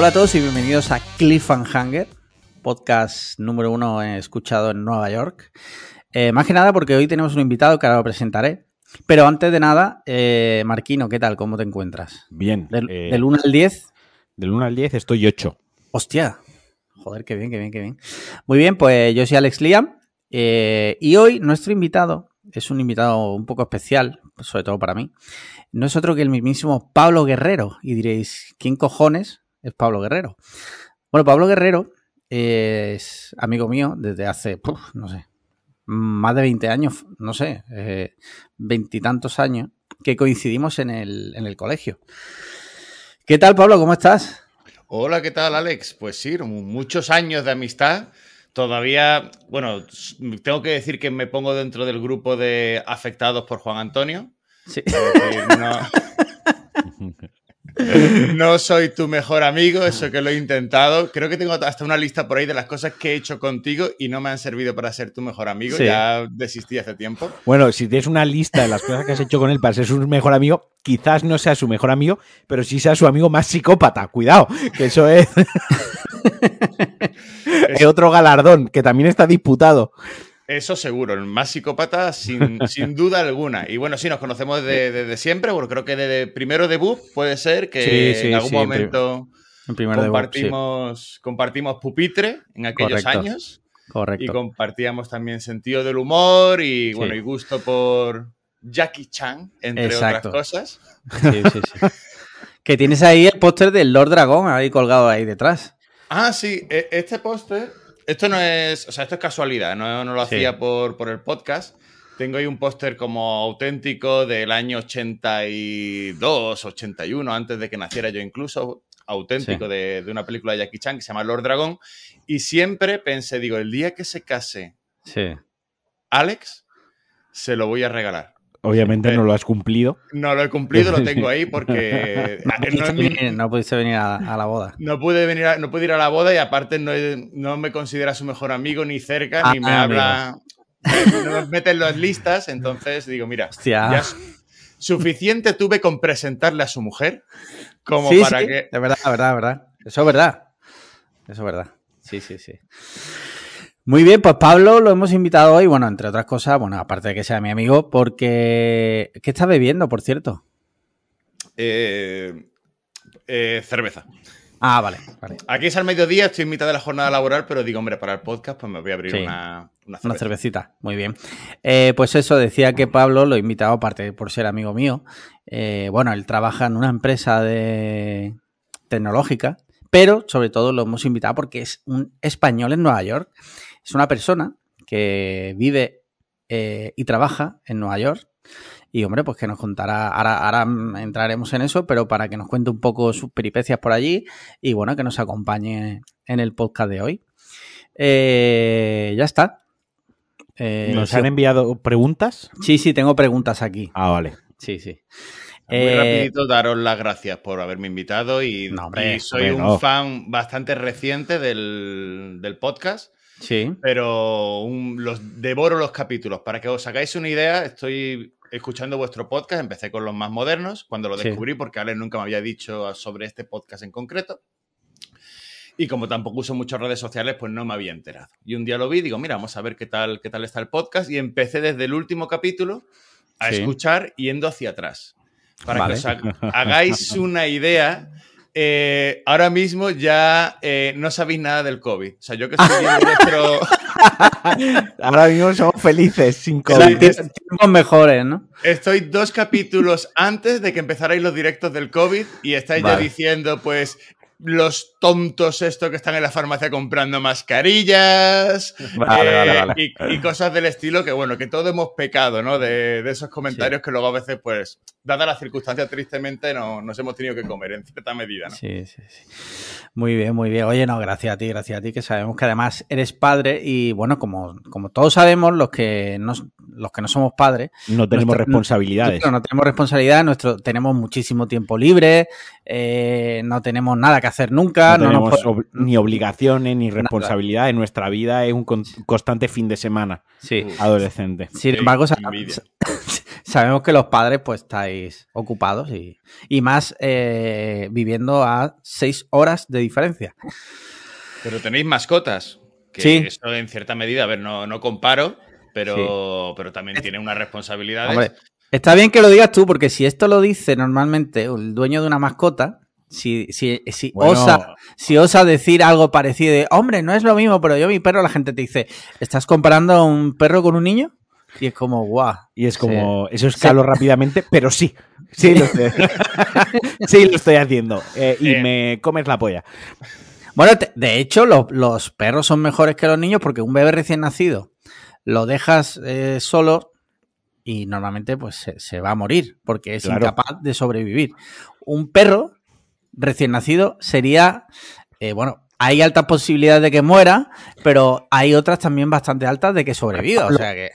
Hola a todos y bienvenidos a Cliffhanger, podcast número uno escuchado en Nueva York. Eh, más que nada porque hoy tenemos un invitado que ahora lo presentaré. Pero antes de nada, eh, Marquino, ¿qué tal? ¿Cómo te encuentras? Bien. Del, eh, del 1 al 10. del 1 al 10 estoy 8. Hostia. Joder, qué bien, qué bien, qué bien. Muy bien, pues yo soy Alex Liam. eh, y hoy nuestro invitado es un invitado un poco especial, sobre todo para mí. No es otro que el mismísimo Pablo Guerrero. Y diréis, ¿quién cojones es Pablo Guerrero? Bueno, Pablo Guerrero es amigo mío desde hace, puf, no sé, más de 20 años, no sé, eh, veintitantos años, que coincidimos en el, en el colegio. ¿Qué tal, Pablo? ¿Cómo estás? Hola, ¿qué tal, Alex? Pues sí, muchos años de amistad. Todavía, bueno, tengo que decir que me pongo dentro del grupo de afectados por Juan Antonio. Sí. No, no soy tu mejor amigo, eso que lo he intentado. Creo que tengo hasta una lista por ahí de las cosas que he hecho contigo y no me han servido para ser tu mejor amigo. Sí. Ya desistí hace tiempo. Bueno, si tienes una lista de las cosas que has hecho con él para ser su mejor amigo, quizás no sea su mejor amigo, pero sí sea su amigo más psicópata. Cuidado, que eso es, es otro galardón que también está disputado. Eso seguro, el más psicópata sin, sin duda alguna. Y bueno, sí, nos conocemos desde de, de siempre, bueno, creo que desde primero debut puede ser que Sí, sí, en algún sí, en momento En primer debut, compartimos, compartimos pupitre en aquellos Correcto. años correcto. y compartíamos también sentido del humor y bueno, y gusto por Jackie Chan, entre Exacto. otras cosas. Sí, sí, sí. que tienes ahí el póster del Lord Dragón ahí colgado ahí detrás. Ah, sí, e- este póster, esto no es, o sea, esto es casualidad, no, no lo Sí. hacía por, por el podcast. Tengo ahí un póster como auténtico del año 82, 81, antes de que naciera yo incluso, auténtico Sí. de, de una película de Jackie Chan que se llama Lord Dragón. Y siempre pensé, digo, el día que se case Sí. Alex, se lo voy a regalar. Obviamente no lo has cumplido. No lo he cumplido, lo tengo ahí porque No no, pudiste mi- venir, no pudiste venir a, a la boda. no pude venir, a- no pude ir a la boda y aparte no, no me considera su mejor amigo ni cerca, Ah, ni me habla, no me mete en las listas, entonces digo, mira, Hostia. ya suficiente tuve con presentarle a su mujer como sí, para sí, que... de verdad, de verdad, de verdad. Eso es verdad. Eso es verdad. Sí, sí, sí. Muy bien, pues Pablo lo hemos invitado hoy, bueno, entre otras cosas, bueno, aparte de que sea mi amigo, porque... ¿Qué está bebiendo, por cierto? eh, eh, cerveza. Ah, vale, vale. Aquí es al mediodía, estoy en mitad de la jornada laboral, pero digo, hombre, para el podcast pues me voy a abrir Sí. una, una Una cerveza. cervecita, muy bien. Eh, pues eso, decía que Pablo lo he invitado, aparte de por ser amigo mío. eh, bueno, él trabaja en una empresa de tecnológica, pero sobre todo lo hemos invitado porque es un español en Nueva York. Es una persona que vive eh, y trabaja en Nueva York. Y hombre, pues que nos contará, ahora, ahora entraremos en eso, pero para que nos cuente un poco sus peripecias por allí y bueno, que nos acompañe en el podcast de hoy. Eh, ya está. Eh, Nos han enviado preguntas. sí, sí, tengo preguntas aquí. Ah, vale. Sí, sí. Muy Eh, rapidito daros las gracias por haberme invitado y, No, hombre, y soy hombre, un no. fan bastante reciente del, del podcast, Sí. pero un- los devoro los capítulos. Para que os hagáis una idea, estoy escuchando vuestro podcast, empecé con los más modernos cuando lo Sí. descubrí porque Ale nunca me había dicho sobre este podcast en concreto. Y como tampoco uso muchas redes sociales, pues no me había enterado. Y un día lo vi, digo, mira, vamos a ver qué tal, qué tal está el podcast. Y empecé desde el último capítulo a Sí. escuchar yendo hacia atrás. Para Vale. que os ha- hagáis una idea, eh, ahora mismo ya eh, no sabéis nada del COVID. O sea, yo que estoy viendo vuestro... Ahora mismo somos felices sin O sea, COVID. tie- tiempos mejores, ¿no? Estoy dos capítulos antes de que empezarais los directos del COVID y estáis ya diciendo, pues, los tontos estos que están en la farmacia comprando mascarillas Vale, eh, vale, vale. Y, y cosas del estilo que, bueno, que todos hemos pecado, ¿no? De, de esos comentarios que luego a veces, pues, dadas las circunstancias, tristemente, no, nos hemos tenido que comer en cierta medida, ¿no? Sí, sí, sí. Muy bien, muy bien. Oye, no, gracias a ti, gracias a ti, que sabemos que además eres padre y bueno, como, como todos sabemos, los que no, los que no somos padres, No tenemos Nuestra- responsabilidades. No tenemos responsabilidad, nuestro, tenemos muchísimo tiempo libre, eh, no tenemos nada que hacer nunca, no tenemos ob- ni obligaciones ni responsabilidad en nuestra vida es un con- constante fin de semana Sí. Adolescente Sin embargo, sabemos que los padres pues estáis ocupados y, y más eh, viviendo a seis horas de diferencia. Pero tenéis mascotas. Que Sí. Eso en cierta medida, a ver, no, no comparo, pero, pero también tiene unas responsabilidades. Hombre, está bien que lo digas tú, porque si esto lo dice normalmente el dueño de una mascota, si, si, si, Bueno. osa, si osa decir algo parecido de, hombre, no es lo mismo, pero yo mi perro, la gente te dice, ¿estás comparando a un perro con un niño? Y es como, guau. Y es como, eso escalo rápidamente, pero sí. Sí, lo estoy, sí, lo estoy haciendo. Eh, y Eh. me comes la polla. Bueno, te- de hecho, lo- los perros son mejores que los niños porque un bebé recién nacido lo dejas eh, solo y normalmente pues se, se va a morir porque es Claro. incapaz de sobrevivir. Un perro recién nacido sería, eh, bueno, hay altas posibilidades de que muera, pero hay otras también bastante altas de que sobreviva. O sea que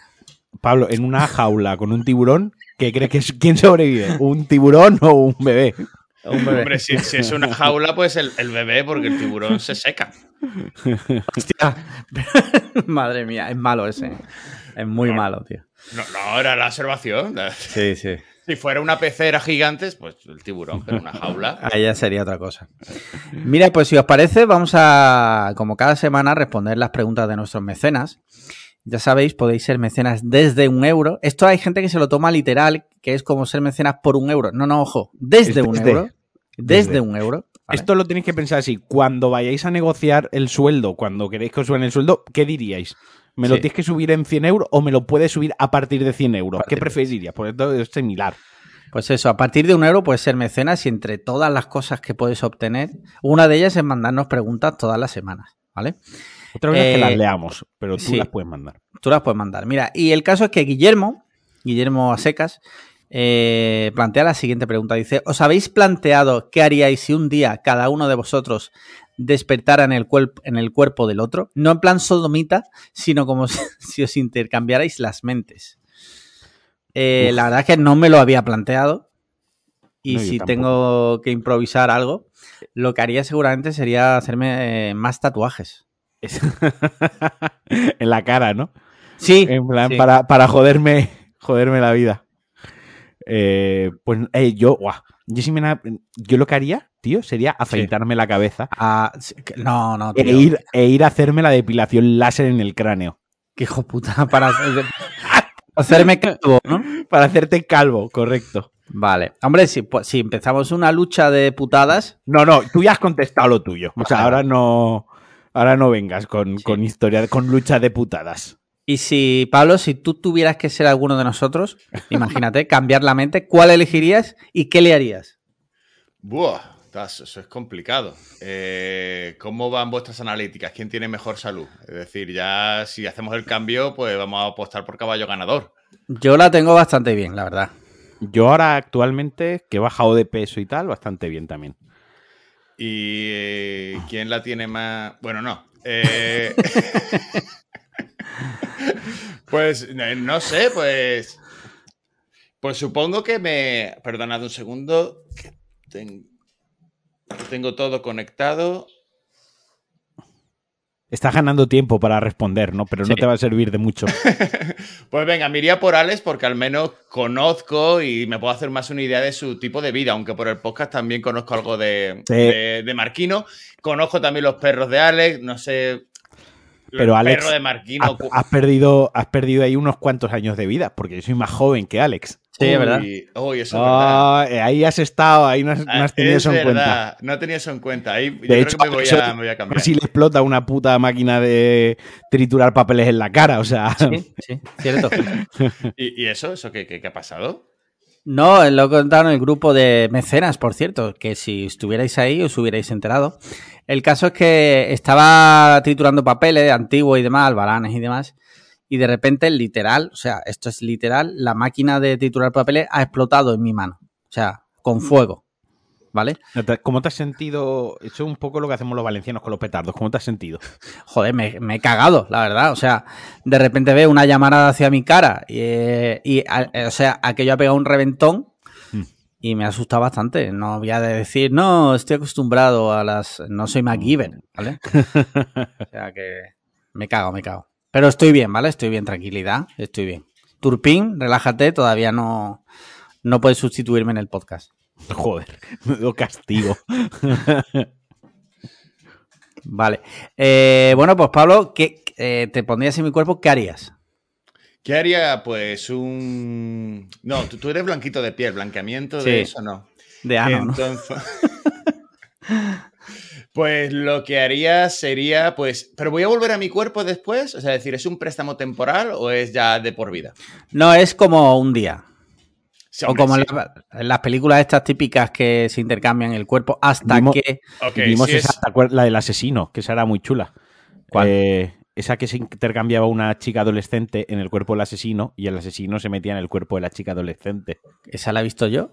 Pablo, en una jaula con un tiburón, ¿qué crees que es, quién sobrevive? ¿Un tiburón o un bebé? un bebé. Hombre, si, si es una jaula, pues el, el bebé, porque el tiburón se seca. Hostia. Madre mía, es malo ese. Es muy malo, tío. No, no, era la observación. Sí, sí. Si fuera una pecera gigante, pues el tiburón, pero una jaula. Ahí ya sería otra cosa. Mira, pues si os parece, vamos a, como cada semana, responder las preguntas de nuestros mecenas. Ya sabéis, podéis ser mecenas desde un euro. Esto hay gente que se lo toma literal, que es como ser mecenas por un euro. No, no, ojo, desde Es un desde. euro. Desde, Desde. un euro. ¿vale? Esto lo tenéis que pensar así. Cuando vayáis a negociar el sueldo, cuando queréis que os suban el sueldo, ¿qué diríais? ¿Me lo Sí. tienes que subir en 100 euros o me lo puedes subir a partir de 100 euros? ¿Qué preferirías? Por esto es similar. Pues eso, a partir de un euro puedes ser mecenas y entre todas las cosas que puedes obtener, una de ellas es mandarnos preguntas todas las semanas, ¿vale? Otra cosa es que Eh, las leamos, pero tú sí. las puedes mandar. Tú las puedes mandar. Mira, y el caso es que Guillermo, Guillermo Asecas, eh, plantea la siguiente pregunta. Dice, ¿os habéis planteado qué haríais si un día cada uno de vosotros despertara en el, en el cuerpo del otro? No en plan sodomita, sino como si, os intercambiarais las mentes. Eh, la verdad es que no me lo había planteado. Y No, si tengo que improvisar algo, lo que haría seguramente sería hacerme eh, más tatuajes. Es- en la cara, ¿no? Sí, En plan, sí. para, para joderme, joderme la vida. Eh, pues yo, yo sí me yo lo que haría, tío, sería afeitarme la cabeza Ah, no, no, e ir, e ir a hacerme la depilación láser en el cráneo. Qué hijo puta para hacer- hacerme calvo, ¿no? Para hacerte calvo, correcto. Vale. Hombre, si, pues, si empezamos una lucha de putadas, No, no, tú ya has contestado lo tuyo. O sea, ahora no, ahora no vengas con, Sí. con historia, con lucha de putadas. y si, Pablo, si tú tuvieras que ser alguno de nosotros, imagínate, cambiar la mente, ¿cuál elegirías y qué le harías? Buah, eso es complicado. Eh, ¿Cómo van vuestras analíticas? ¿Quién tiene mejor salud? Es decir, ya si hacemos el cambio, pues vamos a apostar por caballo ganador. Yo la tengo bastante bien, la verdad. Yo ahora actualmente, que he bajado de peso y tal, bastante bien también. ¿Y eh, quién la tiene más...? Bueno, no. Eh, pues no sé, pues... Pues supongo que me... Perdonad un segundo. que ten- Tengo todo conectado. Estás ganando tiempo para responder, ¿no? Pero no te va a servir de mucho. Pues venga, me iría por Alex porque al menos conozco y me puedo hacer más una idea de su tipo de vida, aunque por el podcast también conozco algo de, Sí. de, de Marquino. Conozco también los perros de Alex, no sé. Pero el Alex, perro de Marquino. Has, has perdido, has perdido ahí unos cuantos años de vida, porque yo soy más joven que Alex. Sí, es verdad. Uy, es verdad. Ah, eh, ahí has estado, ahí no has, no has Ah, tenido es eso en cuenta. verdad, no tenía eso en cuenta. Ahí yo De creo hecho, que me voy, a, me voy a cambiar. Si le explota una puta máquina de triturar papeles en la cara, o sea. Sí, sí, cierto. ¿Y, y eso? ¿Eso qué, qué- qué ha pasado? No, lo he contado en el grupo de mecenas, por cierto, que si estuvierais ahí os hubierais enterado. El caso es que estaba triturando papeles antiguos y demás, albaranes y demás, y de repente, literal, o sea, esto es literal, la máquina de triturar papeles ha explotado en mi mano. O sea, con fuego. ¿Vale? ¿Cómo te has sentido? Eso es un poco lo que hacemos los valencianos con los petardos. ¿Cómo te has sentido? Joder, me, me he cagado, la verdad. O sea, de repente veo una llamada hacia mi cara y, eh, y, a- o sea, aquello ha pegado un reventón Mm. y me ha asustado bastante. No voy a decir, no, estoy acostumbrado a las... No soy MacGyver, ¿vale? o sea que me cago, me cago. Pero estoy bien, ¿vale? Estoy bien, tranquilidad, estoy bien. Turpin, relájate, todavía no, no puedes sustituirme en el podcast. Joder, me doy castigo. Vale. Eh, bueno, pues Pablo, ¿qué, eh, te pondrías en mi cuerpo? ¿Qué harías? ¿Qué haría? Pues un. No, tú, tú eres blanquito de piel, blanqueamiento de eso no. De ano. Pues lo que haría sería, pues, pero voy a volver a mi cuerpo después, o sea, decir, ¿es un préstamo temporal o es ya de por vida? No, es como un día. Sí, o como en, sí. la- las películas estas típicas que se intercambian el cuerpo hasta Vimos- que... Vimos si esa, es- la del asesino, que esa era muy chula. ¿Cuál? Eh, esa que se intercambiaba una chica adolescente en el cuerpo del asesino y el asesino se metía en el cuerpo de la chica adolescente. ¿Esa la he visto yo?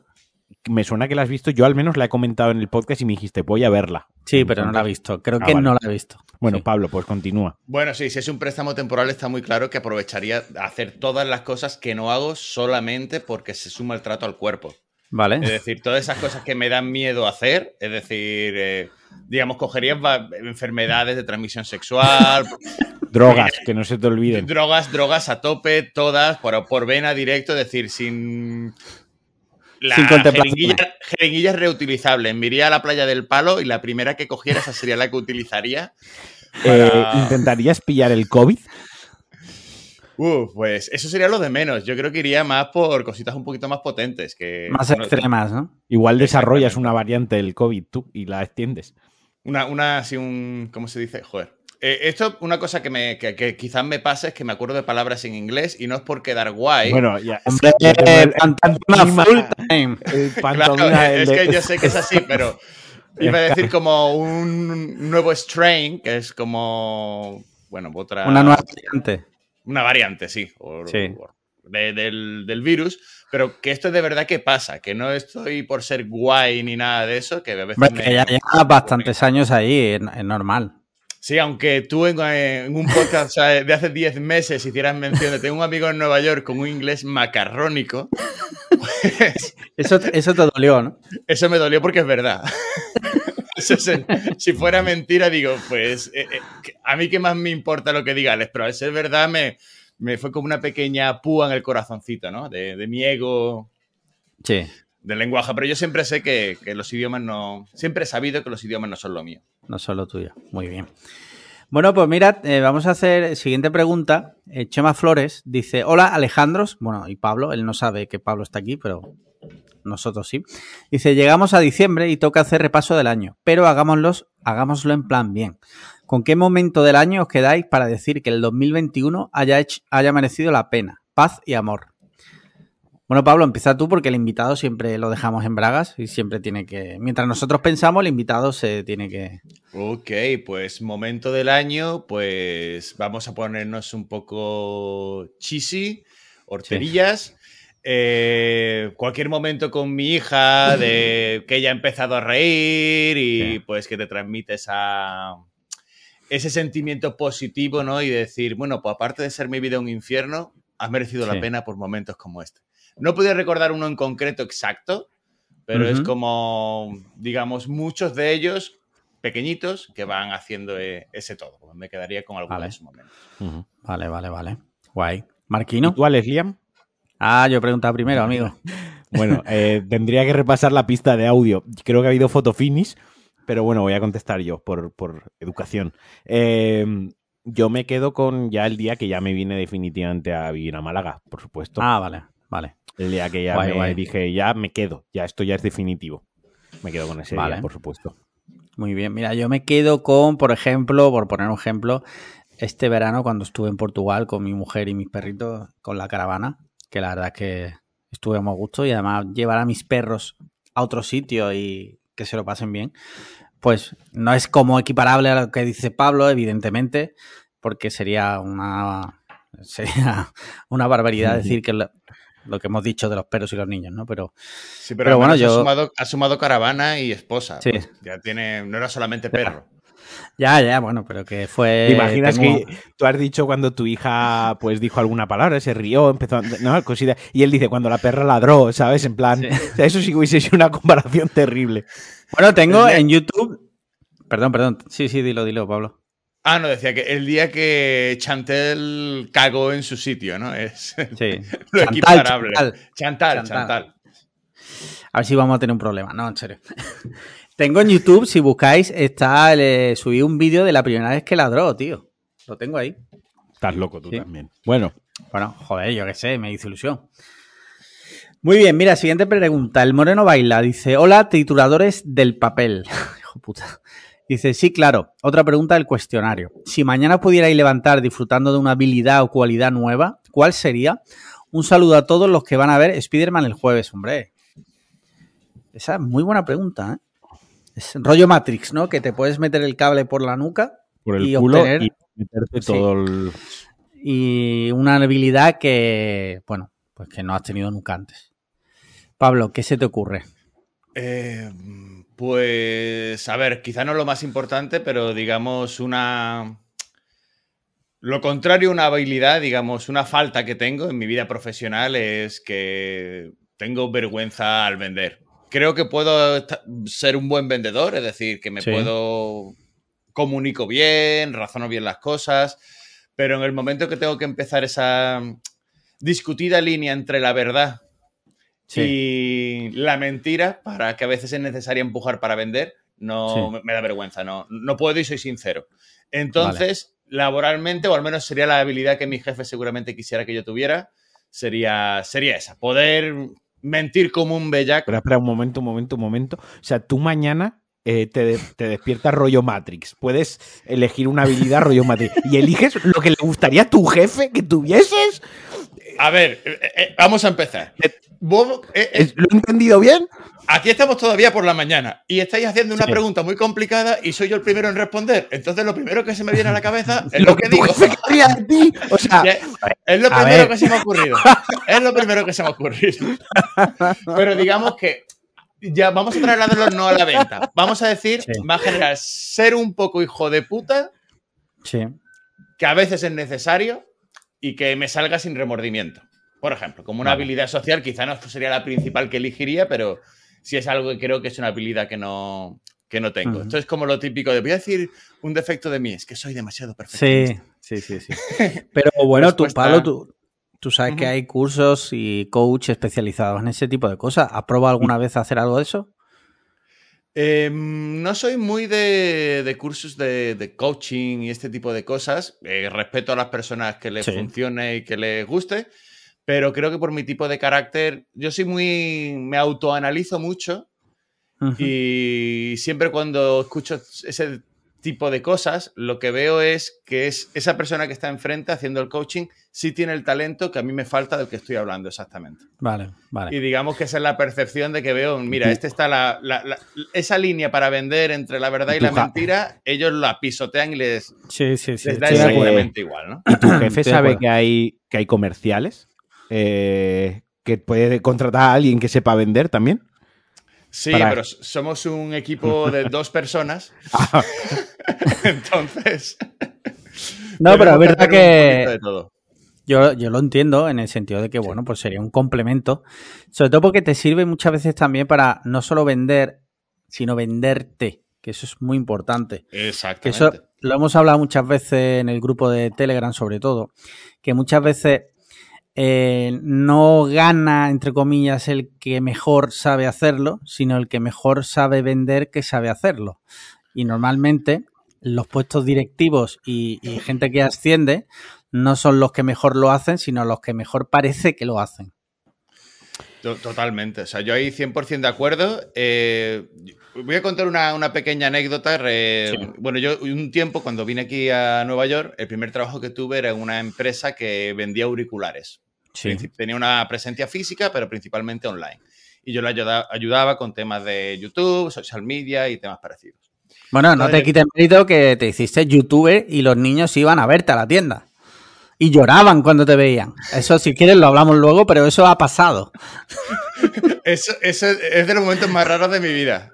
Me suena que la has visto, yo al menos la he comentado en el podcast y me dijiste, voy a verla. Sí, pero no la he visto. Creo Ah, que vale. no la he visto. Bueno, Sí. Pablo, pues continúa. Bueno, sí, si es un préstamo temporal está muy claro que aprovecharía hacer todas las cosas que no hago solamente porque se suma el trato al cuerpo. Vale. Es decir, todas esas cosas que me dan miedo hacer, es decir, eh, digamos, cogería va- enfermedades de transmisión sexual, Drogas, que no se te olviden. drogas, drogas a tope, todas, por, por vena directo, es decir, sin... La Sin jeringuilla, jeringuilla reutilizable. A la playa del palo y la primera que cogiera, esa sería la que utilizaría. Eh, para- ¿Intentarías pillar el COVID? Uf, pues eso sería lo de menos. Yo creo que iría más por cositas un poquito más potentes. Que, Más bueno, extremas, ¿no? Igual desarrollas una variante del COVID tú y la extiendes. Una, una, así un. ¿Cómo se dice? Joder. Eh, esto, una cosa que, me, que, que quizás me pasa es que me acuerdo de palabras en inglés y no es por quedar guay. Bueno, ya. Hombre, ya te- eh, pantomima full time. el pantomima, el es que yo sé que es así, pero iba a decir como un nuevo strain, que es como. Bueno, otra. Una nueva variante. Una variante, sí. o- Sí. o- de- del, del virus, pero que esto de verdad que pasa, que no estoy por ser guay ni nada de eso, que a veces Hombre, me- que ya llevas bastantes años ahí, es, es normal. Sí, aunque tú en, eh, en un podcast o sea, de hace 10 meses hicieras mención de tengo un amigo en Nueva York con un inglés macarrónico, pues Eso, eso te dolió, ¿no? eso me dolió porque es verdad. Eso es- si fuera mentira, digo, pues eh, eh, que- a mí qué más me importa lo que diga Alex, pero al ser verdad me, me fue como una pequeña púa en el corazoncito, ¿no? De, de mi ego Sí. Del lenguaje, pero yo siempre sé que, que los idiomas no, siempre he sabido que los idiomas no son lo mío. No solo tuyo. Muy bien. Bueno, pues mirad, eh, vamos a hacer siguiente pregunta. Eh, Chema Flores dice: Hola, Alejandros. Bueno, y Pablo, él no sabe que Pablo está aquí, pero nosotros sí. Dice: Llegamos a diciembre y toca hacer repaso del año, pero hagámoslos, hagámoslo en plan bien. ¿Con qué momento del año os quedáis para decir que el 2021 haya, hecho- haya merecido la pena? Paz y amor. Bueno, Pablo, empieza tú porque el invitado siempre lo dejamos en bragas y siempre tiene que. Mientras nosotros pensamos, el invitado se tiene que. Ok, pues momento del año, pues vamos a ponernos un poco cheesy, horterillas. Eh, cualquier momento con mi hija de que ella ha empezado a reír y Sí. pues que te transmite esa, ese sentimiento positivo, ¿no? Y decir, bueno, pues aparte de ser mi vida un infierno, has merecido Sí. la pena por momentos como este. No podía recordar uno en concreto exacto, pero es como, digamos, muchos de ellos pequeñitos que van haciendo eh, ese todo. Me quedaría con alguno Vale. de esos momentos. Vale, vale, vale. Guay. ¿Y ¿Marquino? tú, Alex Liam? Ah, yo he preguntado primero, amigo. Bueno, eh, tendría que repasar la pista de audio. Creo que ha habido fotofinish, pero bueno, voy a contestar yo por, por educación. Eh, yo me quedo con ya el día que ya me vine definitivamente a vivir a Málaga, por supuesto. Ah, vale, vale. El día que ya guay, me guay. dije, ya me quedo, ya esto ya es definitivo. Me quedo con ese Vale. día, por supuesto. Muy bien. Mira, yo me quedo con, por ejemplo, por poner un ejemplo, este verano cuando estuve en Portugal con mi mujer y mis perritos con la caravana, que la verdad es que estuvimos a gusto y además llevar a mis perros a otro sitio y que se lo pasen bien, pues no es como equiparable a lo que dice Pablo, evidentemente, porque sería una sería una barbaridad decir que lo, que hemos dicho de los perros y los niños, ¿no? Pero Sí, pero, bueno, menos ha, yo- sumado, ha sumado caravana y esposa. Sí. pues ya tiene, no era solamente perro. ya, ya, bueno, pero que fue. ¿Te imaginas tengo- que tú has dicho cuando tu hija pues dijo alguna palabra, se rió, empezó a... No, cosita, y él dice cuando la perra ladró, ¿sabes? En plan, Sí. o sea, eso sí que hubiese sido una comparación terrible. Bueno, tengo en YouTube. Perdón, perdón. Sí, sí, dilo, dilo, Pablo. Ah, no, decía que el día que Chantel cagó en su sitio, ¿no? Es Sí. lo Chantal, equiparable. Chantal. Chantal, Chantal. Chantal. A ver si vamos a tener un problema. No, en serio. tengo en YouTube, si buscáis, está eh, subí un vídeo de la primera vez que ladró, tío. Lo tengo ahí. Estás loco tú Sí. también. Bueno, Bueno, joder, yo qué sé, me hizo ilusión. Muy bien, mira, siguiente pregunta. El Moreno Baila dice: Hola, trituradores del papel. Hijo puta. Dice: Sí, claro. Otra pregunta del cuestionario. Si mañana pudierais levantar disfrutando de una habilidad o cualidad nueva, ¿cuál sería? Un saludo a todos los que van a ver Spider-Man el jueves, hombre. Esa es muy buena pregunta, ¿eh? Es rollo Matrix, ¿no? Que te puedes meter el cable por la nuca por el Y culo obtener- y meterte Sí. todo el... y una habilidad que, bueno, pues que no has tenido nunca antes. Pablo, ¿qué se te ocurre? Eh, pues, a ver, quizá no lo más importante, pero digamos una... Lo contrario, una habilidad, digamos, una falta que tengo en mi vida profesional es que tengo vergüenza al vender. Creo que puedo ser un buen vendedor, es decir, que me Sí. puedo comunico bien, razono bien las cosas, pero en el momento que tengo que empezar esa discutida línea entre la verdad y la mentira, para que a veces es necesaria empujar para vender, no Sí. me- da vergüenza, no, no puedo y soy sincero. Entonces, laboralmente, o al menos sería la habilidad que mi jefe seguramente quisiera que yo tuviera, sería, sería esa, poder mentir como un bellaco. Espera, espera, un momento, un momento, un momento. O sea, tú mañana eh, te, de- te despiertas rollo Matrix. Puedes elegir una habilidad rollo Matrix. Y eliges lo que le gustaría a tu jefe que tuvieses. A ver, eh, eh, vamos a empezar. Vos, eh, eh, ¿Es- ¿Lo he entendido bien? aquí estamos todavía por la mañana y estáis haciendo una Sí. pregunta muy complicada y soy yo el primero en responder. Entonces, lo primero que se me viene a la cabeza es lo que tu digo. de ti. O sea, Ya, Es lo primero ver. que se me ha ocurrido. Es lo primero que se me ha ocurrido. Pero digamos que ya vamos a trasladarlo no a la venta. Vamos a decir, Sí. va a generar ser un poco hijo de puta, Sí. que a veces es necesario y que me salga sin remordimiento. Por ejemplo, como una Vale. habilidad social, quizá no sería la principal que elegiría, pero sí es algo que creo que es una habilidad que no, que no tengo. Esto es como lo típico de, voy a decir un defecto de mí, es que soy demasiado Sí, perfeccionista. sí, sí, sí. Pero bueno, tú, Respuesta- Pablo, tú, tú sabes que hay cursos y coach especializados en ese tipo de cosas. ¿Has probado alguna vez hacer algo de eso? Eh, no soy muy de, de cursos de, de coaching y este tipo de cosas. Eh, respeto a las personas que les Sí. funcione y que les guste, pero creo que por mi tipo de carácter, yo soy muy. me autoanalizo mucho y siempre cuando escucho ese tipo de cosas, lo que veo es que es esa persona que está enfrente haciendo el coaching sí tiene el talento que a mí me falta del que estoy hablando exactamente. Vale, vale. Y digamos que esa es la percepción de que veo, mira, este está la, la- la- esa línea para vender entre la verdad y la mentira, ellos la pisotean y les, Sí, sí, sí. les da exactamente igual, ¿no? ¿y tu jefe sabe que hay, que hay comerciales? Eh, que puede contratar a alguien que sepa vender también. Sí, Para- pero somos un equipo de dos personas, Ah, entonces... No, pero es verdad que. Yo, yo lo entiendo en el sentido de que, bueno, pues sería un complemento. Sobre todo porque te sirve muchas veces también para no solo vender, sino venderte, que eso es muy importante. Exactamente. eso lo hemos hablado muchas veces en el grupo de Telegram, sobre todo, que muchas veces eh, no gana, entre comillas, el que mejor sabe hacerlo, sino el que mejor sabe vender que sabe hacerlo. Y normalmente los puestos directivos y, y gente que asciende no son los que mejor lo hacen, sino los que mejor parece que lo hacen. To- Totalmente. O sea, yo ahí 100% de acuerdo. Eh, voy a contar una, una pequeña anécdota. Sí. Bueno, yo un tiempo cuando vine aquí a Nueva York, el primer trabajo que tuve era en una empresa que vendía auriculares. Tenía una presencia física, pero principalmente online. Y yo le ayuda- ayudaba con temas de YouTube, social media y temas parecidos. Bueno, no te quites mérito que te hiciste youtuber y los niños iban a verte a la tienda. Y lloraban cuando te veían. Eso, si quieres, lo hablamos luego, pero eso ha pasado. Eso, eso es de los momentos más raros de mi vida.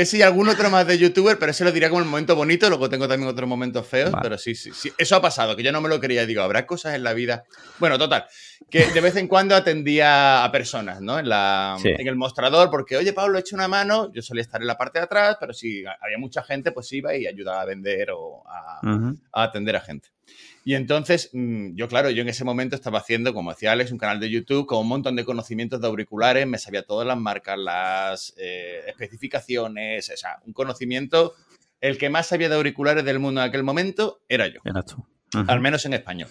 Ese y algún otro más de youtuber, pero ese lo diría como el momento bonito. Luego tengo también otros momentos feos, Vale. pero sí, sí, sí. Eso ha pasado, que yo no me lo quería. Digo, habrá cosas en la vida. Bueno, total. Que de vez en cuando atendía a personas, ¿no? En, la, Sí. en el mostrador, porque, oye, Pablo, echa una mano. Yo solía estar en la parte de atrás, pero si había mucha gente, pues iba y ayudaba a vender o a atender a gente. Y entonces, mm, yo, claro, yo en ese momento estaba haciendo, como decía Alex, un canal de YouTube con un montón de conocimientos de auriculares, me sabía todas las marcas, las eh, especificaciones, o sea, un conocimiento. El que más sabía de auriculares del mundo en aquel momento era yo, Eras tú. Al menos en español.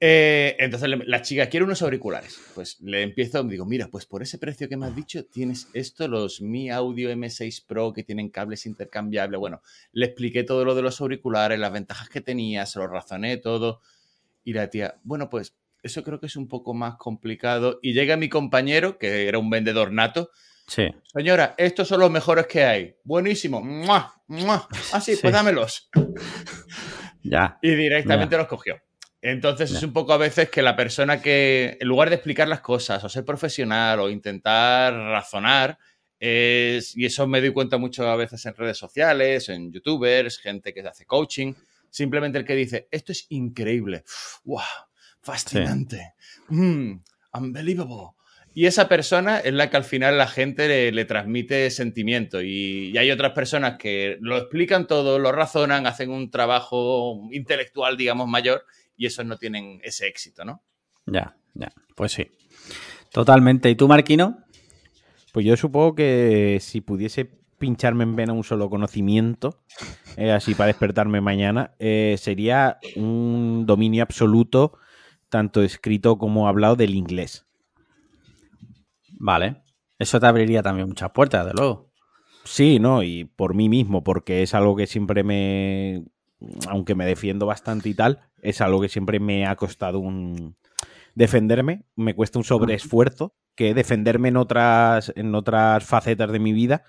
Eh, entonces la chica quiere unos auriculares. Pues le empiezo, digo, mira, pues por ese precio que me has dicho, tienes esto, los Mi Audio M6 Pro que tienen cables intercambiables. Bueno, le expliqué todo lo de los auriculares, las ventajas que tenía, se lo razoné todo. Y la tía, bueno, pues eso creo que es un poco más complicado. Y llega mi compañero, que era un vendedor nato. Sí. Señora, estos son los mejores que hay. Buenísimo. ¡Mua! ¡Mua! Ah, sí, Sí. pues dámelos. Ya. Y directamente los cogió. Entonces es un poco a veces que la persona que, en lugar de explicar las cosas o ser profesional o intentar razonar, es, y eso me doy cuenta mucho a veces en redes sociales, en youtubers, gente que hace coaching, simplemente el que dice, esto es increíble, wow, fascinante, mm, unbelievable. Y esa persona es la que al final la gente le, le transmite sentimiento. Y, y hay otras personas que lo explican todo, lo razonan, hacen un trabajo intelectual, digamos, mayor, y esos no tienen ese éxito, ¿no? Ya, ya. Pues sí. Totalmente. ¿Y tú, Marquino? Pues yo supongo que si pudiese pincharme en vena un solo conocimiento, eh, así para despertarme mañana, eh, sería un dominio absoluto, tanto escrito como hablado, del inglés. Vale. Eso te abriría también muchas puertas, de luego. Sí, ¿no? Y por mí mismo, porque es algo que siempre me. Aunque me defiendo bastante y tal, es algo que siempre me ha costado un. Defenderme, me cuesta un sobreesfuerzo, que defenderme en otras, en otras facetas de mi vida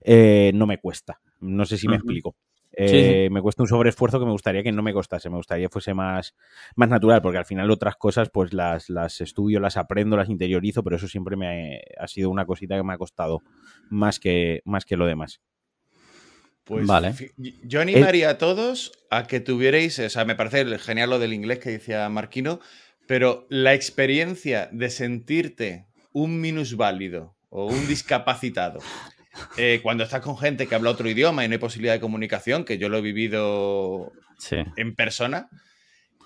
eh, no me cuesta. No sé si me explico. Sí, Eh, Me cuesta un sobreesfuerzo que me gustaría que no me costase, me gustaría que fuese más, más natural, porque al final otras cosas pues las, las estudio, las aprendo, las interiorizo, pero eso siempre me ha, ha sido una cosita que me ha costado más que, más que lo demás. Pues Vale. yo animaría a todos a que tuvierais, o sea, me parece genial lo del inglés que decía Marquino, pero la experiencia de sentirte un minusválido o un discapacitado eh, cuando estás con gente que habla otro idioma y no hay posibilidad de comunicación, que yo lo he vivido Sí. en persona,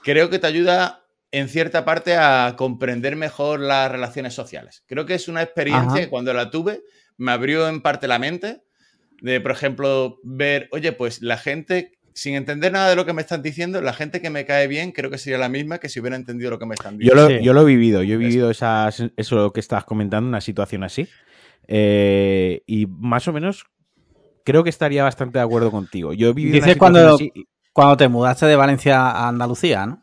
creo que te ayuda en cierta parte a comprender mejor las relaciones sociales. Creo que es una experiencia Ajá. que cuando la tuve me abrió en parte la mente de, por ejemplo, ver, oye, pues la gente, sin entender nada de lo que me están diciendo, la gente que me cae bien creo que sería la misma que si hubiera entendido lo que me están Yo diciendo. lo, Sí. yo lo he vivido, yo he vivido esas, eso que estás comentando, una situación así. Eh, y más o menos creo que estaría bastante de acuerdo contigo. Yo he vivido Dices cuando, así. cuando te mudaste de Valencia a Andalucía, ¿no?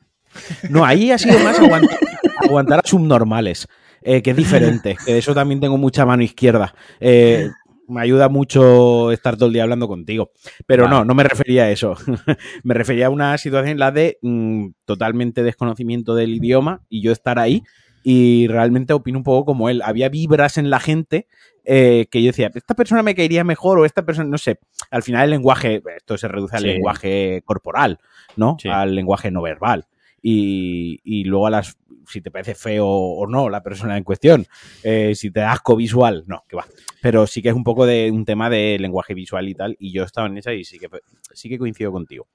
No, ahí ha sido más aguantar, aguantar a subnormales, eh, que es diferente. Que de eso también tengo mucha mano izquierda. Eh, me ayuda mucho estar todo el día hablando contigo. Pero Vale. no, no me refería a eso. me refería a una situación en la de mm, totalmente desconocimiento del idioma y yo estar ahí y realmente opino un poco como él. Había vibras en la gente eh, que yo decía, esta persona me caería mejor o esta persona, no sé. Al final el lenguaje, esto se reduce al Sí. lenguaje corporal, ¿no? Sí. Al lenguaje no verbal. Y, y luego a las si te parece feo o no la persona en cuestión, eh, si te da asco visual, no, que va. Pero sí que es un poco de un tema de lenguaje visual y tal, y yo estaba en esa y sí que, sí que coincido contigo.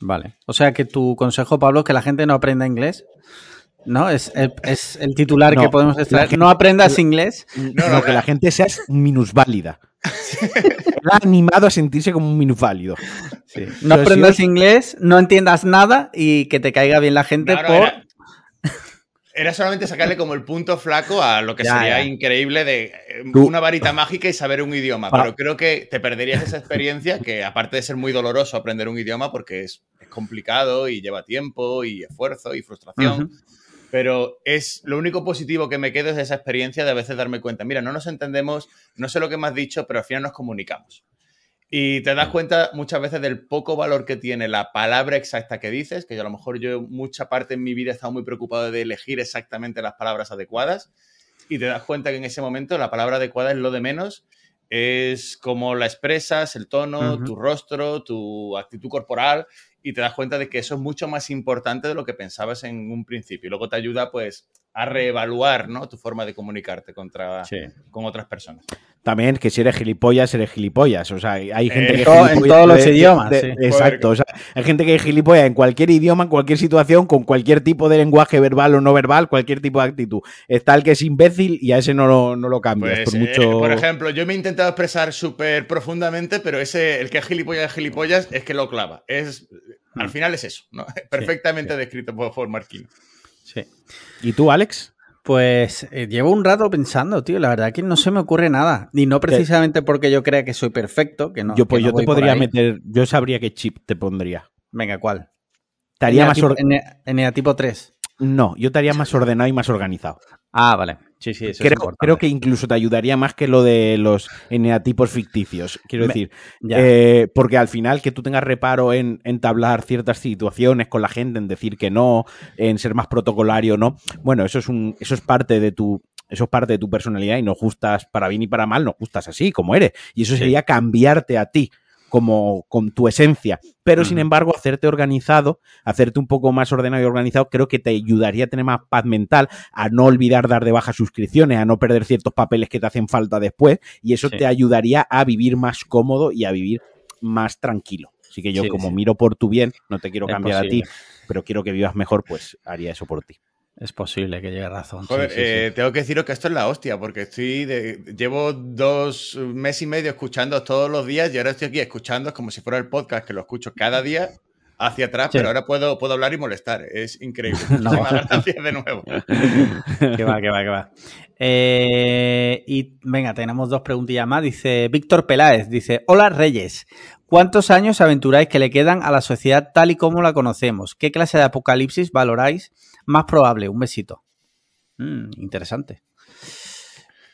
Vale. O sea que tu consejo, Pablo, es que la gente no aprenda inglés. ¿No? Es el, es el titular No, que podemos extraer. gente- No aprendas inglés. No, no, que la gente sea minusválida. Ha animado a sentirse como un minusválido. No Pero si aprendas os- inglés, no entiendas nada y que te caiga bien la gente No, no, por. era, era solamente sacarle como el punto flaco a lo que Ya, sería ya. increíble de eh, una varita mágica y saber un idioma. Pero creo que te perderías esa experiencia que, aparte de ser muy doloroso aprender un idioma, porque es, es complicado y lleva tiempo y esfuerzo y frustración. Pero es lo único positivo que me quedo es esa experiencia de a veces darme cuenta, mira, no nos entendemos, no sé lo que me has dicho, pero al final nos comunicamos. Y te das cuenta muchas veces del poco valor que tiene la palabra exacta que dices, que yo a lo mejor yo mucha parte en mi vida he estado muy preocupado de elegir exactamente las palabras adecuadas, y te das cuenta que en ese momento la palabra adecuada es lo de menos Es como la expresas, el tono, tu rostro, tu actitud corporal y te das cuenta de que eso es mucho más importante de lo que pensabas en un principio. Y luego te ayuda pues a reevaluar ¿no? tu forma de comunicarte contra, con otras personas. También que si eres gilipollas, eres gilipollas. O sea, hay gente En que es to- en todos los de- idiomas, de- sí. Exacto. O sea, hay gente que es gilipollas en cualquier idioma, en cualquier situación, con cualquier tipo de lenguaje verbal o no verbal, cualquier tipo de actitud. Está el que es imbécil y a ese no lo, no lo cambias. Pues, por eh, mucho... por ejemplo, yo me he intentado expresar súper profundamente, pero ese, el que es gilipollas de gilipollas es que lo clava. Es, al Mm. final es eso, ¿no? Perfectamente descrito por, por Marquino. Sí. ¿Y tú, Alex? Pues eh, llevo un rato pensando, tío. La verdad que no se me ocurre nada. Y no precisamente porque yo crea que soy perfecto, que no. yo pues que no yo te podría meter, yo sabría qué chip te pondría. Venga, ¿cuál? Te haría más Eneatipo- or- ene- Eneatipo 3. No, yo te haría más ordenado y más organizado. Ah, vale. Sí, sí, eso es Creo, creo que incluso te ayudaría más que lo de los eneatipos ficticios. Quiero Me- decir, eh, porque al final que tú tengas reparo en entablar ciertas situaciones con la gente, en decir que no, en ser más protocolario, no. Bueno, eso es un, eso es parte de tu, eso es parte de tu personalidad y nos gustas para bien y para mal, nos gustas así, como eres. Y eso Sí. sería cambiarte a ti como con tu esencia. Pero sin embargo, hacerte organizado, hacerte un poco más ordenado y organizado, creo que te ayudaría a tener más paz mental, a no olvidar dar de baja suscripciones, a no perder ciertos papeles que te hacen falta después, y eso Sí. te ayudaría a vivir más cómodo y a vivir más tranquilo. Así que yo, Sí, como sí. miro por tu bien, no te quiero Es cambiar a ti, pero quiero que vivas mejor, pues haría eso por ti. Es posible que llegue razón. sí, Joder, sí, sí. eh, tengo que deciros que esto es la hostia, porque estoy de- llevo dos meses y medio escuchando todos los días y ahora estoy aquí escuchando como si fuera el podcast que lo escucho cada día hacia atrás, pero ahora puedo, puedo hablar y molestar. Es increíble. No. De nuevo. Que va, que va, que va. Eh, y venga, tenemos dos preguntillas más. Dice Víctor Peláez, dice, hola Reyes, ¿cuántos años aventuráis que le quedan a la sociedad tal y como la conocemos? ¿Qué clase de apocalipsis valoráis más probable? Un besito. Mm, interesante.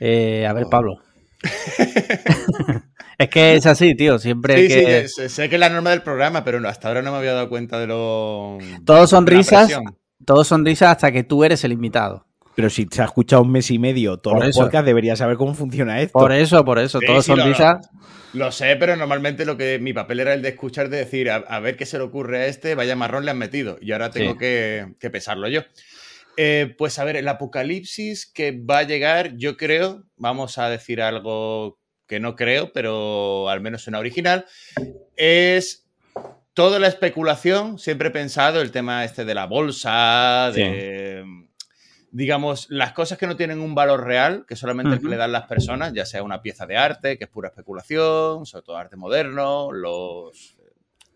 Eh, a ver, Oh. Pablo. es que es así, tío. Siempre Sí, que... sí, sé, que es la norma del programa, pero no, hasta ahora no me había dado cuenta de lo. Todos son de la risas, presión. todos son risas hasta que tú eres el invitado. Pero si te has escuchado un mes y medio todos Por los eso. podcasts, deberías saber cómo funciona esto. Por eso, por eso, Sí, todos sí, son lo- risas. Lo sé, pero normalmente lo que mi papel era el de escuchar, de decir, a, a ver qué se le ocurre a este, vaya marrón le han metido. Y ahora tengo Sí. que, que pesarlo yo. Eh, pues a ver, el apocalipsis que va a llegar, yo creo, vamos a decir algo que no creo, pero al menos suena original, es toda la especulación. Siempre he pensado el tema este de la bolsa, de, digamos, las cosas que no tienen un valor real, que solamente el que Ujú. le dan las personas, ya sea una pieza de arte, que es pura especulación, sobre todo arte moderno, los,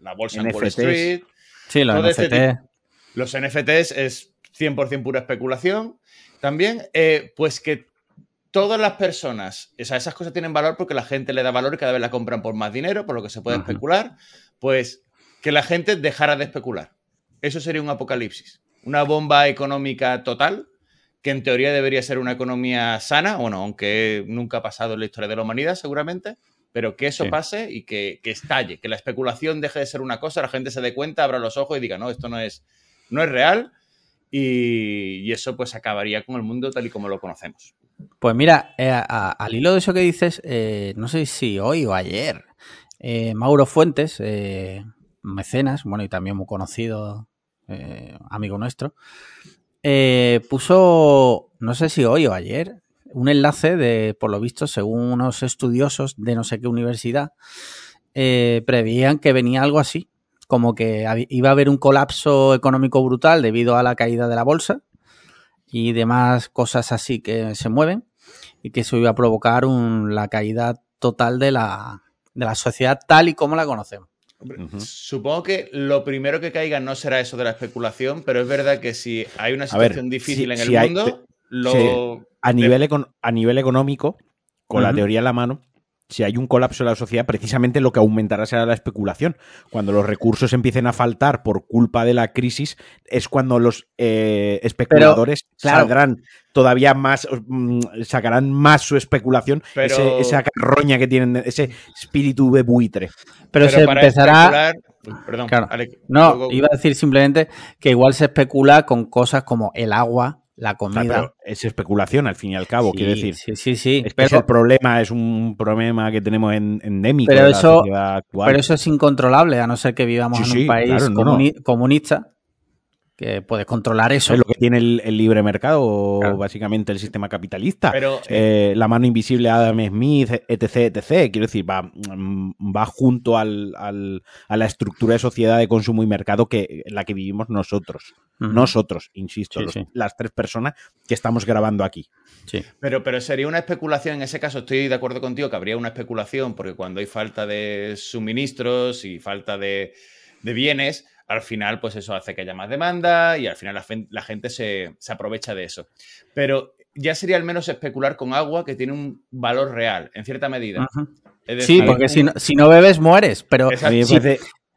la bolsa en Wall NFTs. Street. Sí, los Todo este NFT. Los NFTs es 100% pura especulación. También, eh, pues que todas las personas, o sea, esas cosas tienen valor porque la gente le da valor y cada vez la compran por más dinero, por lo que se puede especular, pues que la gente dejara de especular. Eso sería un apocalipsis. Una bomba económica total, que en teoría debería ser una economía sana, bueno, aunque nunca ha pasado en la historia de la humanidad seguramente, pero que eso Sí. pase y que, que estalle, que la especulación deje de ser una cosa, la gente se dé cuenta, abra los ojos y diga, no, esto no es, no es real. Y, y eso pues acabaría con el mundo tal y como lo conocemos. Pues mira, eh, a- al hilo de eso que dices, eh, no sé si hoy o ayer, eh, Mauro Fuentes, mecenas, bueno, y también muy conocido, amigo nuestro, eh, puso, no sé si hoy o ayer, un enlace de, por lo visto, según unos estudiosos de no sé qué universidad, eh, prevían que venía algo así, como que iba a haber un colapso económico brutal debido a la caída de la bolsa y demás cosas así que se mueven y que eso iba a provocar un- la caída total de la, de la sociedad tal y como la conocemos. Hombre. Supongo que lo primero que caiga no será eso de la especulación, pero es verdad que si hay una ver, situación difícil si- en el si hay- mundo, lo... sí. A nivel, econ- a nivel económico, con la teoría en la mano, si hay un colapso de la sociedad, precisamente lo que aumentará será la especulación. Cuando los recursos empiecen a faltar por culpa de la crisis, es cuando los eh, especuladores claro. saldrán todavía más, mm, sacarán más su especulación, Pero- ese- esa carroña que tienen, ese espíritu de buitre. Pero, se para empezará... Perdón, Claro. Alex, No, luego- iba a decir simplemente que igual se especula con cosas como el agua la comida. pero es especulación al fin y al cabo, Sí, quiero decir. Sí, sí, sí. Es pero, el problema es un problema que tenemos en, endémico Pero de la eso- sociedad actual. pero eso es incontrolable, a no ser que vivamos Sí, en un sí, país claro, no, no. comuni- comunista, que puedes controlar eso. es lo que tiene el, el libre mercado, Claro. básicamente el sistema capitalista. Pero Eh, la mano invisible de Adam Smith, etc, etc. Quiero decir, va, mm, va junto al- al- a la estructura de sociedad de consumo y mercado que en la que vivimos nosotros. Nosotros, insisto, Sí, los- sí. las tres personas que estamos grabando aquí. Sí. Pero, pero sería una especulación, en ese caso estoy de acuerdo contigo que habría una especulación, porque cuando hay falta de suministros y falta de, de bienes, al final pues eso hace que haya más demanda y al final la, gente se, se aprovecha de eso. Pero ya sería al menos especular con agua que tiene un valor real, en cierta medida. Sí, porque un- si no, si no bebes, mueres. Pero si,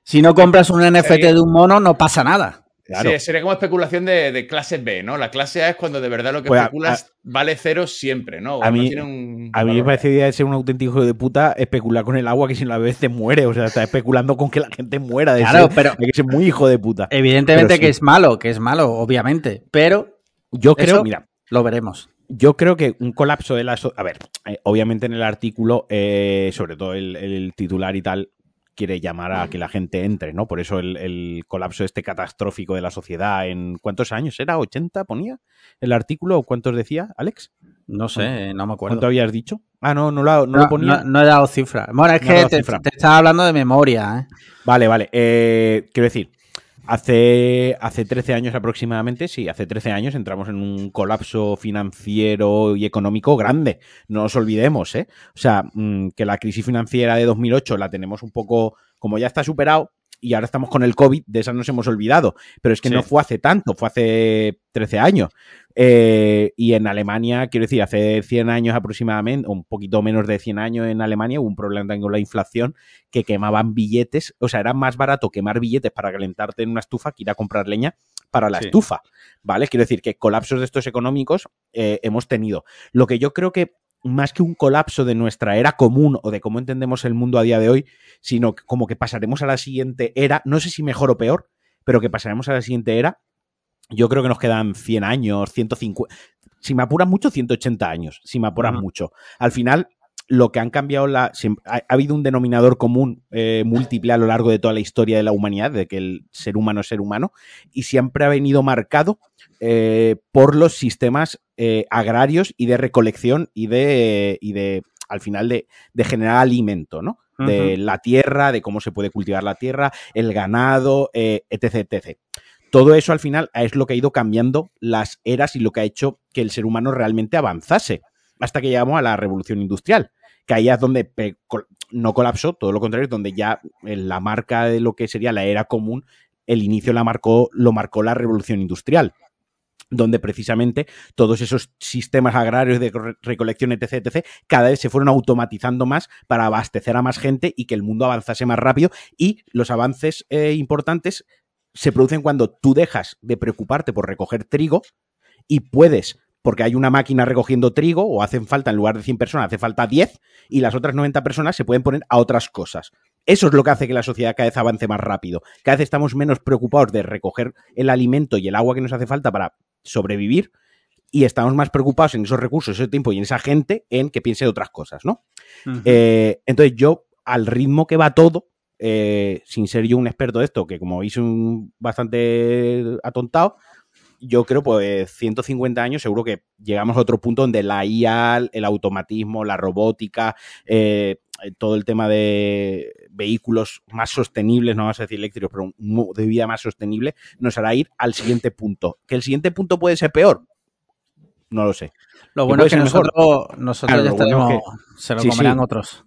si no compras un NFT de un mono, no pasa nada. Claro. Sí, sería como especulación de, de clase B, ¿no? La clase A es cuando de verdad lo que Pues a- especulas vale cero siempre, ¿no? O a mí- tiene un A mí me parecería ser un auténtico hijo de puta especular con el agua que si no la bebes te muere. O sea, está especulando con que la gente muera de Claro, sed. pero Hay que ser muy hijo de puta. evidentemente Pero sí. que es malo, que es malo, obviamente. Pero Yo creo, eso- mira, lo veremos. Yo creo que un colapso de la... so- A ver, eh, obviamente en el artículo, eh, sobre todo el, el titular y tal, quiere llamar a que la gente entre, ¿no? Por eso el, el colapso este catastrófico de la sociedad en... ¿Cuántos años era? ¿80 ponía el artículo? ¿O cuántos decía, Alex? No sé, no me acuerdo. ¿Cuánto habías dicho? Ah, no, no, lo, no No, lo ponía. no- no he dado cifra. Bueno, es No que te estaba hablando de memoria, ¿eh? Vale, vale. Eh, quiero decir, hace, hace 13 años aproximadamente, sí, hace 13 años entramos en un colapso financiero y económico grande. No nos olvidemos, ¿eh? O sea, mm, que la crisis financiera de 2008 la tenemos un poco, como ya está superado, y ahora estamos con el COVID, de esa nos hemos olvidado. Pero es que Sí. no fue hace tanto, fue hace 13 años. Eh, y en Alemania, quiero decir, hace 100 años aproximadamente, un poquito menos de 100 años en Alemania, hubo un problema también con la inflación que quemaban billetes, o sea, era más barato quemar billetes para calentarte en una estufa que ir a comprar leña para la Sí. estufa, ¿vale? Quiero decir que colapsos de estos económicos eh, hemos tenido. Lo que yo creo que más que un colapso de nuestra era común o de cómo entendemos el mundo a día de hoy, sino que como que pasaremos a la siguiente era, no sé si mejor o peor, pero que pasaremos a la siguiente era, yo creo que nos quedan 100 años, 150, si me apuran mucho, 180 años, si me apuran Ujú. mucho. Al final, lo que han cambiado, la, siem- ha, ha habido un denominador común eh, múltiple a lo largo de toda la historia de la humanidad, de que el ser humano es ser humano, y siempre ha venido marcado eh, por los sistemas eh, agrarios y de recolección y de, y de al final, de, de generar alimento, ¿no? De la tierra, de cómo se puede cultivar la tierra, el ganado, eh, etc, etc. Todo eso al final es lo que ha ido cambiando las eras y lo que ha hecho que el ser humano realmente avanzase hasta que llegamos a la revolución industrial, que ahí es donde no colapsó, todo lo contrario, es donde ya eh, la marca de lo que sería la era común, el inicio la marcó, lo marcó la revolución industrial donde precisamente todos esos sistemas agrarios de re- recolección, etc., etc., cada vez se fueron automatizando más para abastecer a más gente y que el mundo avanzase más rápido. Y los avances eh, importantes se producen cuando tú dejas de preocuparte por recoger trigo y puedes, porque hay una máquina recogiendo trigo o hacen falta, en lugar de 100 personas, hace falta 10 y las otras 90 personas se pueden poner a otras cosas. Eso es lo que hace que la sociedad cada vez avance más rápido. Cada vez estamos menos preocupados de recoger el alimento y el agua que nos hace falta para sobrevivir y estamos más preocupados en esos recursos, ese tiempo y en esa gente en que piense de otras cosas, ¿no? Eh, entonces yo, al ritmo que va todo, eh, sin ser yo un experto de esto, que como veis un bastante atontado, yo creo pues 150 años seguro que llegamos a otro punto donde la IA, el automatismo, la robótica, eh, todo el tema de vehículos más sostenibles, no vamos a decir eléctricos, pero un modo de vida más sostenible, nos hará ir al siguiente punto. ¿Que el siguiente punto puede ser peor? No lo sé. Lo bueno es que mejor. nosotros, nosotros Claro, ya lo bueno es estaremos, se lo sí, comerán sí. otros,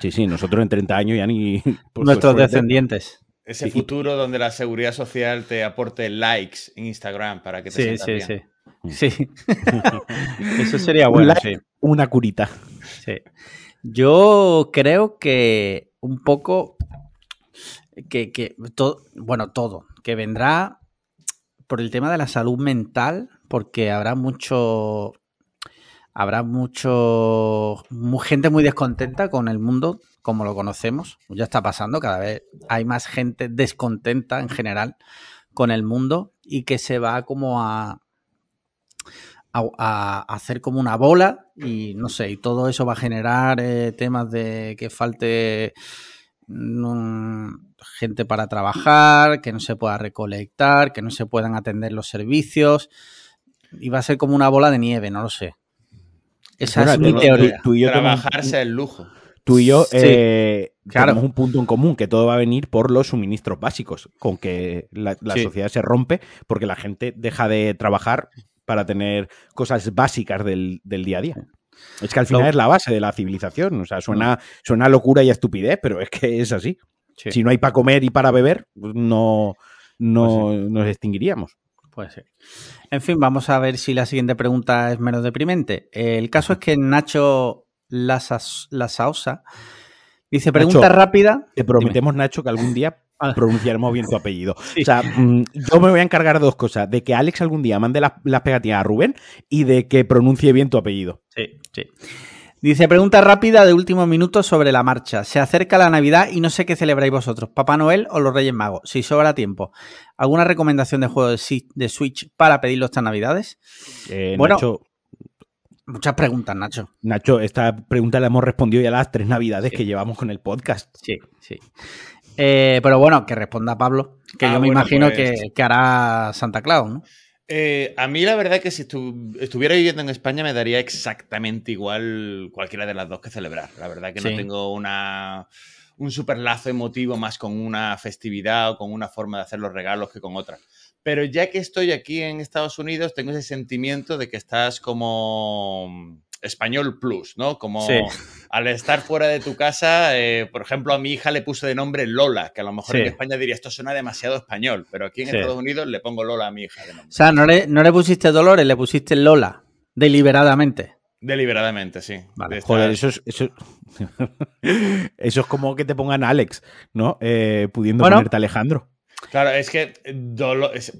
Sí, sí, nosotros en 30 años ya ni... por nuestros descendientes. Ese Sí. futuro donde la seguridad social te aporte likes en Instagram para que te Sí, sientas sí, bien. sí. Sí. Eso sería Un bueno, like. sí. Una curita. Sí. Yo creo que un poco que, que bueno, todo, que vendrá por el tema de la salud mental, porque habrá mucho habrá mucho mu- gente muy descontenta con el mundo como lo conocemos. Ya está pasando, cada vez hay más gente descontenta en general con el mundo y que se va como a a, a hacer como una bola y no sé, y todo eso va a generar eh, temas de que falte mm, gente para trabajar, que no se pueda recolectar, que no se puedan atender los servicios. Y va a ser como una bola de nieve, no lo sé. Esa es mi tú- teoría. tú y yo tenemos- Trabajarse el lujo. Tú y yo Sí, eh, claro. tenemos un punto en común, que todo va a venir por los suministros básicos, con que la, la Sí. sociedad se rompe porque la gente deja de trabajar para tener cosas básicas del, del día a día. Es que al final es la base de la civilización. O sea, suena, suena a locura y estupidez, pero es que es así. Sí, Si no hay para comer y para beber, no, no Pues nos extinguiríamos. puede ser. En fin, vamos a ver si la siguiente pregunta es menos deprimente. El caso es que Nacho Lasas- Lasaosa dice: Pregunta Nacho, rápida. Te prometemos, Nacho, que algún día Ah. pronunciaremos bien tu apellido. O sea, mm, yo me voy a encargar de dos cosas: de que Alex algún día mande las, las pegatinas a Rubén y de que pronuncie bien tu apellido. Sí, sí. Dice, pregunta rápida de último minuto sobre la marcha. Se acerca la Navidad y no sé qué celebráis vosotros, Papá Noel o los Reyes Magos. Si sobra tiempo, ¿alguna recomendación de juego de Switch para pedirlo estas Navidades? Eh, Bueno. Nacho, Muchas preguntas, Nacho. Nacho, esta pregunta la hemos respondido ya las tres navidades Sí. que llevamos con el podcast. Sí, sí. Eh, pero bueno, que responda Pablo, que Ah, yo me bueno, imagino pues- que, que hará Santa Claus, ¿no? Eh, a mí la verdad que si estu- estuviera viviendo en España me daría exactamente igual cualquiera de las dos que celebrar. La verdad que Sí. no tengo una, un super lazo emotivo más con una festividad o con una forma de hacer los regalos que con otra. Pero ya que estoy aquí en Estados Unidos, tengo ese sentimiento de que estás como español plus, ¿no? Como Sí. al estar fuera de tu casa, eh, por ejemplo, a mi hija le puse de nombre Lola, que a lo mejor Sí. en España diría esto suena demasiado español, pero aquí en Sí. Estados Unidos le pongo Lola a mi hija de nombre. O sea, no le, no le pusiste Dolores, le pusiste Lola, deliberadamente. Deliberadamente, sí. Vale. De estas- Joder, eso es, eso, eso es como que te pongan Alex, ¿no? Eh, pudiendo Bueno. ponerte Alejandro. Claro, es que eh, dolo- es-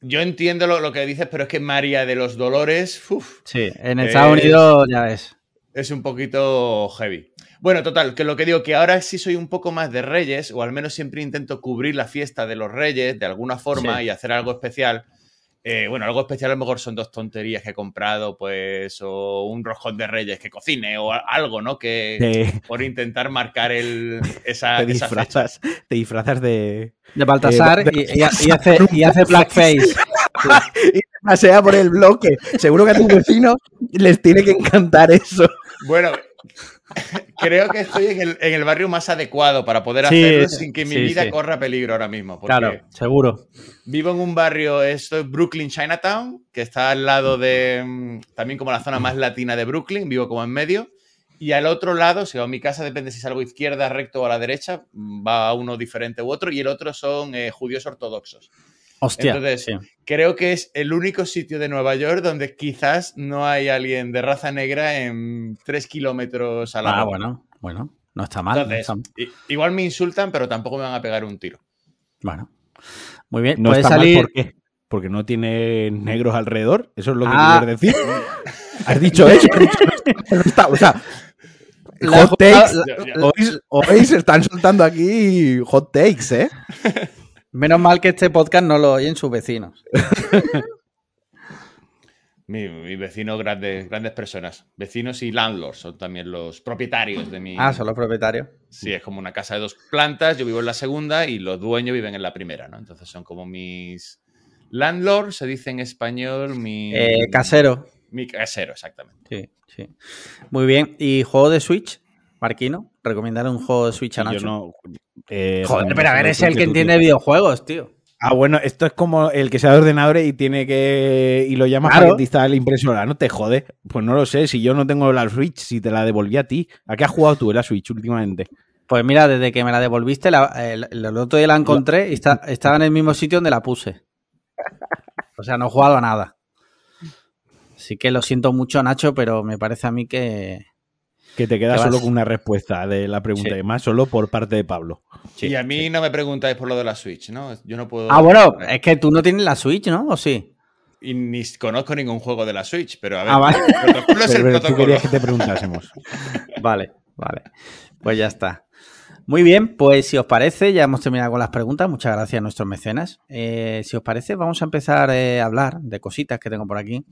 yo entiendo lo, lo que dices, pero es que María de los Dolores uf, Sí, en Estados Unidos ya ves. es un poquito heavy. Bueno, total, que lo que digo, que ahora sí soy un poco más de Reyes, o al menos siempre intento cubrir la fiesta de los Reyes de alguna forma Sí. y hacer algo especial. Eh, bueno, algo especial a lo mejor son dos tonterías que he comprado, pues, o un roscón de Reyes que cocine, o algo, ¿no? Que por intentar marcar el, esa, te esa fecha. disfrazas, te disfrazas de. De Baltasar Eh, de- y, y- y hace, y hace blackface. y te pasea por el bloque. Seguro que a tus vecinos les tiene que encantar eso. Bueno, creo que estoy en el, en el barrio más adecuado para poder Sí, hacerlo sin que mi sí, vida sí. corra peligro ahora mismo. Porque Claro, seguro. vivo en un barrio, esto es Brooklyn Chinatown, que está al lado de, mm, también como la zona más latina de Brooklyn, vivo como en medio. Y al otro lado, o sea, mi casa depende si salgo izquierda, recto o a la derecha, mm, va a uno diferente u otro, y el otro son eh, judíos ortodoxos. Hostia. Entonces, sí. Creo que es el único sitio de Nueva York donde quizás no hay alguien de raza negra en tres kilómetros a la Ah, redonda. bueno, bueno. No está mal. no está igual me insultan, pero tampoco me van a pegar un tiro. Bueno. Muy bien. No Puede está salir. mal, ¿por qué? Porque no tiene negros alrededor. Eso es lo que Ah. quieres decir. Has dicho eso. no está- o sea, La hot takes. hoy se están soltando aquí hot takes, ¿eh? Menos mal que este podcast no lo oyen sus vecinos. Mi, mi vecino, grandes, grandes personas. Vecinos y landlords son también los propietarios de mi. Ah, son los propietarios. Sí, es como una casa de dos plantas. Yo vivo en la segunda y los dueños viven en la primera, ¿no? Entonces son como mis. Landlords se dice en español mi. Eh, casero. Mi casero, exactamente. Sí, sí. Muy bien. ¿Y juego de Switch? Marquino, recomendar un juego de Switch a Yo Nacho. no, eh, Joder, pero a ver, es el que entiende tienes. videojuegos, tío. Ah, bueno, esto es como el que sea de ordenadores y tiene que. y lo llamas Claro. para que te instale la impresora. No te jode. Pues no lo sé. Si yo no tengo la Switch, si te la devolví a ti. ¿A qué has jugado tú la Switch últimamente? Pues mira, desde que me la devolviste, la- el, el otro día la encontré y está, estaba en el mismo sitio donde la puse. O sea, no he jugado a nada. Así que lo siento mucho, Nacho, pero me parece a mí que. Que te quedas ¿Qué solo vas? con una respuesta de la pregunta, Sí. y más solo por parte de Pablo. Sí, y a mí sí. no me preguntáis por lo de la Switch, ¿no? Yo no puedo. Ah, bueno, es que tú no tienes la Switch, ¿no? ¿O sí? Y ni conozco ningún juego de la Switch, pero a ver. Ah, vale. El protocolo es el Pero, tú querías que te preguntásemos. Vale, vale. Pues ya está. Muy bien, pues si os parece, ya hemos terminado con las preguntas. Muchas gracias a nuestros mecenas. Eh, si os parece, vamos a empezar eh, a hablar de cositas que tengo por aquí.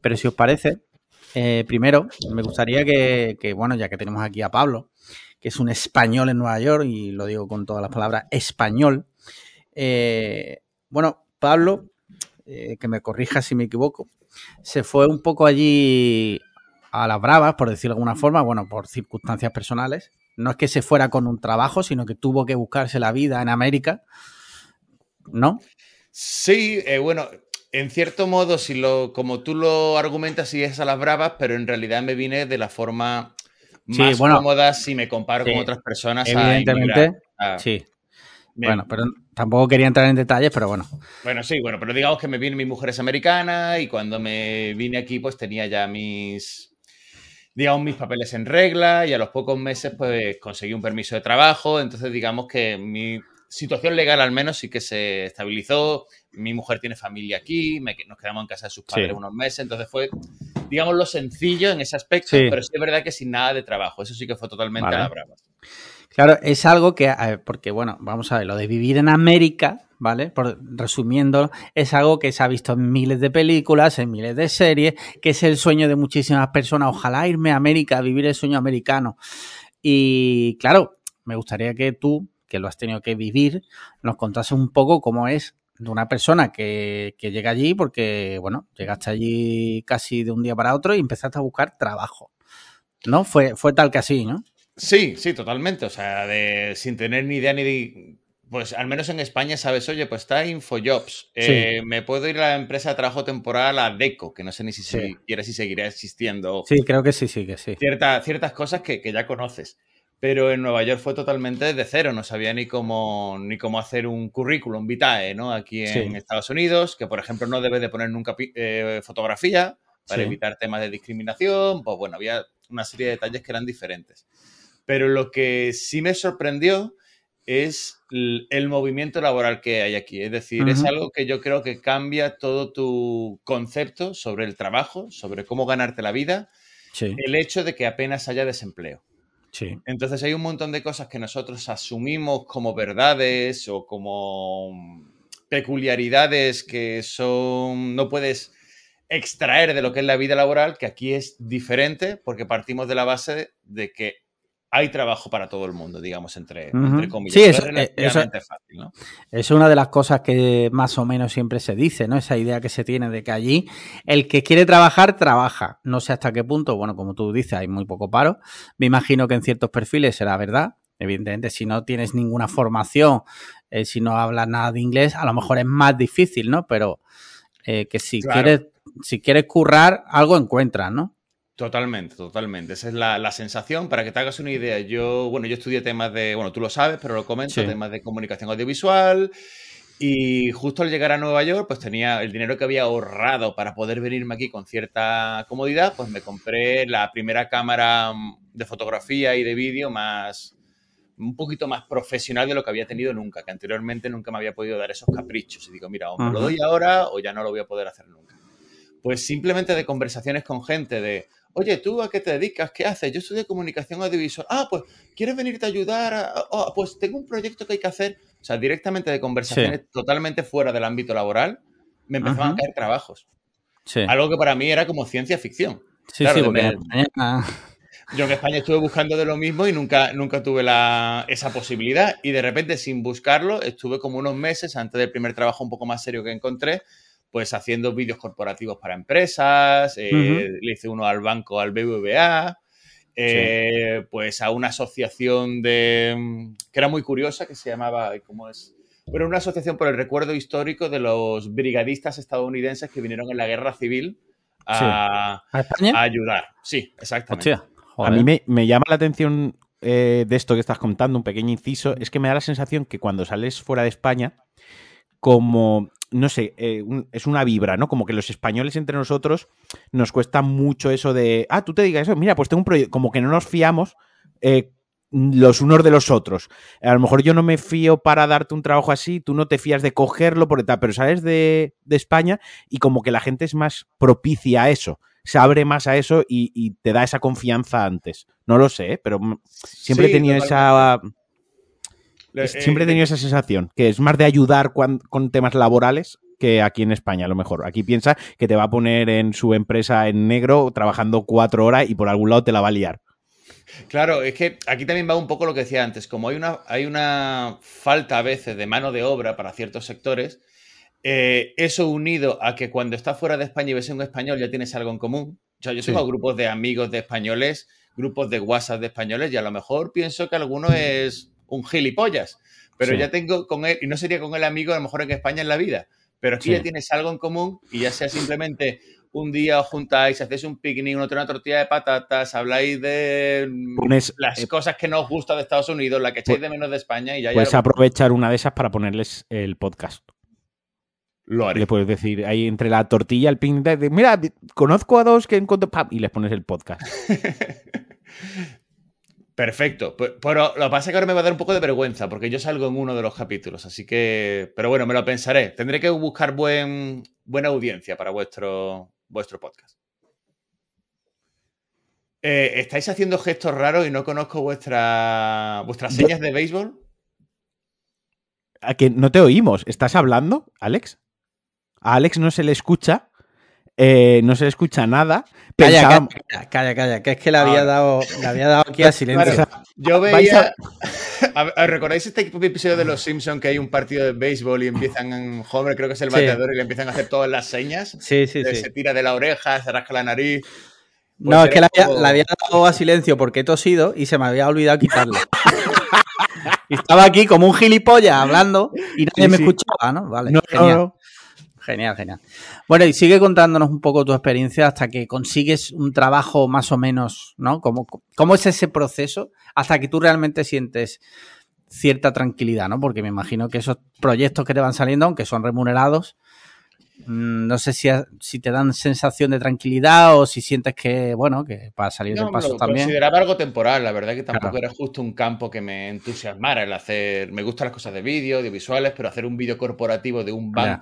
Pero si os parece, eh, primero me gustaría que, bueno, ya que tenemos aquí a Pablo, que es un español en Nueva York, y lo digo con todas las palabras, español. Eh, bueno, Pablo, eh, que me corrija si me equivoco, se fue un poco allí a las bravas, por decirlo de alguna forma, bueno, por circunstancias personales. No es que se fuera con un trabajo, sino que tuvo que buscarse la vida en América, ¿no? Sí, bueno, en cierto modo, si lo, como tú lo argumentas, sí es a las bravas, pero en realidad me vine de la forma más Sí, bueno. cómoda si me comparo Sí, con otras personas. Evidentemente, sí. Bueno, pero tampoco quería entrar en detalles, pero bueno. Bueno, sí, bueno, pero digamos que me vine, mi mujer es americana y cuando me vine aquí pues tenía ya mis, digamos, mis papeles en regla y a los pocos meses pues conseguí un permiso de trabajo, entonces digamos que mi situación legal al menos sí que se estabilizó, mi mujer tiene familia aquí, me- nos quedamos en casa de sus padres Sí. unos meses, entonces fue, digamos, lo sencillo en ese aspecto, Sí. pero sí es verdad que sin nada de trabajo, eso sí que fue totalmente Vale. a la brava. Claro, es algo que, ver, porque bueno, vamos a ver, lo de vivir en América, ¿vale? Por, resumiendo, es algo que se ha visto en miles de películas, en miles de series, que es el sueño de muchísimas personas. Ojalá irme a América, a vivir el sueño americano. Y claro, me gustaría que tú, que lo has tenido que vivir, nos contases un poco cómo es de una persona que, que llega allí, porque, bueno, llegaste allí casi de un día para otro y empezaste a buscar trabajo. ¿No? Fue, fue tal que así, ¿no? Sí, sí, totalmente. O sea, de, sin tener ni idea ni de. Pues al menos en España sabes, oye, pues está InfoJobs. Eh, me puedo ir a la empresa de trabajo temporal a Deco, que no sé ni si Sí. siquiera si seguirá existiendo. Sí, creo que sí, sí, que sí. Cierta- ciertas cosas que, que ya conoces. Pero en Nueva York fue totalmente de cero, no sabía ni cómo, ni cómo hacer un currículum vitae, ¿no? Aquí en Sí. Estados Unidos, que por ejemplo no debes de poner nunca eh, fotografía para Sí. evitar temas de discriminación, pues bueno, había una serie de detalles que eran diferentes. Pero lo que sí me sorprendió es el movimiento laboral que hay aquí. Es decir, es algo que yo creo que cambia todo tu concepto sobre el trabajo, sobre cómo ganarte la vida, Sí, el hecho de que apenas haya desempleo. Sí. Entonces hay un montón de cosas que nosotros asumimos como verdades o como peculiaridades que son no puedes extraer de lo que es la vida laboral, que aquí es diferente porque partimos de la base de que hay trabajo para todo el mundo, digamos, entre, comillas. Sí, eso- es eh, eso- fácil, ¿no? Es una de las cosas que más o menos siempre se dice, ¿no? Esa idea que se tiene de que allí el que quiere trabajar, trabaja. No sé hasta qué punto, bueno, como tú dices, hay muy poco paro. Me imagino que en ciertos perfiles será verdad. Evidentemente, si no tienes ninguna formación, eh, si no hablas nada de inglés, a lo mejor es más difícil, ¿no? Pero eh, que si Claro. quieres, si quieres currar, algo encuentras, ¿no? Totalmente, totalmente. Esa es la, la sensación. Para que te hagas una idea, yo, bueno, yo estudié temas de, bueno, tú lo sabes, pero lo comento, Sí. temas de comunicación audiovisual. Y justo al llegar a Nueva York, pues tenía el dinero que había ahorrado para poder venirme aquí con cierta comodidad, pues me compré la primera cámara mm, de fotografía y de vídeo más, un poquito más profesional de lo que había tenido nunca, que anteriormente nunca me había podido dar esos caprichos. Y digo, mira, o me lo doy ahora o ya no lo voy a poder hacer nunca. Pues simplemente de conversaciones con gente de, oye, ¿tú a qué te dedicas? ¿Qué haces? Yo estudié comunicación audiovisual. Ah, pues, ¿quieres venirte a ayudar? a- ah, pues tengo un proyecto que hay que hacer. O sea, directamente de conversaciones totalmente fuera del ámbito laboral, me empezaban a caer trabajos. Sí. Algo que para mí era como ciencia ficción. Sí, claro, sí, porque me- en España- Yo en España estuve buscando de lo mismo y nunca, nunca tuve la, esa posibilidad. Y de repente, sin buscarlo, estuve como unos meses antes del primer trabajo un poco más serio que encontré, pues haciendo vídeos corporativos para empresas. eh. Le hice uno al banco, al BBVA. eh, Pues a una asociación de mm, que era muy curiosa, que se llamaba, ¿cómo es? Pero una asociación por el recuerdo histórico de los brigadistas estadounidenses que vinieron en la guerra civil a, ¿A España? a ayudar. Sí, exactamente. Hostia. A mí me, me llama la atención eh, de esto que estás contando, un pequeño inciso, es que me da la sensación que cuando sales fuera de España, como, no sé, eh, un- es una vibra, ¿no? Como que los españoles entre nosotros nos cuesta mucho eso de, ah, tú te digas eso, mira, pues tengo un proyecto, como que no nos fiamos eh, los unos de los otros. A lo mejor yo no me fío para darte un trabajo así, tú no te fías de cogerlo por tal, pero sales de, de España y como que la gente es más propicia a eso, se abre más a eso y, y te da esa confianza antes. No lo sé, ¿eh? pero siempre he tenido totalmente. esa... Siempre he Eh, tenido esa sensación, que es más de ayudar con temas laborales que aquí en España, a lo mejor. Aquí piensa que te va a poner en su empresa en negro trabajando cuatro horas y por algún lado te la va a liar. Claro, es que aquí también va un poco lo que decía antes. Como hay una, hay una falta a veces de mano de obra para ciertos sectores, eh, eso unido a que cuando estás fuera de España y ves a un español ya tienes algo en común. O sea, yo Sí. tengo grupos de amigos de españoles, grupos de WhatsApp de españoles, y a lo mejor pienso que alguno es un gilipollas. Pero Sí. ya tengo con él, y no sería con el amigo a lo mejor en España en la vida. Pero aquí Sí. ya tienes algo en común y ya sea simplemente un día os juntáis, hacéis un picnic, uno trae una tortilla de patatas, habláis de Pones, las eh, cosas que no os gusta de Estados Unidos, la que echáis de menos de España y ya, ya puedes lo, aprovechar una de esas para ponerles el podcast. lo haré. Le puedes decir ahí entre la tortilla, el pin, de, mira, conozco a dos que encuentro, pam, y les pones el podcast. Perfecto. Pe- Pero lo que pasa es que ahora me va a dar un poco de vergüenza porque yo salgo en uno de los capítulos, así que... Pero bueno, me lo pensaré. Tendré que buscar buen, buena audiencia para vuestro, vuestro podcast. Eh, ¿Estáis haciendo gestos raros y no conozco vuestra, vuestras señas de béisbol? ¿A que no te oímos? ¿Estás hablando, Alex? A Alex no se le escucha, eh, no se le escucha nada. Calla, Pensábamos- calla, calla, calla, que es que le había Ah. dado, le había dado aquí a silencio. Claro. Yo veía... A- ¿Recordáis este episodio de Los Simpsons que hay un partido de béisbol y empiezan, Homer creo que es el Sí. bateador y le empiezan a hacer todas las señas? Sí, sí, sí. Se tira de la oreja, se rasca la nariz. No, es que le había, como- le había dado a silencio porque he tosido y se me había olvidado quitarlo. y estaba aquí como un gilipollas hablando y nadie Sí, me sí. escuchaba, ¿no? Vale, No, no, genial. no. Genial, genial. Bueno, y sigue contándonos un poco tu experiencia hasta que consigues un trabajo más o menos, ¿no? ¿Cómo, cómo es ese proceso hasta que tú realmente sientes cierta tranquilidad, ¿no? Porque me imagino que esos proyectos que te van saliendo, aunque son remunerados, mm, no sé si, si te dan sensación de tranquilidad o si sientes que, bueno, que para salir No, del paso lo también. consideraba algo temporal, la verdad que tampoco Claro. era justo un campo que me entusiasmara el hacer. Me gustan las cosas de vídeo, audiovisuales, pero hacer un vídeo corporativo de un Ya.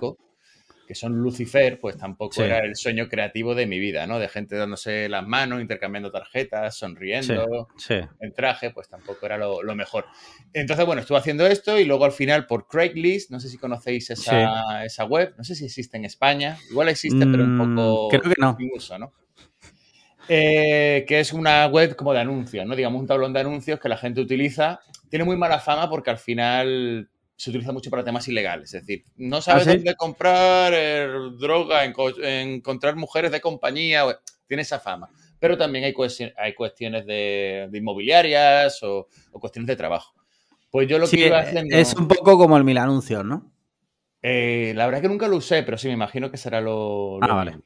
Que son Lucifer, pues tampoco Sí. era el sueño creativo de mi vida, ¿no? De gente dándose las manos, intercambiando tarjetas, sonriendo. Sí. en traje, pues tampoco era lo, lo mejor. Entonces, bueno, estuve haciendo esto y luego al final por Craigslist, no sé si conocéis esa, esa web, no sé si existe en España, igual existe, pero un Mm, poco creo que no. sin uso, ¿no? Eh, que es una web como de anuncios, ¿no? Digamos un tablón de anuncios que la gente utiliza. Tiene muy mala fama porque al final se utiliza mucho para temas ilegales. Es decir, no sabes ¿Ah, sí? dónde comprar eh, droga, enco- encontrar mujeres de compañía. o- Tiene esa fama. Pero también hay, cuestion- hay cuestiones de, de inmobiliarias o, o cuestiones de trabajo. Pues yo lo Sí, que iba haciendo. es un poco como el mil anuncios, ¿no? eh, la verdad que nunca lo usé, pero sí me imagino que será lo. lo Ah, vale.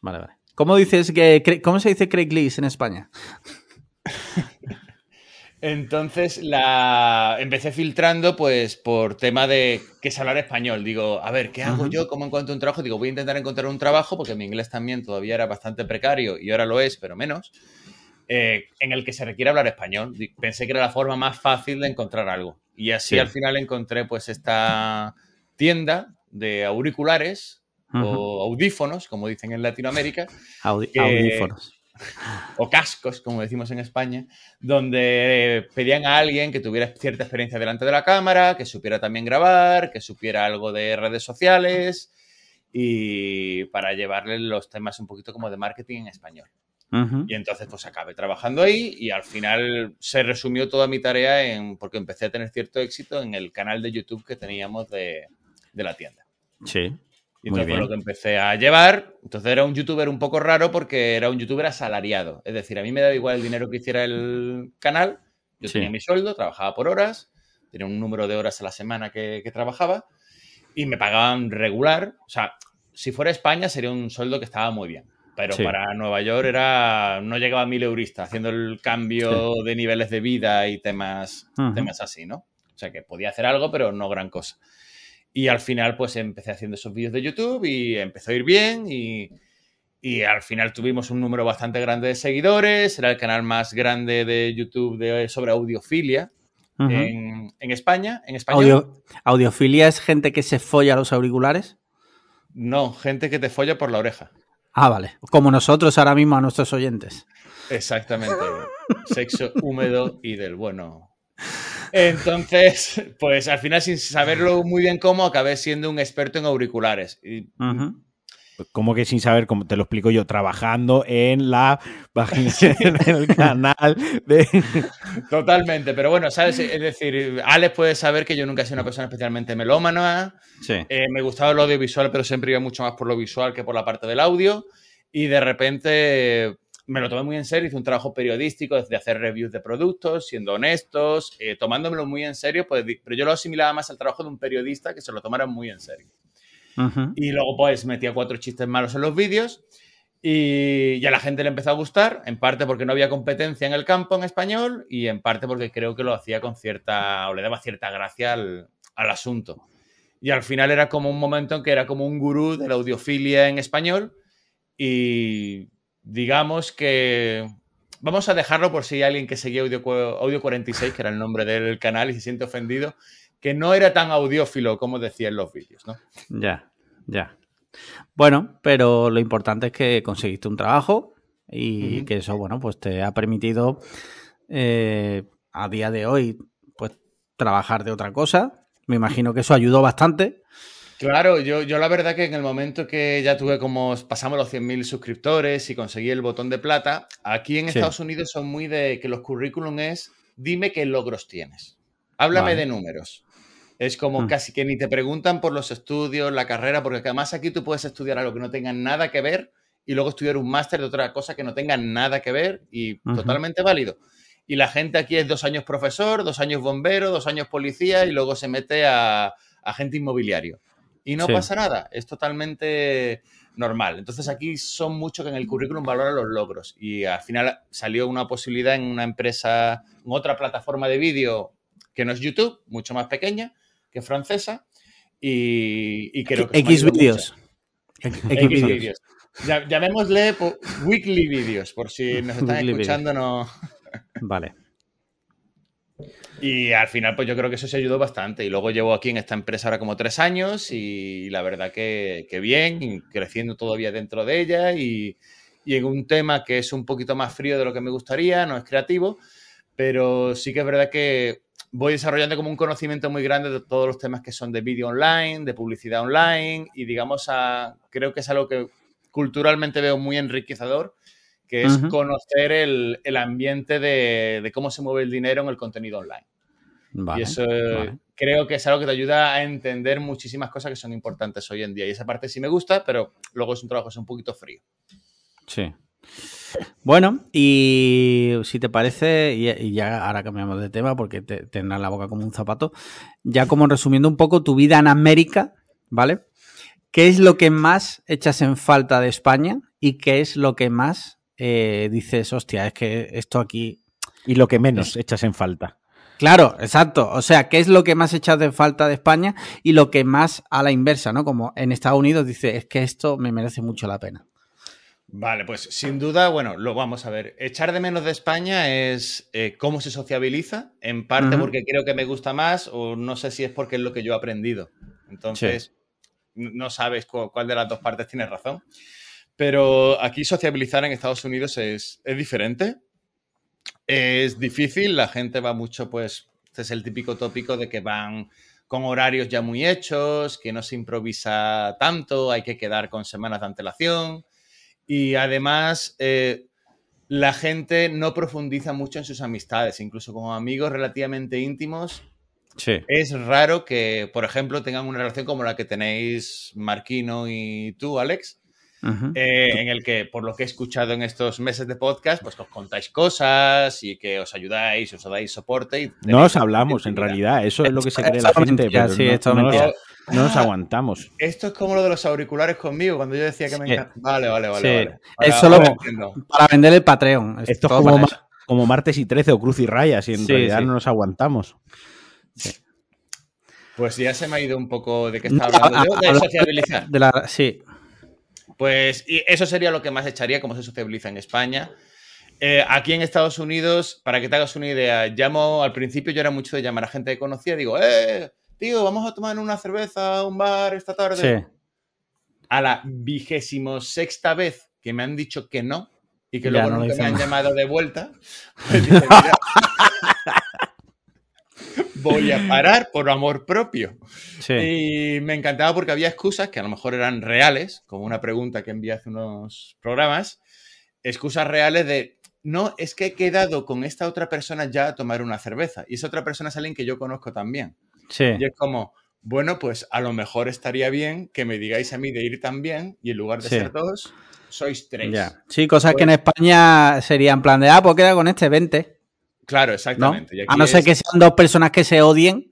Vale, vale. ¿Cómo dices que cómo se dice Craigslist en España? Entonces la empecé filtrando pues por tema de que es hablar español. Digo, a ver, ¿qué hago yo? ¿Cómo encuentro un trabajo? Digo, voy a intentar encontrar un trabajo porque mi inglés también todavía era bastante precario y ahora lo es, pero menos, eh, en el que se requiere hablar español. Pensé que era la forma más fácil de encontrar algo. Y así Sí. al final encontré pues esta tienda de auriculares o audífonos, como dicen en Latinoamérica, Audi- que- audífonos. O cascos, como decimos en España, donde pedían a alguien que tuviera cierta experiencia delante de la cámara, que supiera también grabar, que supiera algo de redes sociales y para llevarle los temas un poquito como de marketing en español. Y entonces pues acabé trabajando ahí y al final se resumió toda mi tarea en, porque empecé a tener cierto éxito en el canal de YouTube que teníamos de, de la tienda. Sí. Y entonces fue lo que empecé a llevar. Entonces era un youtuber un poco raro porque era un youtuber asalariado. Es decir, a mí me daba igual el dinero que hiciera el canal. Yo Sí. tenía mi sueldo, trabajaba por horas, tenía un número de horas a la semana que, que trabajaba y me pagaban regular. O sea, si fuera España sería un sueldo que estaba muy bien. Pero Sí. para Nueva York era no llegaba a mil euristas haciendo el cambio de niveles de vida y temas, Ujú. temas así, ¿no? O sea que podía hacer algo, pero no gran cosa. Y al final, pues empecé haciendo esos vídeos de YouTube y empezó a ir bien y, y al final tuvimos un número bastante grande de seguidores. Era el canal más grande de YouTube de, sobre audiofilia en, en España. En español, Audio- audiofilia es gente que se folla los auriculares. no, gente que te folla por la oreja. Ah, vale. Como nosotros ahora mismo a nuestros oyentes. Exactamente. Sexo húmedo y del bueno. Entonces, pues al final, sin saberlo muy bien cómo, acabé siendo un experto en auriculares. Y. Como que sin saber cómo te lo explico yo, trabajando en la página, en el canal de. Totalmente, pero bueno, ¿sabes? Es decir, Alex puede saber que yo nunca he sido una persona especialmente melómana. Sí. Eh, me gustaba lo audiovisual, pero siempre iba mucho más por lo visual que por la parte del audio. Y de repente me lo tomé muy en serio, hice un trabajo periodístico de hacer reviews de productos, siendo honestos, eh, tomándomelo muy en serio, pues, pero yo lo asimilaba más al trabajo de un periodista que se lo tomara muy en serio. Ujú. Y luego pues metía cuatro chistes malos en los vídeos y, y a la gente le empezó a gustar, en parte porque no había competencia en el campo en español y en parte porque creo que lo hacía con cierta, o le daba cierta gracia al, al asunto. Y al final era como un momento en que era como un gurú de la audiofilia en español y digamos que vamos a dejarlo por si hay alguien que seguía Audio, Audio 46, que era el nombre del canal y se siente ofendido, que no era tan audiófilo como decía en los vídeos, ¿no? Ya, ya. Bueno, pero lo importante es que conseguiste un trabajo y que eso, bueno, pues te ha permitido eh, a día de hoy, pues trabajar de otra cosa. Me imagino que eso ayudó bastante. Claro, yo, yo la verdad que en el momento que ya tuve como pasamos los 100.000 suscriptores y conseguí el botón de plata, aquí en Sí. Estados Unidos son muy de que los currículum es dime qué logros tienes. Háblame Vale. de números. Es como Hmm. casi que ni te preguntan por los estudios, la carrera, porque además aquí tú puedes estudiar algo que no tenga nada que ver y luego estudiar un máster de otra cosa que no tenga nada que ver y totalmente válido. Y la gente aquí es dos años profesor, dos años bombero, dos años policía y luego se mete a agente inmobiliario. Y no Sí. pasa nada, es totalmente normal. Entonces aquí son mucho que en el currículum valoran los logros. Y al final salió una posibilidad en una empresa, en otra plataforma de vídeo que no es YouTube, mucho más pequeña, que es francesa. Y, y creo que X vídeos. X vídeos. Llamémosle weekly vídeos, por si nos están escuchando, no. Vale. Y al final, pues yo creo que eso se ayudó bastante. Y luego llevo aquí en esta empresa ahora como tres años y la verdad que, que bien, creciendo todavía dentro de ella. Y, en un tema que es un poquito más frío de lo que me gustaría, no es creativo, pero sí que es verdad que voy desarrollando como un conocimiento muy grande de todos los temas que son de vídeo online, de publicidad online. Y digamos, a, creo que es algo que culturalmente veo muy enriquecedor, que es conocer el, el ambiente de, de cómo se mueve el dinero en el contenido online. Vale. Y eso vale. creo que es algo que te ayuda a entender muchísimas cosas que son importantes hoy en día. Y esa parte sí me gusta, pero luego es un trabajo es un poquito frío. Sí. Bueno, y si te parece, y, y ya ahora cambiamos de tema porque te tendrás la boca como un zapato, ya como resumiendo un poco tu vida en América, ¿vale? ¿Qué es lo que más echas en falta de España y qué es lo que más eh, dices, hostia, es que esto aquí... Y lo que menos echas en falta. Claro, exacto. O sea, ¿qué es lo que más echas de falta de España y lo que más a la inversa, ¿no? Como en Estados Unidos dice, es que esto me merece mucho la pena. Vale, pues sin duda, bueno, lo vamos a ver. Echar de menos de España es eh, cómo se sociabiliza, en parte porque creo que me gusta más o no sé si es porque es lo que yo he aprendido. Entonces, no sabes cu- cuál de las dos partes tiene razón. Pero aquí sociabilizar en Estados Unidos es, es diferente. Es difícil, la gente va mucho, pues, este es el típico tópico de que van con horarios ya muy hechos, que no se improvisa tanto, hay que quedar con semanas de antelación. Y además, eh, la gente no profundiza mucho en sus amistades, incluso con amigos relativamente íntimos. Sí. Es raro que, por ejemplo, tengan una relación como la que tenéis Marquino y tú, Alex, Eh, en el que, por lo que he escuchado en estos meses de podcast, pues os contáis cosas y que os ayudáis, os dais soporte. Y No os hablamos, en realidad. Eso es lo que se cree la es gente. mentira, pero sí, no, esto es no nos- mentira. no nos aguantamos. Esto es como lo de los auriculares conmigo, cuando yo decía que me encanta. Vale, vale, vale. Sí. vale. Es Ahora- solo-. Para vender el Patreon. Esto es como, para ma- eso. como martes y 13 o cruz y rayas y en Sí, realidad sí. no nos aguantamos. Pues ya se me ha ido un poco de qué estaba hablando yo, de sociabilizar. de la- sí. Pues y eso sería lo que más echaría, cómo se sociabiliza en España. Eh, aquí en Estados Unidos, para que te hagas una idea, llamo al principio yo era mucho de llamar a gente que conocía, digo, eh, tío, vamos a tomar una cerveza a un bar esta tarde. Sí. A la vigésimo sexta vez que me han dicho que no y que Ya luego no nunca me han llamado de vuelta, pues dije, mira, voy a parar por amor propio. Sí. Y me encantaba porque había excusas que a lo mejor eran reales, como una pregunta que envié hace unos programas, excusas reales de, no, es que he quedado con esta otra persona ya a tomar una cerveza. Y esa otra persona es alguien que yo conozco también. Sí. Y es como, bueno, pues a lo mejor estaría bien que me digáis a mí de ir también y en lugar de Sí. ser dos, sois tres. Ya. Sí, cosas que en España sería en plan de, ah, pues queda con este 20. Claro, ¿no? exactamente. Aquí A no ser es- que sean dos personas que se odien,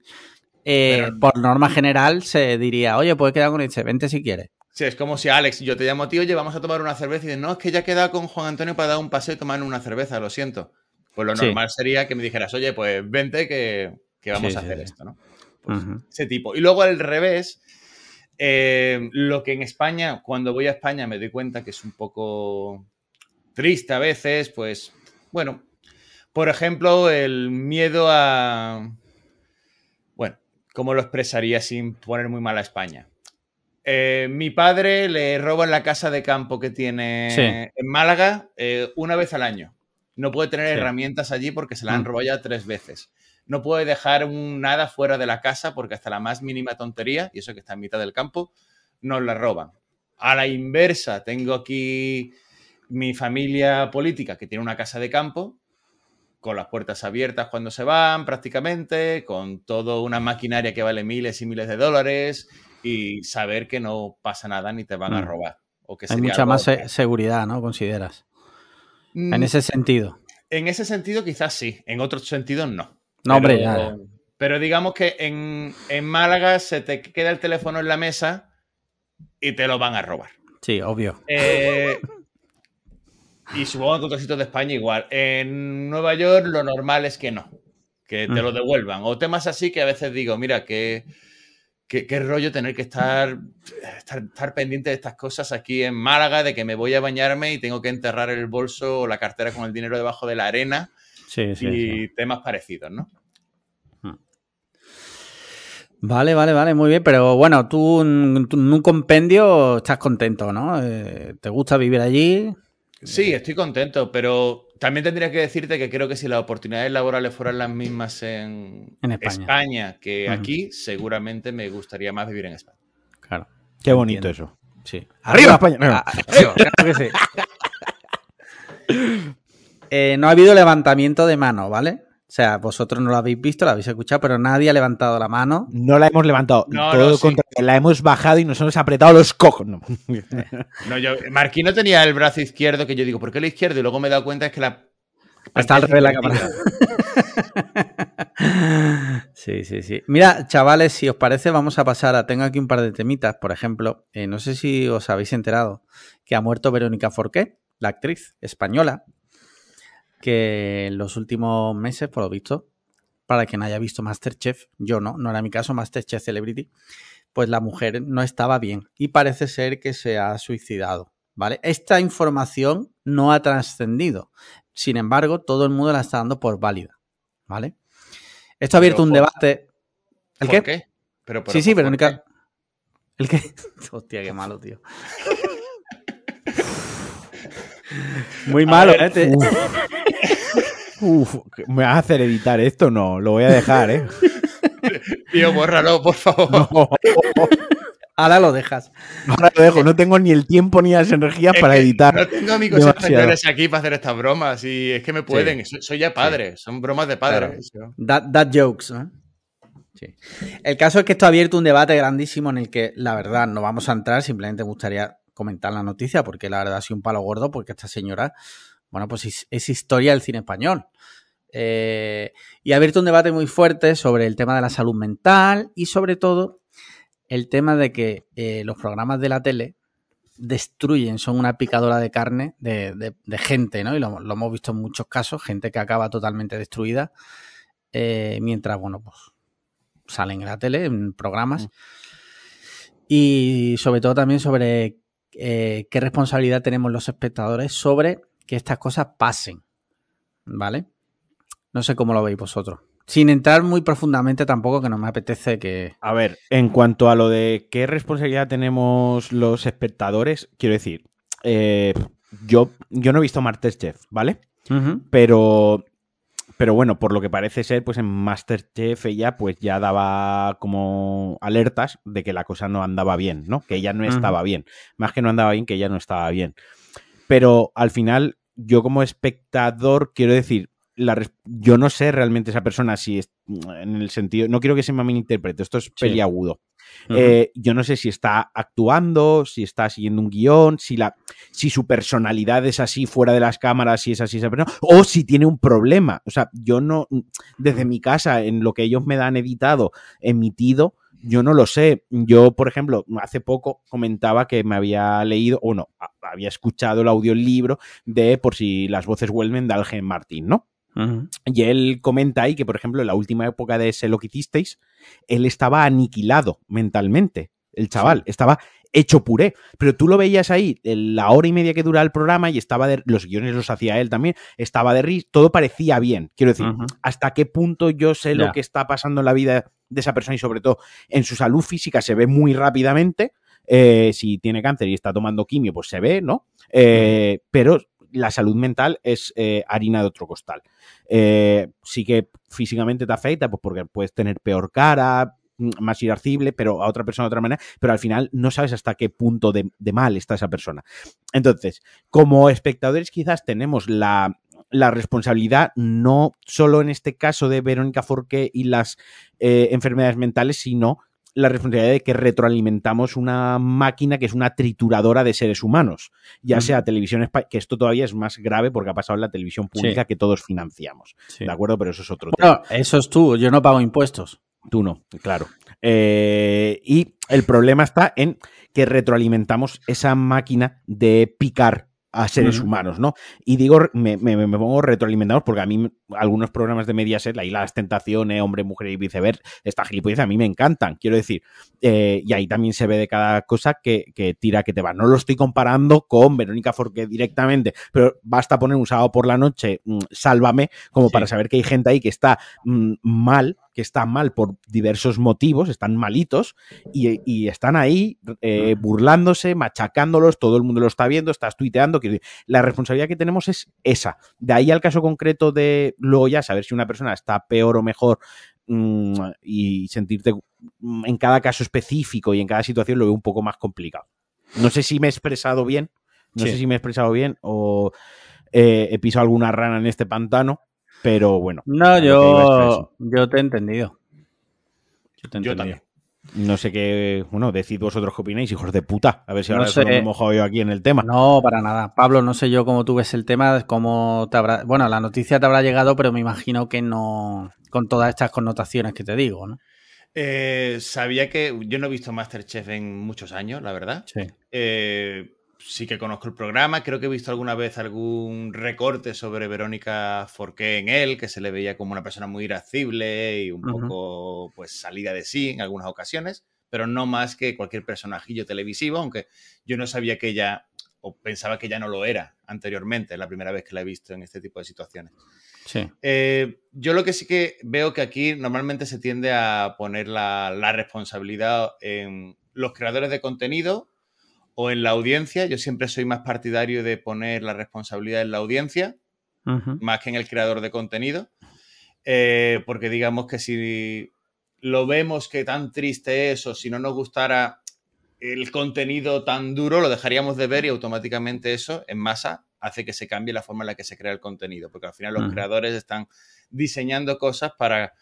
eh, Pero- por norma general se diría, oye, pues queda con este 20 si quieres. Sí, es como si Alex, yo te llamo a ti, oye, vamos a tomar una cerveza y dices, no, es que ya he quedado con Juan Antonio para dar un paseo y tomar una cerveza, lo siento. Pues lo Sí. normal sería que me dijeras, oye, pues vente que, que vamos Sí, a hacer sí. esto, ¿no? Pues ese tipo. Y luego al revés, eh, lo que en España, cuando voy a España me doy cuenta que es un poco triste a veces, pues, bueno, por ejemplo, el miedo a... Bueno, ¿cómo lo expresaría sin poner muy mal a España? Eh, mi padre le roban la casa de campo que tiene Sí. en Málaga eh, una vez al año. No puede tener Sí. herramientas allí porque se la han Mm. robado ya tres veces. No puede dejar un nada fuera de la casa porque hasta la más mínima tontería, y eso que está en mitad del campo, nos la roban. A la inversa, tengo aquí mi familia política que tiene una casa de campo con las puertas abiertas cuando se van prácticamente, con toda una maquinaria que vale miles y miles de dólares y saber que no pasa nada ni te van a Mm. robar. O que Hay sería mucha más se- seguridad, ¿no? Consideras. Mm, En ese sentido. en ese sentido quizás sí, en otros sentidos no. No, hombre, pero, ya. pero digamos que en, en Málaga se te queda el teléfono en la mesa y te lo van a robar. Sí, obvio. Eh, y supongo que en otros sitios de España igual. En Nueva York lo normal es que no, que te Mm. lo devuelvan. O temas así que a veces digo, mira, qué, qué, qué rollo tener que estar, estar, estar pendiente de estas cosas aquí en Málaga, de que me voy a bañarme y tengo que enterrar el bolso o la cartera con el dinero debajo de la arena Sí, sí, y sí. temas parecidos, ¿no? Vale, vale, vale, muy bien. Pero bueno, tú, en tú en un compendio estás contento, ¿no? Eh, ¿Te gusta vivir allí? Sí, estoy contento, pero también tendría que decirte que creo que si las oportunidades laborales fueran las mismas en, En España. que aquí, seguramente me gustaría más vivir en España. Claro. Qué bonito Entiendo. eso. Sí. ¡Arriba, España! Ah, Arriba, claro que sí. Eh, no ha habido levantamiento de mano, ¿vale? O sea, vosotros no lo habéis visto, lo habéis escuchado, pero nadie ha levantado la mano. No la hemos levantado. No, todo no, lo sí. la hemos bajado y nos hemos apretado los cojos. No. No, yo, Marquino tenía el brazo izquierdo que yo digo, ¿por qué el izquierdo? Y luego me he dado cuenta es que la. Está al revés la invertida. Sí, sí, sí. Mira, chavales, si os parece, vamos a pasar a. Tengo aquí un par de temitas. Por ejemplo, eh, no sé si os habéis enterado que ha muerto Verónica Forqué, la actriz española, que en los últimos meses, por lo visto, para quien haya visto Masterchef, yo no, no era mi caso, Masterchef Celebrity, pues la mujer no estaba bien y parece ser que se ha suicidado. ¿Vale? Esta información no ha trascendido. Sin embargo, todo el mundo la está dando por válida. ¿Vale? Esto ha abierto Pero un por- debate. ¿El ¿Por qué? qué? Pero, pero, sí, sí, ¿por Verónica. qué? ¿El qué? Hostia, qué malo, tío. Muy malo, ver, ¿eh? Te- Uf, ¿me vas a hacer editar esto? No, lo voy a dejar, ¿eh? Tío, bórralo, por favor. No, Ahora lo dejas. ahora lo dejo. No tengo ni el tiempo ni las energías Es para editar. No tengo amigos Demasiado. españoles aquí para hacer estas bromas y es que me pueden. Soy, soy ya padre, son bromas de padre. eso. That, that jokes, ¿no? Sí. El caso es que esto ha abierto un debate grandísimo en el que, la verdad, no vamos a entrar, simplemente me gustaría comentar la noticia, porque la verdad ha sido un palo gordo, porque esta señora, bueno, pues es, es historia del cine español. Eh, y ha abierto un debate muy fuerte sobre el tema de la salud mental y sobre todo el tema de que eh, los programas de la tele destruyen, son una picadora de carne de, de- de gente, ¿no? Y lo, lo hemos visto en muchos casos, gente que acaba totalmente destruida, eh, mientras, bueno, pues salen en la tele, en programas. Y sobre todo también sobre eh, qué responsabilidad tenemos los espectadores sobre que estas cosas pasen, ¿vale? No sé cómo lo veis vosotros. Sin entrar muy profundamente tampoco, que no me apetece que... A ver, en cuanto a lo de qué responsabilidad tenemos los espectadores, quiero decir, eh, yo, yo no he visto Masterchef, ¿vale? Pero pero bueno, por lo que parece ser, pues en Masterchef ella pues ya daba como alertas de que la cosa no andaba bien, ¿no? Que ella no estaba bien. Más que no andaba bien, que ella no estaba bien. Pero al final, yo como espectador, quiero decir, yo no sé realmente esa persona si es en el sentido, no quiero que se me interprete, esto es peliagudo. Eh, yo no sé si está actuando, si está siguiendo un guion, si, la, si su personalidad es así fuera de las cámaras, si es así esa persona, o si tiene un problema. O sea, yo no, desde mi casa, en lo que ellos me dan editado, emitido, yo no lo sé. Yo, por ejemplo, hace poco comentaba que me había leído, o no, había escuchado el audiolibro de Por si las voces vuelven de Algen Martín, ¿no? Y él comenta ahí que, por ejemplo, en la última época de ese lo que hicisteis, él estaba aniquilado mentalmente. El chaval estaba hecho puré. Pero tú lo veías ahí, la hora y media que dura el programa, y estaba de. Los guiones los hacía él también, estaba de risa, todo parecía bien. Quiero decir, hasta qué punto yo sé lo que está pasando en la vida de esa persona y, sobre todo, en su salud física se ve muy rápidamente. Eh, si tiene cáncer y está tomando quimio, pues se ve, ¿no? Eh, pero la salud mental es eh, harina de otro costal. Sí que físicamente te afecta, pues porque puedes tener peor cara, más irascible, pero a otra persona de otra manera, pero al final no sabes hasta qué punto de, mal está esa persona. Entonces, como espectadores quizás tenemos la, responsabilidad, no solo en este caso de Verónica Forqué y las eh, enfermedades mentales, sino la responsabilidad de que retroalimentamos una máquina que es una trituradora de seres humanos, ya sea televisión que esto todavía es más grave porque ha pasado en la televisión pública que todos financiamos. ¿De acuerdo? Pero eso es otro tema. Eso es tú, yo no pago impuestos. Tú no, claro. Eh, y el problema está en que retroalimentamos esa máquina de picar a seres humanos, ¿no? Y digo, me, me, me, pongo retroalimentados porque a mí algunos programas de Mediaset, la de las Tentaciones, Hombre, Mujer y Viceversa, esta gilipollez a mí me encantan, quiero decir. Eh, y ahí también se ve de cada cosa que, que, tira que te va. No lo estoy comparando con Verónica Forqué directamente, pero basta poner un sábado por la noche, mm, sálvame, como para saber que hay gente ahí que está mm, mal que están mal por diversos motivos, están malitos y, están ahí eh, burlándose, machacándolos, todo el mundo lo está viendo, estás tuiteando. Que la responsabilidad que tenemos es esa. De ahí al caso concreto de luego ya saber si una persona está peor o mejor mm, y sentirte mm, en cada caso específico y en cada situación lo veo un poco más complicado. No sé si me he expresado bien, no sé si me he expresado bien o eh, he pisado alguna rana en este pantano, pero bueno. No, yo, yo te he entendido. Yo, te he entendido. No sé qué, bueno, decid vosotros qué opináis, hijos de puta. A ver si ahora no me he mojado yo aquí en el tema. No, para nada. Pablo, no sé yo cómo tú ves el tema, cómo te habrá. Bueno, la noticia te habrá llegado, pero me imagino que no. con todas estas connotaciones que te digo, ¿no? Eh, sabía que. Yo no he visto Masterchef en muchos años, la verdad. Sí. Eh, sí que conozco el programa, creo que he visto alguna vez algún recorte sobre Verónica Forqué en él, que se le veía como una persona muy irascible y un poco pues salida de sí en algunas ocasiones, pero no más que cualquier personajillo televisivo, aunque yo no sabía que ella, o pensaba que ya no lo era anteriormente, la primera vez que la he visto en este tipo de situaciones. Sí. Eh, yo lo que sí que veo que aquí normalmente se tiende a poner la, la responsabilidad en los creadores de contenido o en la audiencia. Yo siempre soy más partidario de poner la responsabilidad en la audiencia, más que en el creador de contenido. Eh, porque digamos que si lo vemos que tan triste es o si no nos gustara el contenido tan duro, lo dejaríamos de ver y automáticamente eso en masa hace que se cambie la forma en la que se crea el contenido, porque al final los creadores están diseñando cosas para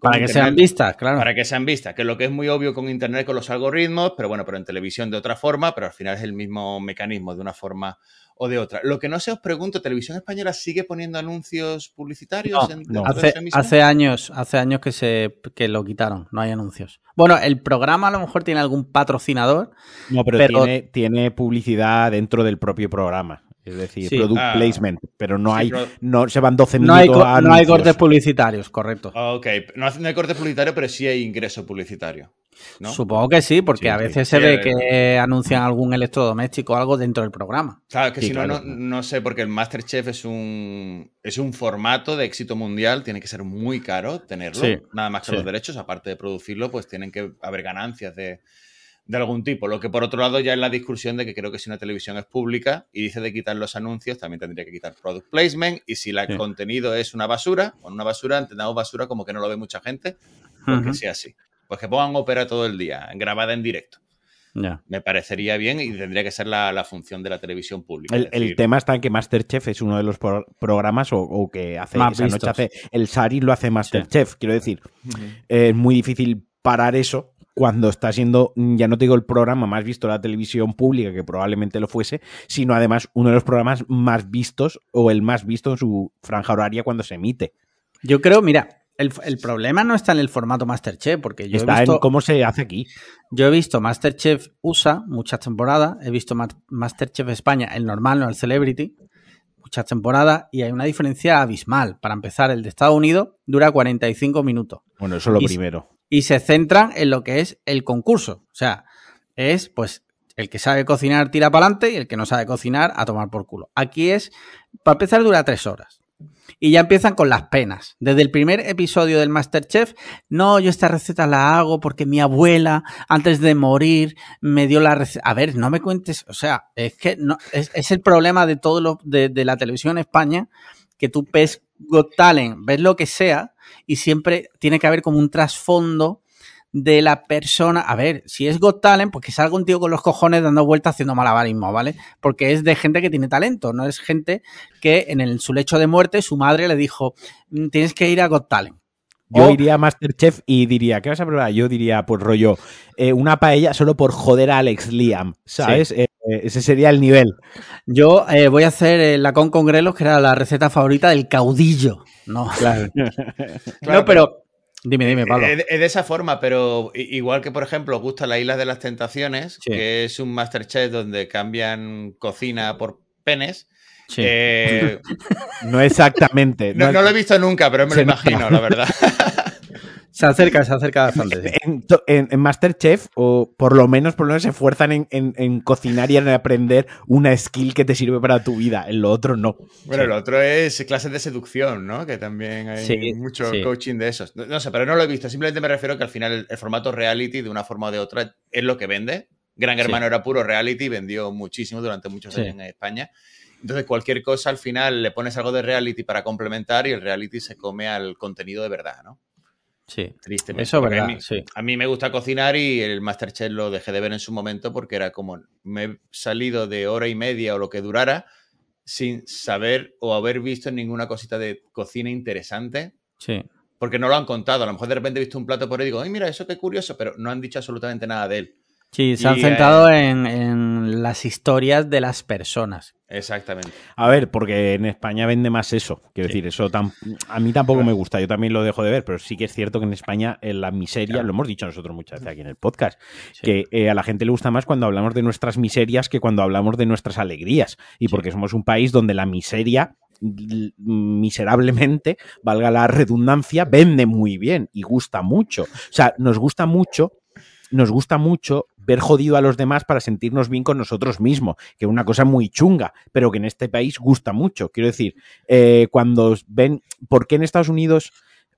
para que sean vistas, claro. Para que sean vistas, que es lo que es muy obvio con Internet, con los algoritmos, pero bueno, pero en televisión de otra forma, pero al final es el mismo mecanismo de una forma o de otra. Lo que no sé, os pregunto, ¿Televisión Española sigue poniendo anuncios publicitarios? en, no. Hace, hace, años, hace años que, se, que lo quitaron, no hay anuncios. Bueno, el programa a lo mejor tiene algún patrocinador. No, pero, Tiene, tiene publicidad dentro del propio programa. Es decir, product ah. placement, pero no hay, no se van 12 minutos no hay, No hay cortes publicitarios, correcto. Ok, no hay cortes publicitarios, pero sí hay ingreso publicitario. Supongo que sí, porque a veces se ve que anuncian algún electrodoméstico o algo dentro del programa. Claro, que si no, no, sé, porque el Masterchef es un, es un formato de éxito mundial, tiene que ser muy caro tenerlo, nada más que los derechos, aparte de producirlo, pues tienen que haber ganancias de, de algún tipo. Lo que por otro lado ya es la discusión de que creo que si una televisión es pública y dice de quitar los anuncios, también tendría que quitar product placement. Y si el Sí. contenido es una basura, o una basura, entendamos basura como que no lo ve mucha gente, pues que sea así. Pues que pongan ópera todo el día, grabada en directo. Me parecería bien y tendría que ser la, la función de la televisión pública. El, tema está en que Masterchef es uno de los pro- programas o, o que hace esa noche hace el Sari lo hace Masterchef. Quiero decir, es muy difícil parar eso cuando está siendo, ya no te digo el programa más visto de la televisión pública, que probablemente lo fuese, sino además uno de los programas más vistos o el más visto en su franja horaria cuando se emite. Yo creo, mira, el, el problema no está en el formato Masterchef, porque yo he, está visto, en cómo se hace aquí. yo he visto Masterchef USA muchas temporadas, he visto Ma- Masterchef España, el normal, no el Celebrity, muchas temporadas, y hay una diferencia abismal. Para empezar, el de Estados Unidos dura 45 minutos. Bueno, eso es lo Y- primero. Y se centran en lo que es el concurso. O sea, es pues el que sabe cocinar tira para adelante y el que no sabe cocinar a tomar por culo. Aquí es, para empezar, dura tres horas. Y ya empiezan con las penas. Desde el primer episodio del Masterchef, no, yo esta receta la hago porque mi abuela, antes de morir, me dio la receta. A ver, no me cuentes, o sea, es que no, es, el problema de todo lo de, de la televisión en España, que tú ves Got Talent, ves lo que sea, y siempre tiene que haber como un trasfondo de la persona. A ver, si es Got Talent, pues que salga un tío con los cojones dando vueltas haciendo malabarismo, ¿vale? Porque es de gente que tiene talento, no es gente que en el- su lecho de muerte su madre le dijo, "Mm, tienes que ir a Got Talent. Yo O- iría a Masterchef y diría, ¿qué vas a probar? Yo diría, pues rollo, eh, una paella solo por joder a Alex Liam, ¿sabes? Eh, ese sería el nivel. Yo eh, voy a hacer eh, la con con grelos, que era la receta favorita del caudillo. No, Claro, no pero... Dime, dime, Pablo. Es de, es de esa forma, pero igual que, por ejemplo, os gusta la Isla de las Tentaciones, Sí. que es un Masterchef donde cambian cocina por penes. Sí. eh, No exactamente. no, no- no lo he visto nunca, pero me lo nota. imagino, la verdad. Se acerca, se acerca bastante. sí. en, to- en- en Masterchef, o por lo menos, por lo menos se esfuerzan en, en- en cocinar y en aprender una skill que te sirve para tu vida. En lo otro no. Bueno, Sí. lo otro es clases de seducción, ¿no? Que también hay Sí, mucho sí. coaching de esos. No, no sé, pero no lo he visto. Simplemente me refiero que al final el, el formato reality, de una forma o de otra, es lo que vende. Gran Sí. Hermano era puro reality, vendió muchísimo durante muchos Sí. años en España. Entonces, cualquier cosa al final le pones algo de reality para complementar y el reality se come al contenido de verdad, ¿no? Sí. Tristemente. Eso verdad, a mí, sí. a mí me gusta cocinar y el Masterchef lo dejé de ver en su momento porque era como me he salido de hora y media o lo que durara sin saber o haber visto ninguna cosita de cocina interesante Sí. porque no lo han contado. A lo mejor de repente he visto un plato por ahí y digo, ay, mira, eso qué curioso, pero no han dicho absolutamente nada de él. Sí, se han Y, centrado en, en las historias de las personas. Exactamente. A ver, porque en España vende más eso. Quiero Sí. decir, eso tam- a mí tampoco me gusta. Yo también lo dejo de ver, pero sí que es cierto que en España en la miseria, Claro. lo hemos dicho nosotros muchas veces aquí en el podcast, Sí. que eh, a la gente le gusta más cuando hablamos de nuestras miserias que cuando hablamos de nuestras alegrías. Y porque somos un país donde la miseria miserablemente, valga la redundancia, vende muy bien y gusta mucho. O sea, nos gusta mucho, nos gusta mucho ver jodido a los demás para sentirnos bien con nosotros mismos, que es una cosa muy chunga, pero que en este país gusta mucho. Quiero decir, eh, cuando ven, ¿por qué en Estados Unidos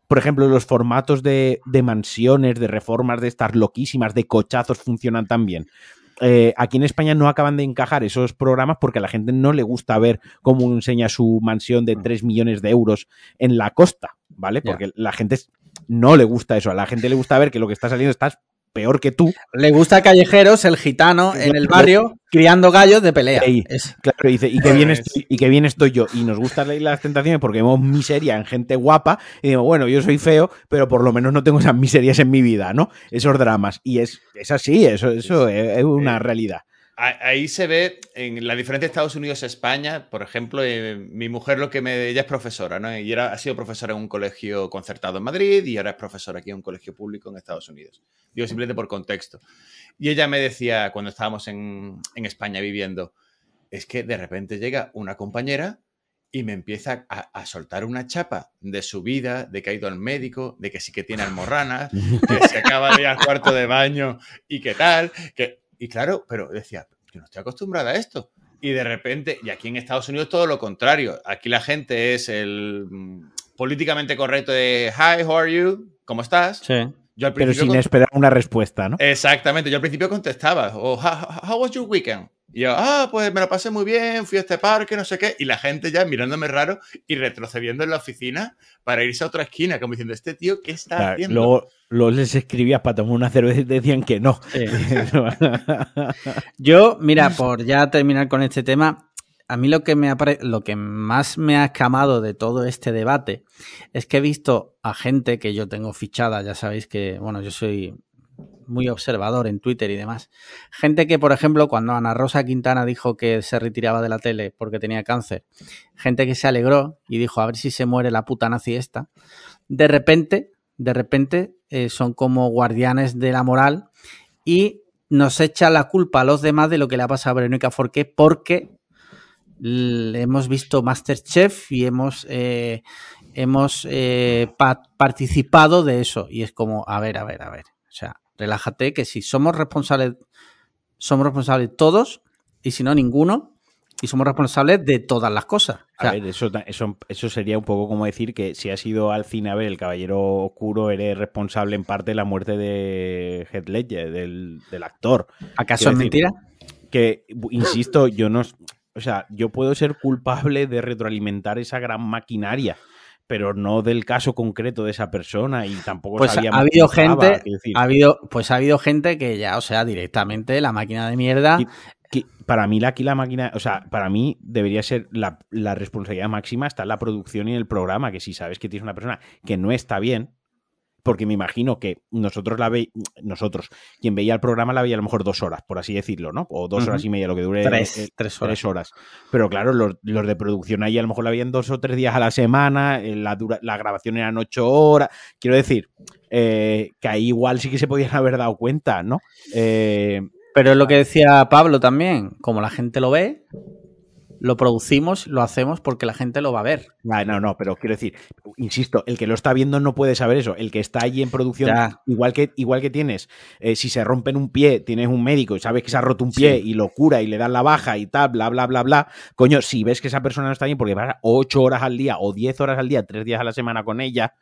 por ejemplo, los formatos de, de mansiones, de reformas de estas loquísimas, de cochazos funcionan tan bien. Eh, aquí en España no acaban de encajar esos programas porque a la gente no le gusta ver cómo enseña su mansión de 3 millones de euros en la costa, ¿vale? Porque la gente no le gusta eso. A la gente le gusta ver que lo que está saliendo estás peor que tú. Le gusta Callejeros, el gitano en el barrio, criando gallos de pelea. Es- Claro, y dice, y que bien estoy, y bien estoy yo. Y nos gusta leer las tentaciones porque vemos miseria en gente guapa. Y digo, bueno, yo soy feo, pero por lo menos no tengo esas miserias en mi vida, ¿no? Esos dramas. Y es, es así, eso, eso es, es una realidad. Ahí se ve en la diferencia de Estados Unidos-España. Por ejemplo, eh, mi mujer lo que me. Ella es profesora, ¿no? Y era, ha sido profesora en un colegio concertado en Madrid y ahora es profesora aquí en un colegio público en Estados Unidos. Digo simplemente por contexto. Y ella me decía, cuando estábamos en, en España viviendo, es que de repente llega una compañera y me empieza a, a soltar una chapa de su vida, de que ha ido al médico, de que sí que tiene almorranas, que se acaba de ir al cuarto de baño y qué tal. Que, y claro, pero decía, yo no estoy acostumbrada a esto. Y de repente, y aquí en Estados Unidos todo lo contrario. Aquí la gente es el mm, políticamente correcto de, hi, how are you? ¿Cómo estás? Sí. Yo al Pero sin esperar una respuesta, ¿no? Exactamente, yo al principio contestaba, o how, how was your weekend? Y yo, ah, pues me lo pasé muy bien, fui a este parque, no sé qué, y la gente ya mirándome raro y retrocediendo en la oficina para irse a otra esquina, como diciendo, este tío, ¿qué está Claro, haciendo? luego, luego les escribías para tomar una cerveza y te decían que no. Yo, mira, por ya terminar con este tema, a mí lo que, me lo que más me ha escamado de todo este debate es que he visto a gente que yo tengo fichada, ya sabéis que, bueno, yo soy muy observador en Twitter y demás. Gente que, por ejemplo, cuando Ana Rosa Quintana dijo que se retiraba de la tele porque tenía cáncer, gente que se alegró y dijo, a ver si se muere la puta nazi esta. De repente, de repente, eh, son como guardianes de la moral y nos echa la culpa a los demás de lo que le ha pasado a Verónica Forqué porque hemos visto Masterchef y hemos, eh, hemos eh, pa- participado de eso. Y es como, a ver, a ver, a ver. O sea, relájate que si somos responsables, somos responsables todos y si no, ninguno. Y somos responsables de todas las cosas. O sea, A ver, eso, eso, eso sería un poco como decir que si has ido al cine a ver El Caballero Oscuro, eres responsable en parte de la muerte de Heath Ledger, del, del actor. ¿acaso es decir, mentira? Que, insisto, yo no... O sea, yo puedo ser culpable de retroalimentar esa gran maquinaria, pero no del caso concreto de esa persona y tampoco Pues ha habido estaba, gente, decir. ha habido, pues ha habido gente que ya, o sea, directamente la máquina de mierda. Que para mí aquí la máquina, o sea, para mí debería ser la, la responsabilidad máxima está en la producción y en el programa, que si sabes que tienes una persona que no está bien, porque me imagino que nosotros la ve, nosotros, quien veía el programa la veía a lo mejor dos horas, por así decirlo, ¿no? O dos horas y media, lo que dure Tres, eh, tres horas. tres horas. Pero claro, los, los de producción ahí a lo mejor la veían dos o tres días a la semana, eh, la, dura- la grabación eran ocho horas. Quiero decir, eh, que ahí igual sí que se podían haber dado cuenta, ¿no? Eh, Pero es lo que decía Pablo también, como la gente lo ve, lo producimos, lo hacemos porque la gente lo va a ver. Ah, no, no, pero quiero decir, insisto, el que lo está viendo no puede saber eso. El que está allí en producción, Ya. igual que, igual que tienes, eh, si se rompen un pie, tienes un médico y sabes que se ha roto un pie Sí. y lo cura y le dan la baja y tal, bla, bla, bla, bla. Coño, si ves que esa persona no está bien porque vas ocho horas al día o diez horas al día, tres días a la semana con ella,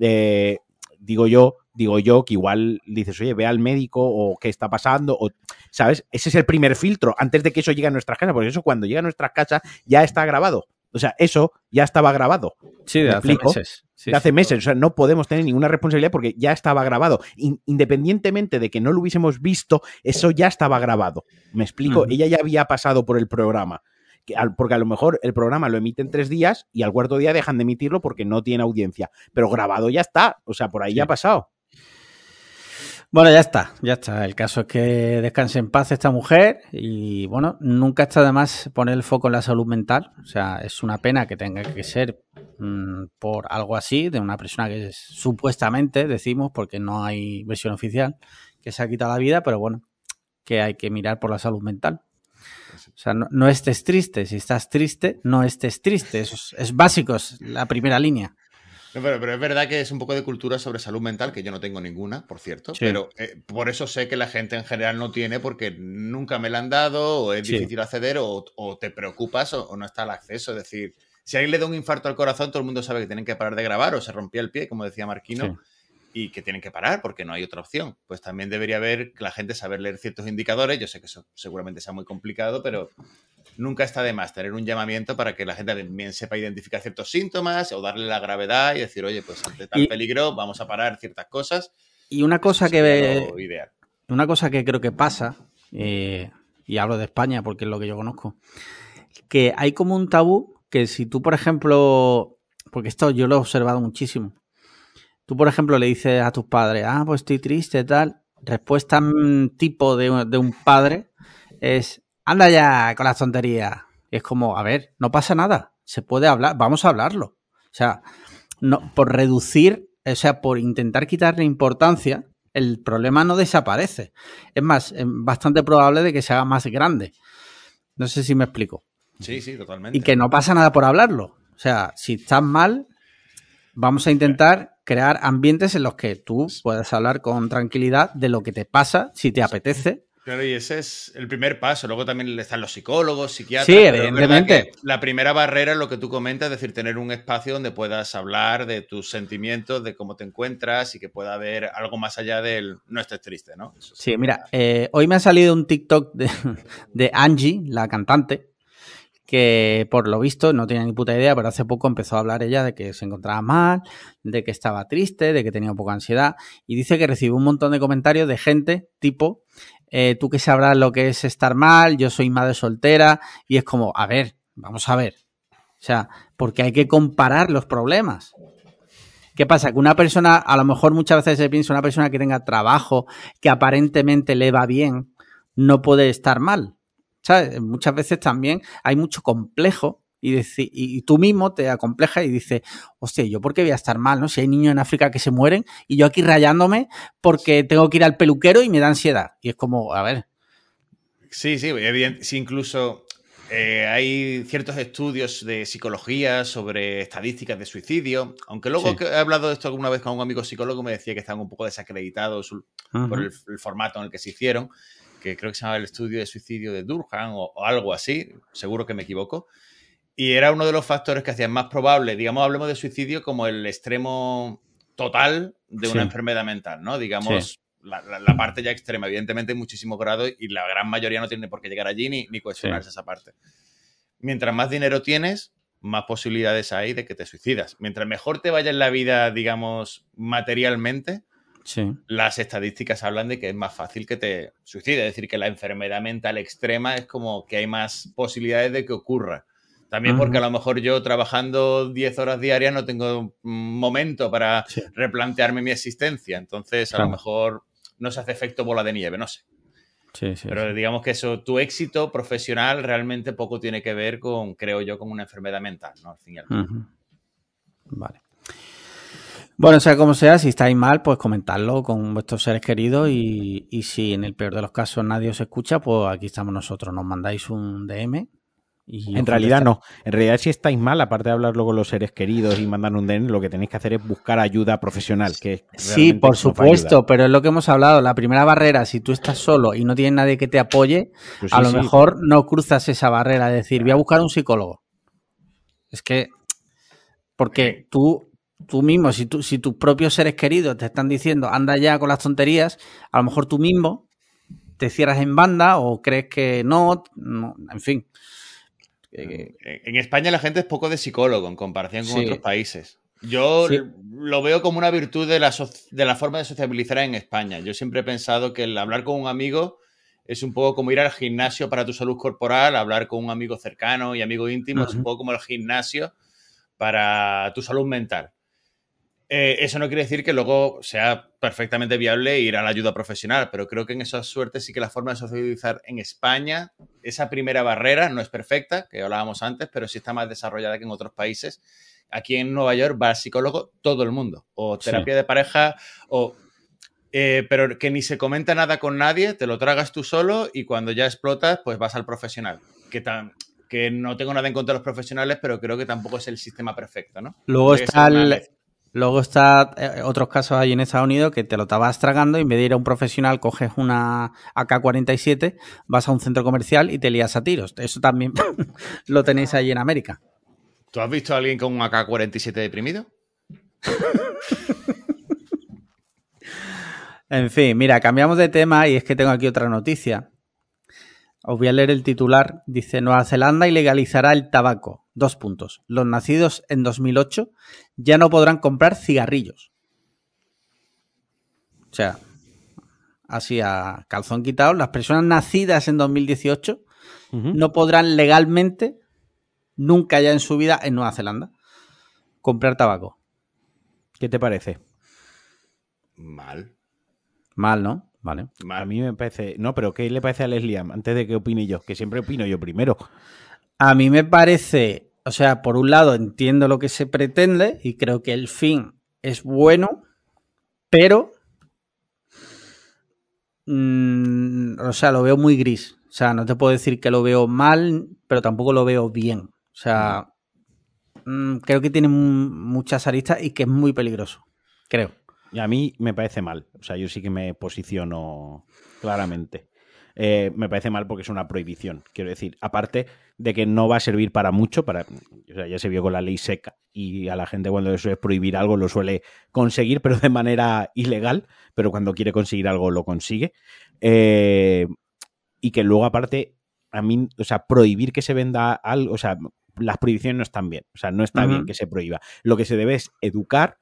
eh, digo yo, digo yo que igual dices, oye, ve al médico o qué está pasando, o, ¿sabes? Ese es el primer filtro antes de que eso llegue a nuestras casas, porque eso cuando llega a nuestras casas ya está grabado. O sea, eso ya estaba grabado Sí, ¿Me de hace explico? meses. Sí, de hace sí. meses. O sea, no podemos tener ninguna responsabilidad porque ya estaba grabado. In- independientemente de que no lo hubiésemos visto, eso ya estaba grabado. Me explico. Ella ya había pasado por el programa. Porque a lo mejor el programa lo emiten tres días y al cuarto día dejan de emitirlo porque no tiene audiencia. Pero grabado ya está. O sea, por ahí ya ha pasado. Bueno, ya está, ya está. El caso es que descanse en paz esta mujer y bueno, nunca está de más poner el foco en la salud mental. O sea, es una pena que tenga que ser mm, por algo así, de una persona que es- supuestamente, decimos, porque no hay versión oficial, que se ha quitado la vida, pero bueno, que hay que mirar por la salud mental. O sea, no, estés triste. Si estás triste, no estés triste. Es básico, es la primera línea. No, pero, pero es verdad que es un poco de cultura sobre salud mental, que yo no tengo ninguna, por cierto. Sí. Pero eh, por eso sé que la gente en general no tiene, porque nunca me la han dado, o es Sí. difícil acceder, o, o te preocupas, o, o no está al acceso. Es decir, si alguien le da un infarto al corazón, todo el mundo sabe que tienen que parar de grabar, o se rompía el pie, como decía Marquino, Sí. Y que tienen que parar porque no hay otra opción. Pues también debería haber que la gente saber leer ciertos indicadores. Yo sé que eso seguramente sea muy complicado, pero nunca está de más tener un llamamiento para que la gente también sepa identificar ciertos síntomas o darle la gravedad y decir, oye, pues ante tal Y- peligro vamos a parar ciertas cosas. Y una cosa Eso que ideal. una cosa que creo que pasa, eh, y hablo de España porque es lo que yo conozco, que hay como un tabú que si tú, por ejemplo, porque esto yo lo he observado muchísimo, tú, por ejemplo, le dices a tus padres, ah, pues estoy triste, tal, respuesta mm, tipo de, un- de un padre es, anda ya con las tonterías. Y es como, a ver, no pasa nada, se puede hablar, vamos a hablarlo. O sea, no, por reducir, o sea, por intentar quitarle importancia, el problema no desaparece. Es más, es bastante probable de que se haga más grande. No sé si me explico. Sí, sí, totalmente. Y que no pasa nada por hablarlo. O sea, si estás mal, vamos a intentar crear ambientes en los que tú puedas hablar con tranquilidad de lo que te pasa, si te apetece. Claro, y ese es el primer paso. Luego también están los psicólogos, psiquiatras. Sí, evidentemente. La primera barrera es lo que tú comentas, es decir, tener un espacio donde puedas hablar de tus sentimientos, de cómo te encuentras y que pueda haber algo más allá del no estés triste, ¿no? sí, mira, eh, hoy me ha salido un TikTok de, de Angie, la cantante, que por lo visto no tenía ni puta idea, pero hace poco empezó a hablar ella de que se encontraba mal, de que estaba triste, de que tenía un poco de ansiedad, y dice que recibió un montón de comentarios de gente tipo, eh, tú que sabrás lo que es estar mal, yo soy madre soltera, y es como, a ver, vamos a ver. O sea, porque hay que comparar los problemas. ¿Qué pasa? Que una persona, a lo mejor muchas veces se piensa, una persona que tenga trabajo, que aparentemente le va bien, no puede estar mal. ¿Sabes? Muchas veces también hay mucho complejo y, y tú mismo te acomplejas y dices, hostia, ¿yo por qué voy a estar mal? ¿no? Si hay niños en África que se mueren y yo aquí rayándome porque tengo que ir al peluquero y me da ansiedad. Y es como, a ver. Sí, sí, evidente, sí incluso eh, hay ciertos estudios de psicología sobre estadísticas de suicidio, aunque luego que he hablado de esto alguna vez con un amigo psicólogo me decía que estaban un poco desacreditados por el, formato en el que se hicieron, que creo que se llama el estudio de suicidio de Durkheim o algo así, seguro que me equivoco, y era uno de los factores que hacían más probable, digamos, hablemos de suicidio como el extremo total de una enfermedad mental, ¿no? Digamos, la, parte ya extrema. Evidentemente, en muchísimos grados y la gran mayoría no tiene por qué llegar allí ni, ni cuestionarse esa parte. Mientras más dinero tienes, más posibilidades hay de que te suicidas. Mientras mejor te vaya en la vida, digamos, materialmente, las estadísticas hablan de que es más fácil que te suicides. Es decir, que la enfermedad mental extrema es como que hay más posibilidades de que ocurra. También porque a lo mejor yo trabajando 10 horas diarias no tengo momento para replantearme mi existencia. Entonces, a lo mejor no se hace efecto bola de nieve, no sé. Sí, sí, Pero digamos que eso, tu éxito profesional realmente poco tiene que ver con, creo yo, con una enfermedad mental, ¿no? Al fin y al cabo. Vale. Bueno, sea como sea, si estáis mal, pues comentadlo con vuestros seres queridos y, y si en el peor de los casos nadie os escucha, pues aquí estamos nosotros. Nos mandáis un DM en realidad no. En realidad, si estáis mal, aparte de hablarlo con los seres queridos y mandar un DN, lo que tenéis que hacer es buscar ayuda profesional. Que sí, por supuesto, pero es lo que hemos hablado. La primera barrera, si tú estás solo y no tienes nadie que te apoye, pues a lo mejor no cruzas esa barrera de decir, voy a buscar un psicólogo. Es que, porque tú, tú mismo, si, tú, si tus propios seres queridos te están diciendo, anda ya con las tonterías, a lo mejor tú mismo te cierras en banda o crees que no en fin. En España la gente es poco de psicólogo en comparación con otros países. Yo lo veo como una virtud de la, de la forma de sociabilizar en España. Yo siempre he pensado que el hablar con un amigo es un poco como ir al gimnasio para tu salud corporal, hablar con un amigo cercano y amigo íntimo es un poco como el gimnasio para tu salud mental. Eh, eso no quiere decir que luego sea perfectamente viable ir a la ayuda profesional, pero creo que en esa suerte sí que la forma de socializar en España, esa primera barrera no es perfecta, que hablábamos antes, pero sí está más desarrollada que en otros países. Aquí en Nueva York va al psicólogo todo el mundo, o terapia de pareja, o eh, pero que ni se comenta nada con nadie, te lo tragas tú solo y cuando ya explotas, pues vas al profesional. Que, que no tengo nada en contra de los profesionales, pero creo que tampoco es el sistema perfecto, ¿no? Luego está el, Luego está eh, otros casos ahí en Estados Unidos que te lo estabas tragando y en vez de ir a un profesional coges una AK-47, vas a un centro comercial y te lías a tiros. Eso también lo tenéis ahí en América. ¿Tú has visto a alguien con un AK-47 deprimido? en fin, mira, cambiamos de tema y es que tengo aquí otra noticia. Os voy a leer el titular. Dice, Nueva Zelanda ilegalizará el tabaco. Dos puntos. Los nacidos en 2008 ya no podrán comprar cigarrillos. O sea, así a calzón quitado, las personas nacidas en 2018 no podrán legalmente, nunca ya en su vida en Nueva Zelanda, comprar tabaco. ¿Qué te parece? Mal. Mal, ¿no? Vale. A mí me parece. No, pero ¿qué le parece a Leslie antes de que opine yo? Que siempre opino yo primero. A mí me parece. O sea, por un lado entiendo lo que se pretende y creo que el fin es bueno, pero. Mm, o sea, lo veo muy gris. O sea, no te puedo decir que lo veo mal, pero tampoco lo veo bien. O sea, mm, creo que tiene muchas aristas y que es muy peligroso. Creo. Y a mí me parece mal. O sea, yo sí que me posiciono claramente. eh, me parece mal porque es una prohibición. Quiero decir, aparte de que no va a servir para mucho, para, o sea, ya se vio con la ley seca y a la gente cuando le suele prohibir algo lo suele conseguir, pero de manera ilegal, pero cuando quiere conseguir algo lo consigue. Eh, y que luego aparte, a mí, o sea, prohibir que se venda algo, o sea, las prohibiciones no están bien, o sea, no está bien que se prohíba. Lo que se debe es educar,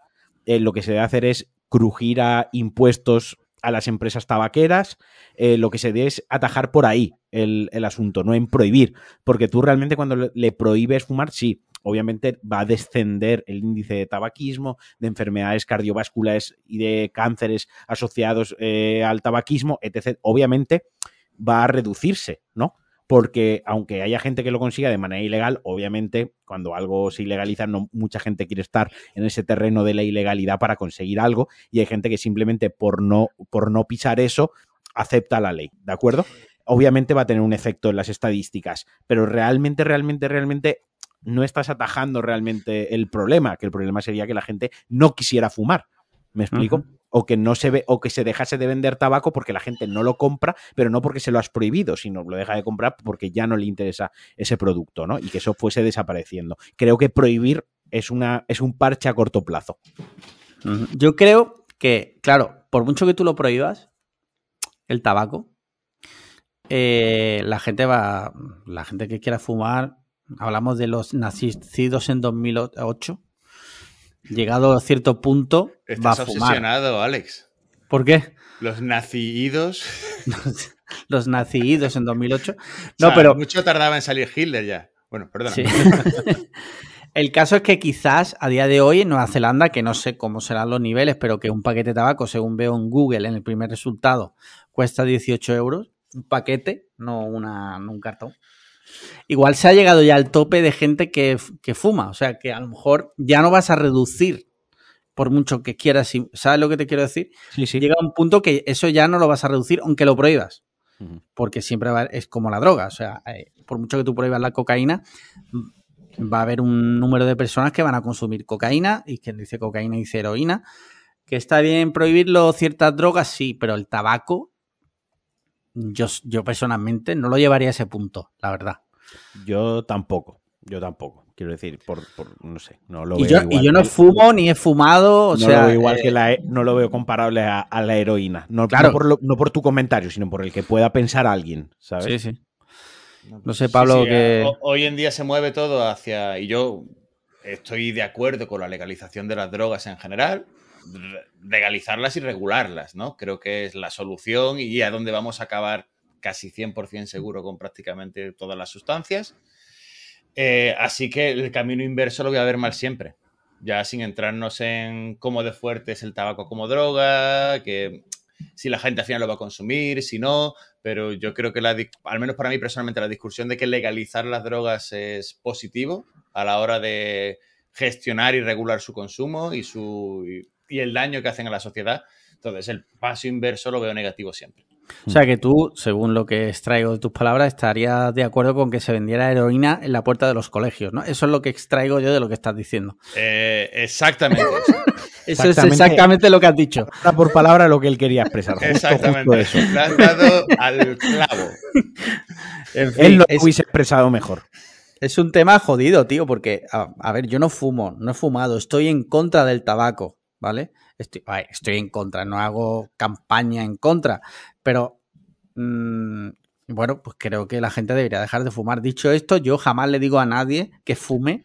eh, lo que se debe hacer es crujir a impuestos a las empresas tabaqueras, eh, lo que se debe es atajar por ahí el, asunto, no en prohibir, porque tú realmente cuando le, prohíbes fumar, sí, obviamente va a descender el índice de tabaquismo, de enfermedades cardiovasculares y de cánceres asociados eh, al tabaquismo, etc. Obviamente va a reducirse, ¿no? Porque aunque haya gente que lo consiga de manera ilegal, obviamente cuando algo se ilegaliza, no mucha gente quiere estar en ese terreno de la ilegalidad para conseguir algo y hay gente que simplemente por no, por no pisar eso acepta la ley, ¿de acuerdo? Obviamente va a tener un efecto en las estadísticas, pero realmente, realmente, realmente no estás atajando realmente el problema, que el problema sería que la gente no quisiera fumar. ¿Me explico? O que no se ve o que se dejase de vender tabaco porque la gente no lo compra, pero no porque se lo has prohibido, sino lo deja de comprar porque ya no le interesa ese producto, ¿no? Y que eso fuese desapareciendo. Creo que prohibir es una es un parche a corto plazo. Yo creo que, claro, por mucho que tú lo prohíbas, el tabaco, eh, la gente va, la gente que quiera fumar, hablamos de los nacidos en 2008 llegado a cierto punto, Estás va a fumar. obsesionado, Alex. ¿Por qué? Los nacidos. los nacidos en 2008. No, pero. Mucho tardaba en salir Hitler ya. Bueno, perdona. El caso es que quizás a día de hoy en Nueva Zelanda, que no sé cómo serán los niveles, pero que un paquete de tabaco, según veo en Google en el primer resultado, cuesta 18 euros. Un paquete, no, una, no un cartón. Igual se ha llegado ya al tope de gente que, fuma, o sea que a lo mejor ya no vas a reducir por mucho que quieras, ¿sabes lo que te quiero decir? Sí, sí. Llega un punto que eso ya no lo vas a reducir aunque lo prohíbas, porque siempre va, es como la droga, o sea, eh, por mucho que tú prohíbas la cocaína, va a haber un número de personas que van a consumir cocaína, y quien dice cocaína dice heroína, que está bien prohibirlo ciertas drogas, sí, pero el tabaco yo, yo personalmente no lo llevaría a ese punto, la verdad. Yo tampoco, yo tampoco. Quiero decir, por, no sé, no lo y veo. Yo, y yo no fumo ni he fumado. O no lo veo igual que la, no lo veo comparable a, la heroína. No, claro. no, por tu comentario, sino por el que pueda pensar alguien, ¿sabes? Sí, sí. No sé, Pablo, que. Hoy en día se mueve todo hacia. Y yo estoy de acuerdo con la legalización de las drogas en general legalizarlas y regularlas, ¿no? Creo que es la solución y a dónde vamos a acabar casi 100% seguro con prácticamente todas las sustancias. Eh, así que el camino inverso lo voy a ver mal siempre. Ya sin entrarnos en cómo de fuerte es el tabaco como droga, que si la gente al final lo va a consumir, si no, pero yo creo que la, al menos para mí personalmente la discusión de que legalizar las drogas es positivo a la hora de gestionar y regular su consumo y su y el daño que hacen a la sociedad. Entonces, el paso inverso lo veo negativo siempre. O sea que tú, según lo que extraigo de tus palabras, estarías de acuerdo con que se vendiera heroína en la puerta de los colegios, ¿no? Eso es lo que extraigo yo de lo que estás diciendo. Eh, exactamente. eso es exactamente lo que has dicho. Palabra por palabra lo que él quería expresar. exactamente. eso. Le has dado al clavo. él lo hubiese expresado mejor. Es un tema jodido, tío, porque, a ver, yo no fumo, no he fumado, estoy en contra del tabaco. ¿vale? Estoy, en contra, no hago campaña en contra, pero mm, bueno, pues creo que la gente debería dejar de fumar. Dicho esto, yo jamás le digo a nadie que fume,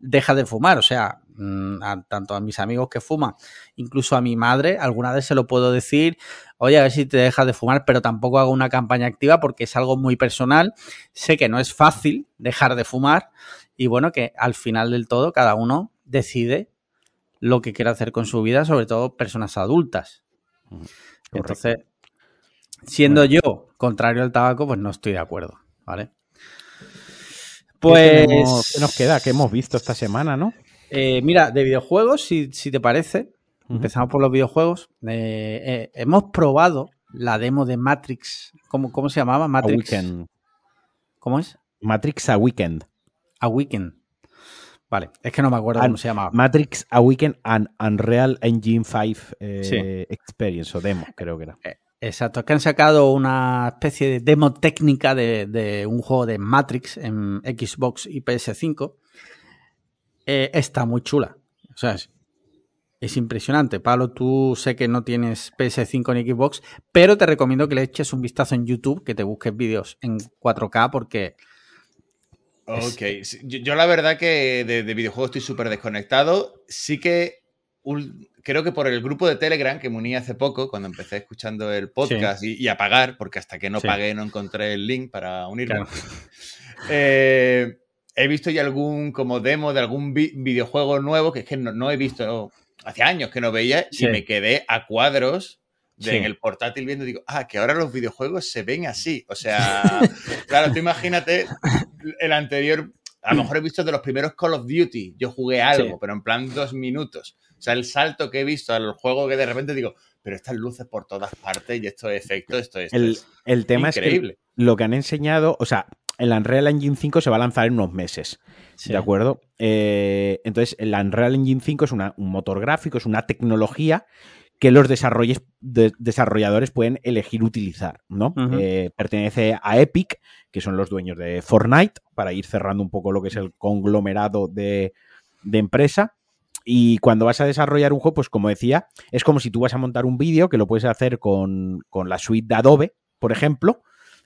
deja de fumar, o sea, mm, tanto a mis amigos que fuman, incluso a mi madre, alguna vez se lo puedo decir, oye, a ver si te dejas de fumar, pero tampoco hago una campaña activa porque es algo muy personal, sé que no es fácil dejar de fumar y bueno, que al final del todo cada uno decide lo que quiere hacer con su vida, sobre todo personas adultas. Entonces, siendo yo contrario al tabaco, pues no estoy de acuerdo, ¿vale? Pues... ¿Qué nos queda? ¿Qué hemos visto esta semana, no? Eh, mira, de videojuegos, si, te parece, empezamos por los videojuegos. Eh, eh, hemos probado la demo de Matrix. ¿Cómo, cómo se llamaba? Matrix. ¿Cómo es? Matrix a Weekend. A Weekend. Vale, es que no me acuerdo cómo se llamaba. Matrix A Weekend and Unreal Engine 5 eh, Experience o demo, creo que era. Eh, Exacto, es que han sacado una especie de demo técnica de, de un juego de Matrix en Xbox y PS5. Eh, está muy chula. O sea, es, es impresionante. Pablo, tú sé que no tienes PS5 ni Xbox, pero te recomiendo que le eches un vistazo en YouTube, que te busques vídeos en 4K porque... Ok, sí, yo, yo la verdad que de, de videojuegos estoy súper desconectado. Sí que un- creo que por el grupo de Telegram que me uní hace poco, cuando empecé escuchando el podcast y, y a pagar, porque hasta que no Sí. pagué no encontré el link para unirme. Claro. Eh, he visto ya algún como demo de algún vi- videojuego nuevo que es que no, no he visto hace años que no veía Sí. y me quedé a cuadros de Sí. en el portátil viendo digo, ah, que ahora los videojuegos se ven así. O sea, claro, tú imagínate el anterior, a lo mejor he visto de los primeros Call of Duty, yo jugué algo, Sí. pero en plan dos minutos. O sea, el salto que he visto al juego que de repente digo, pero estas luces por todas partes y estos efectos, esto, esto El, es el tema es que lo que han enseñado, o sea, el Unreal Engine 5 se va a lanzar en unos meses. Sí. ¿De acuerdo? Eh, entonces, el Unreal Engine 5 es una- un motor gráfico, es una tecnología que los desarrolles- de- desarrolladores pueden elegir utilizar, ¿no? Eh, pertenece a Epic, que son los dueños de Fortnite, para ir cerrando un poco lo que es el conglomerado de, de empresa. Y cuando vas a desarrollar un juego, pues como decía, es como si tú vas a montar un vídeo, que lo puedes hacer con, con la suite de Adobe, por ejemplo,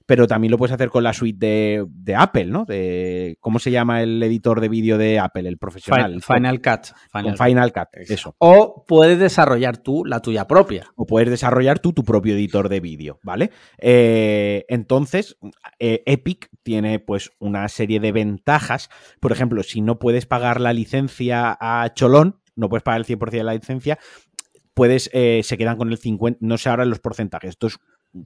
pero también lo puedes hacer con la suite de, de Apple, ¿no? De, ¿Cómo se llama el editor de vídeo de Apple, el profesional? Fi- El Final Cut. Final con Final Cut, eso. O puedes desarrollar tú la tuya propia. O puedes desarrollar tú tu propio editor de vídeo, ¿vale? Eh, entonces, eh, Epic tiene pues una serie de ventajas. Por ejemplo, si no puedes pagar la licencia a Cholón, no puedes pagar el 100% de la licencia, puedes, eh, se quedan con el 50%, no sé ahora los porcentajes, esto es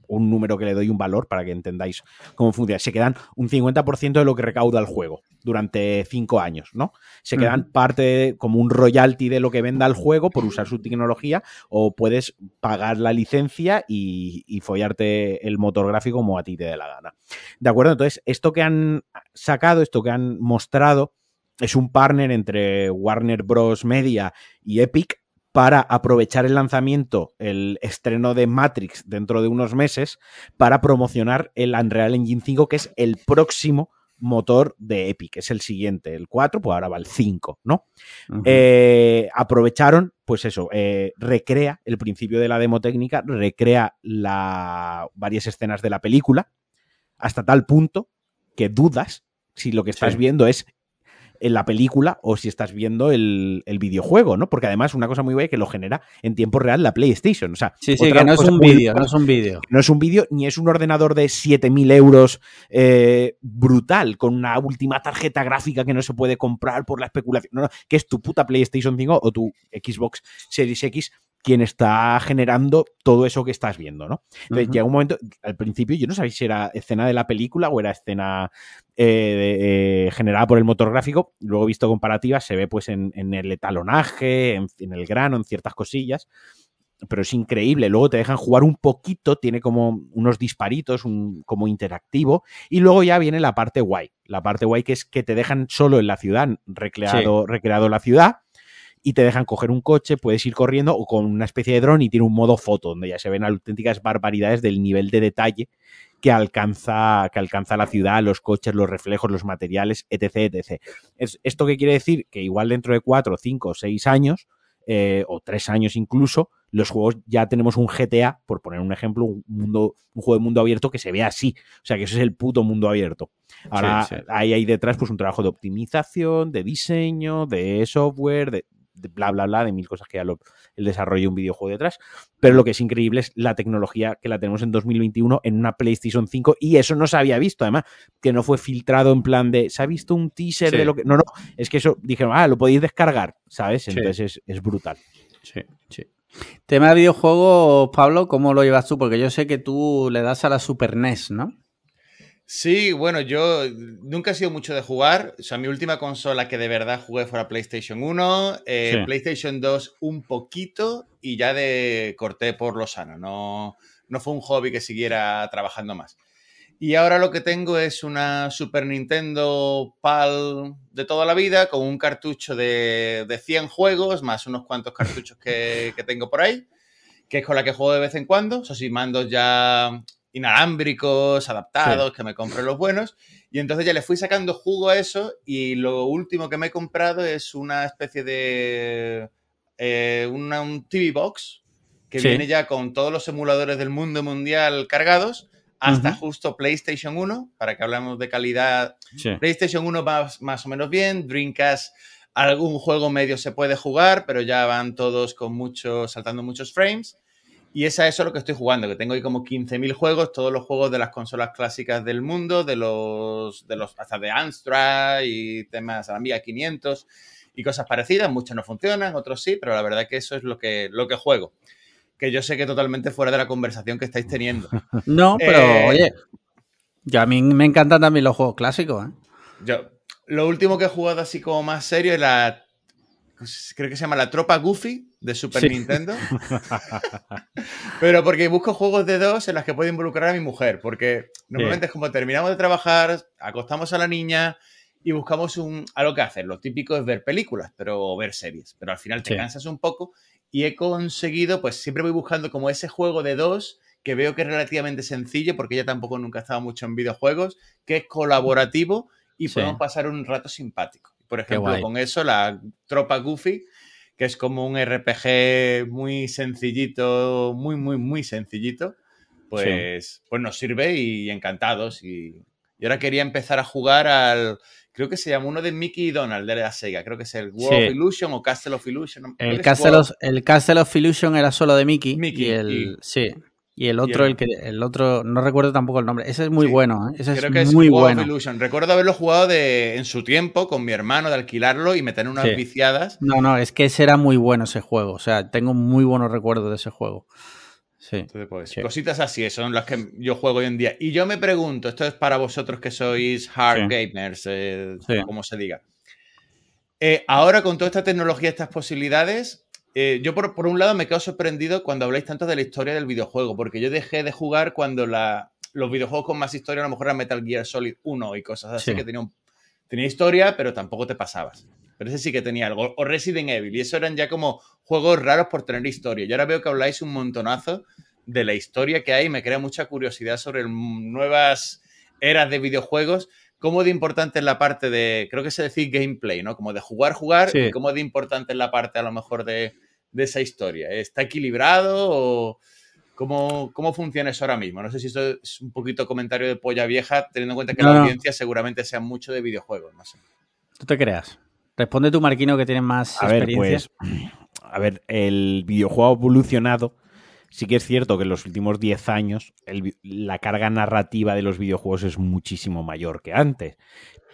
un número que le doy un valor para que entendáis cómo funciona. Se quedan un 50% de lo que recauda el juego durante cinco años, ¿no? Se quedan parte de- como un royalty de lo que venda el juego por usar su tecnología o puedes pagar la licencia y, y follarte el motor gráfico como a ti te dé la gana. ¿De acuerdo? Entonces, esto que han sacado, esto que han mostrado, es un partner entre Warner Bros. Media y Epic para aprovechar el lanzamiento, el estreno de Matrix dentro de unos meses, para promocionar el Unreal Engine 5, que es el próximo motor de Epic, es el siguiente, el 4, pues ahora va el 5, ¿no? Eh, aprovecharon, pues eso, eh, recrea el principio de la demo técnica, recrea la, varias escenas de la película, hasta tal punto que dudas si lo que estás Sí. viendo es en la película o si estás viendo el, el videojuego, ¿no? Porque además una cosa muy buena que lo genera en tiempo real la PlayStation. O sea, sí, sí, que no es un vídeo, no es un vídeo. no es un vídeo ni es un ordenador de 7.000 euros eh, brutal, con una última tarjeta gráfica que no se puede comprar por la especulación. No, no, que es tu puta PlayStation 5 o tu Xbox Series X quien está generando todo eso que estás viendo, ¿no? Entonces Ujú. llega un momento, al principio yo no sabía si era escena de la película o era escena eh, eh, generada por el motor gráfico. Luego he visto comparativas, se ve pues en, en el etalonaje, en, en el grano, en ciertas cosillas pero es increíble. Luego te dejan jugar un poquito, tiene como unos disparitos, un, como interactivo, y luego ya viene la parte guay. La parte guay que es que te dejan solo en la ciudad, recreado, recreado la ciudad, y te dejan coger un coche, puedes ir corriendo o con una especie de dron y tiene un modo foto, donde ya se ven auténticas barbaridades del nivel de detalle que alcanza, que alcanza la ciudad, los coches, los reflejos, los materiales, etc. etc. Es, ¿Esto qué quiere decir? Que igual dentro de cuatro, cinco, seis años, eh, o tres años incluso, los juegos ya tenemos un GTA, por poner un ejemplo, un, mundo, un juego de mundo abierto que se ve así. O sea, que eso es el puto mundo abierto. Ahora, Sí, sí. ahí hay detrás pues un trabajo de optimización, de diseño, de software, de, de bla, bla, bla, de mil cosas que ya lo, el desarrollo de un videojuego detrás. Pero lo que es increíble es la tecnología que la tenemos en 2021 en una PlayStation 5 y eso no se había visto, además, que no fue filtrado en plan de, ¿se ha visto un teaser Sí. de lo que... No, no, es que eso dijeron, ah, lo podéis descargar, ¿sabes? Sí. Entonces es, es brutal. Sí, sí. Tema de videojuegos, Pablo, ¿cómo lo llevas tú? Porque yo sé que tú le das a la Super NES, ¿no? Sí, bueno, yo nunca he sido mucho de jugar. O sea, mi última consola que de verdad jugué fue la PlayStation 1, eh, Sí. PlayStation 2 un poquito y ya de corté por lo sano. No, no fue un hobby que siguiera trabajando más. Y ahora lo que tengo es una Super Nintendo PAL de toda la vida con un cartucho de, de 100 juegos, más unos cuantos cartuchos que, que tengo por ahí. que es con la que juego de vez en cuando. Eso sí, mandos ya inalámbricos, adaptados, que me compré los buenos. Y entonces ya le fui sacando jugo a eso y lo último que me he comprado es una especie de... Eh, una, un TV Box que viene ya con todos los emuladores del mundo mundial cargados hasta justo PlayStation 1, para que hablemos de calidad. PlayStation 1 va más o menos bien, Dreamcast algún juego medio se puede jugar, pero ya van todos con muchos, saltando muchos frames. Y esa es eso lo que estoy jugando, que tengo ahí como 15.000 juegos, todos los juegos de las consolas clásicas del mundo, de los, de los hasta de Amstrad y temas Amiga 500 y cosas parecidas. Muchos no funcionan, otros sí, pero la verdad que eso es lo que, lo que juego. Que yo sé que totalmente fuera de la conversación que estáis teniendo. No, pero eh, oye, yo a mí me encantan también los juegos clásicos. ¿eh? Yo, lo último que he jugado así como más serio es la creo que se llama La Tropa Goofy de Super Nintendo. Pero porque busco juegos de dos en las que puedo involucrar a mi mujer, porque normalmente es como terminamos de trabajar, acostamos a la niña y buscamos un, algo que hacer. Lo típico es ver películas, pero o ver series, pero al final te cansas un poco y he conseguido, pues siempre voy buscando como ese juego de dos que veo que es relativamente sencillo, porque ella tampoco nunca ha estado mucho en videojuegos, que es colaborativo y podemos pasar un rato simpático. Por ejemplo, con eso, la tropa Goofy, que es como un RPG muy sencillito, muy, muy, muy sencillito, pues, pues nos sirve y encantados. Y, ahora quería empezar a jugar al. Creo que se llama uno de Mickey y Donald de la Sega. Creo que es el World of Illusion o Castle of Illusion. El Castle of, el Castle of Illusion era solo de Mickey. Mickey y el, Sí. Y el otro, el, que, el otro, no recuerdo tampoco el nombre. Ese es muy bueno, ¿eh? Ese Creo es que es muy bueno. Recuerdo haberlo jugado de, en su tiempo con mi hermano, de alquilarlo y meter unas viciadas. No, no, es que ese era muy bueno ese juego. O sea, tengo muy buenos recuerdos de ese juego. Sí. Pues, cositas así, son las que yo juego hoy en día. Y yo me pregunto, esto es para vosotros que sois hard gamers, eh, como se diga. Eh, ahora con toda esta tecnología, estas posibilidades, eh, yo por, un lado me quedo sorprendido cuando habláis tanto de la historia del videojuego, porque yo dejé de jugar cuando los videojuegos con más historia a lo mejor eran Metal Gear Solid 1 y cosas así, que tenía, tenía historia, pero tampoco te pasabas. Pero ese sí que tenía algo. O Resident Evil, y eso eran ya como juegos raros por tener historia. Y ahora veo que habláis un montonazo de la historia que hay y me crea mucha curiosidad sobre nuevas eras de videojuegos cómo de importante es la parte de, creo que se decir gameplay, ¿no? Como de jugar, jugar, y cómo de importante es la parte a lo mejor de, esa historia. ¿Está equilibrado o cómo, cómo, funciona eso ahora mismo? No sé si esto es un poquito comentario de polla vieja, teniendo en cuenta que la audiencia seguramente sea mucho de videojuegos, no sé. Tú te creas. Responde tu Marquino que tiene más a experiencia. Ver, pues, a ver, el videojuego ha evolucionado Sí que es cierto que en los últimos 10 años la carga narrativa de los videojuegos es muchísimo mayor que antes,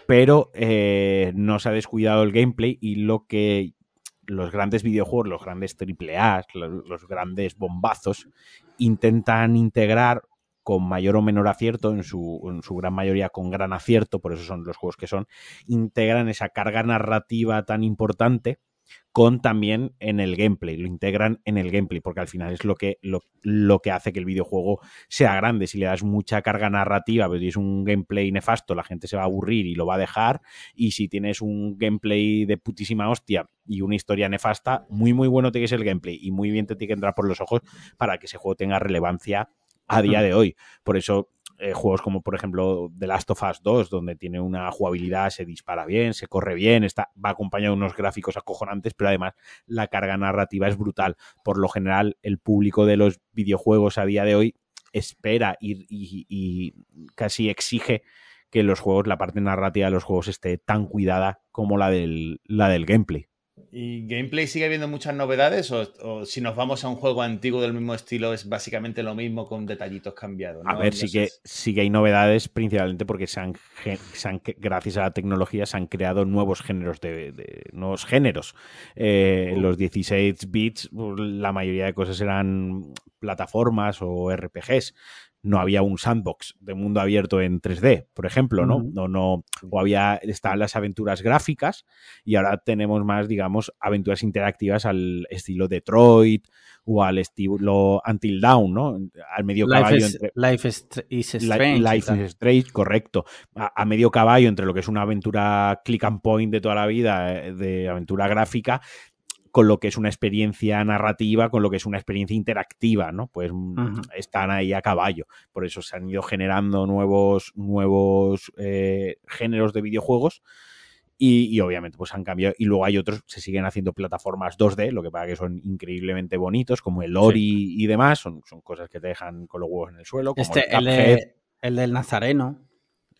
pero eh, no se ha descuidado el gameplay y lo que los grandes videojuegos, los grandes AAA, los, los grandes bombazos, intentan integrar con mayor o menor acierto, en su, en su, gran mayoría con gran acierto, por eso son los juegos que son, integran esa carga narrativa tan importante con también en el gameplay, lo integran en el gameplay, porque al final es lo que, lo, que hace que el videojuego sea grande. Si le das mucha carga narrativa, pero tienes un gameplay nefasto, la gente se va a aburrir y lo va a dejar. Y si tienes un gameplay de putísima hostia y una historia nefasta, muy muy bueno tiene que ser el gameplay y muy bien te tiene que entrar por los ojos para que ese juego tenga relevancia a día de hoy. Por eso eh, juegos como por ejemplo The Last of Us 2, donde tiene una jugabilidad, se dispara bien, se corre bien, está, va acompañado de unos gráficos acojonantes, pero además la carga narrativa es brutal. Por lo general, el público de los videojuegos a día de hoy espera y casi exige que los juegos, la parte narrativa de los juegos esté tan cuidada como la del, la del gameplay. ¿Y gameplay sigue habiendo muchas novedades? O, si nos vamos a un juego antiguo del mismo estilo, es básicamente lo mismo con detallitos cambiados? A ver, sí, que, sí que hay novedades, principalmente porque se han, gracias a la tecnología se han creado nuevos géneros de, nuevos géneros. Eh, uh. Los 16 bits, la mayoría de cosas eran plataformas o RPGs no había un sandbox de mundo abierto en 3D, por ejemplo, ¿no? no, no o había, estaban las aventuras gráficas y ahora tenemos más, digamos, aventuras interactivas al estilo Detroit o al estilo Until Dawn, ¿no? Al medio caballo. entre, life is Strange. Life is Strange, correcto. A, medio caballo entre lo que es una aventura click and point de toda la vida, eh, de aventura gráfica, con lo que es una experiencia narrativa, con lo que es una experiencia interactiva, ¿no? Pues uh-huh. están ahí a caballo. Por eso se han ido generando nuevos, nuevos eh, géneros de videojuegos. Y, y, obviamente pues han cambiado y luego hay otros se siguen haciendo plataformas 2D lo que pasa que son increíblemente bonitos como el Ori sí. y demás son, son cosas que te dejan con los huevos en el suelo como este, el, el, de, el del Nazareno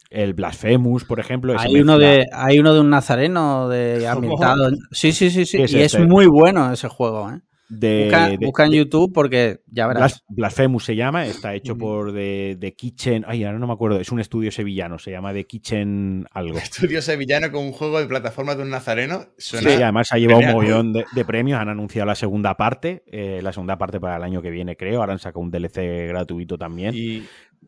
el Blasphemous, por ejemplo. Hay uno, de, hay uno de un nazareno de ambientado. Sí, sí, sí, sí. Es y este? es muy bueno ese juego, ¿eh? De, busca, de, busca en de, YouTube porque ya verás. Blasphemous se llama, está hecho por The, The, Kitchen. Ay, ahora no me acuerdo, es un estudio sevillano, se llama The Kitchen algo. Estudio sevillano con un juego de plataforma de un nazareno. Suena sí, además ha llevado un mogollón de, premios. Han anunciado la segunda parte, eh, la segunda parte para el año que viene, creo. Ahora han sacado un DLC gratuito también. Y,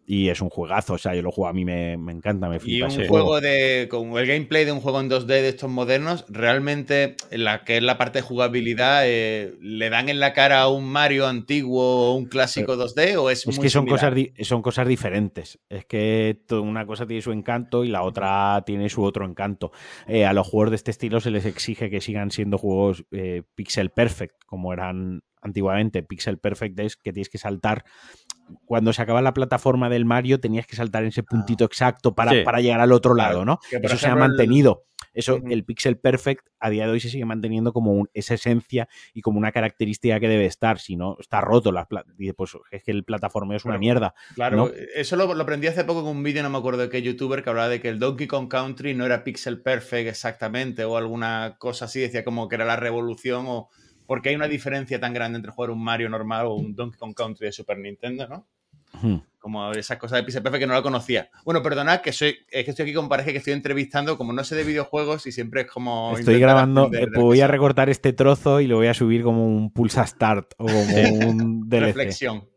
y es un juegazo, o sea, yo lo juego, a mí me, me encanta, me flipa. Y un juego, juego de, como el gameplay de un juego en 2D de estos modernos, realmente, la que es la parte de jugabilidad, eh, ¿le dan en la cara a un Mario antiguo o un clásico Pero, 2D o es, es muy que son similar? cosas, son cosas diferentes. Es que una cosa tiene su encanto y la otra tiene su otro encanto. Eh, a los juegos de este estilo se les exige que sigan siendo juegos eh, pixel perfect, como eran antiguamente. Pixel perfect es que tienes que saltar cuando se acaba la plataforma del Mario tenías que saltar en ese puntito exacto para, Sí. para llegar al otro lado, ¿no? Que, Eso se ha mantenido. Eso, el Pixel Perfect a día de hoy se sigue manteniendo como un- esa esencia y como una característica que debe estar. Si no, está roto. La, pues es que el plataformeo es una Claro. mierda. Claro, ¿no? eso lo, lo aprendí hace poco en un vídeo, no me acuerdo de qué youtuber, que hablaba de que el Donkey Kong Country no era pixel perfect exactamente o alguna cosa así, decía como que era la revolución o porque hay una diferencia tan grande entre jugar un Mario normal o un Donkey Kong Country de Super Nintendo, ¿no? Ujú. Como esas cosas de Perfect que no la conocía. Bueno, perdonad que soy, es que estoy aquí con pareja que estoy entrevistando, como no sé de videojuegos y siempre es como. Estoy grabando, aprender eh, pues voy a recortar este trozo y lo voy a subir como un pulsa start o como un DLC. Reflexión.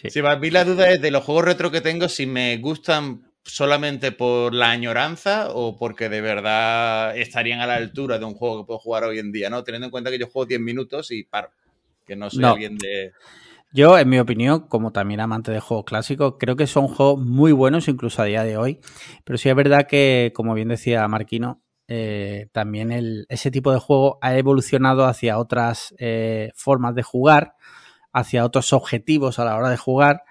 Sí. Sí, para mí la duda es de los juegos retro que tengo, si me gustan solamente por la añoranza o porque de verdad estarían a la altura de un juego que puedo jugar hoy en día, ¿no? Teniendo en cuenta que yo juego 10 minutos y paro. Que no soy No. alguien de. Yo, en mi opinión, como también amante de juegos clásicos, creo que son juegos muy buenos incluso a día de hoy. Pero sí es verdad que, como bien decía Marquino, eh, también el- ese tipo de juego ha evolucionado hacia otras eh, formas de jugar, hacia otros objetivos a la hora de jugar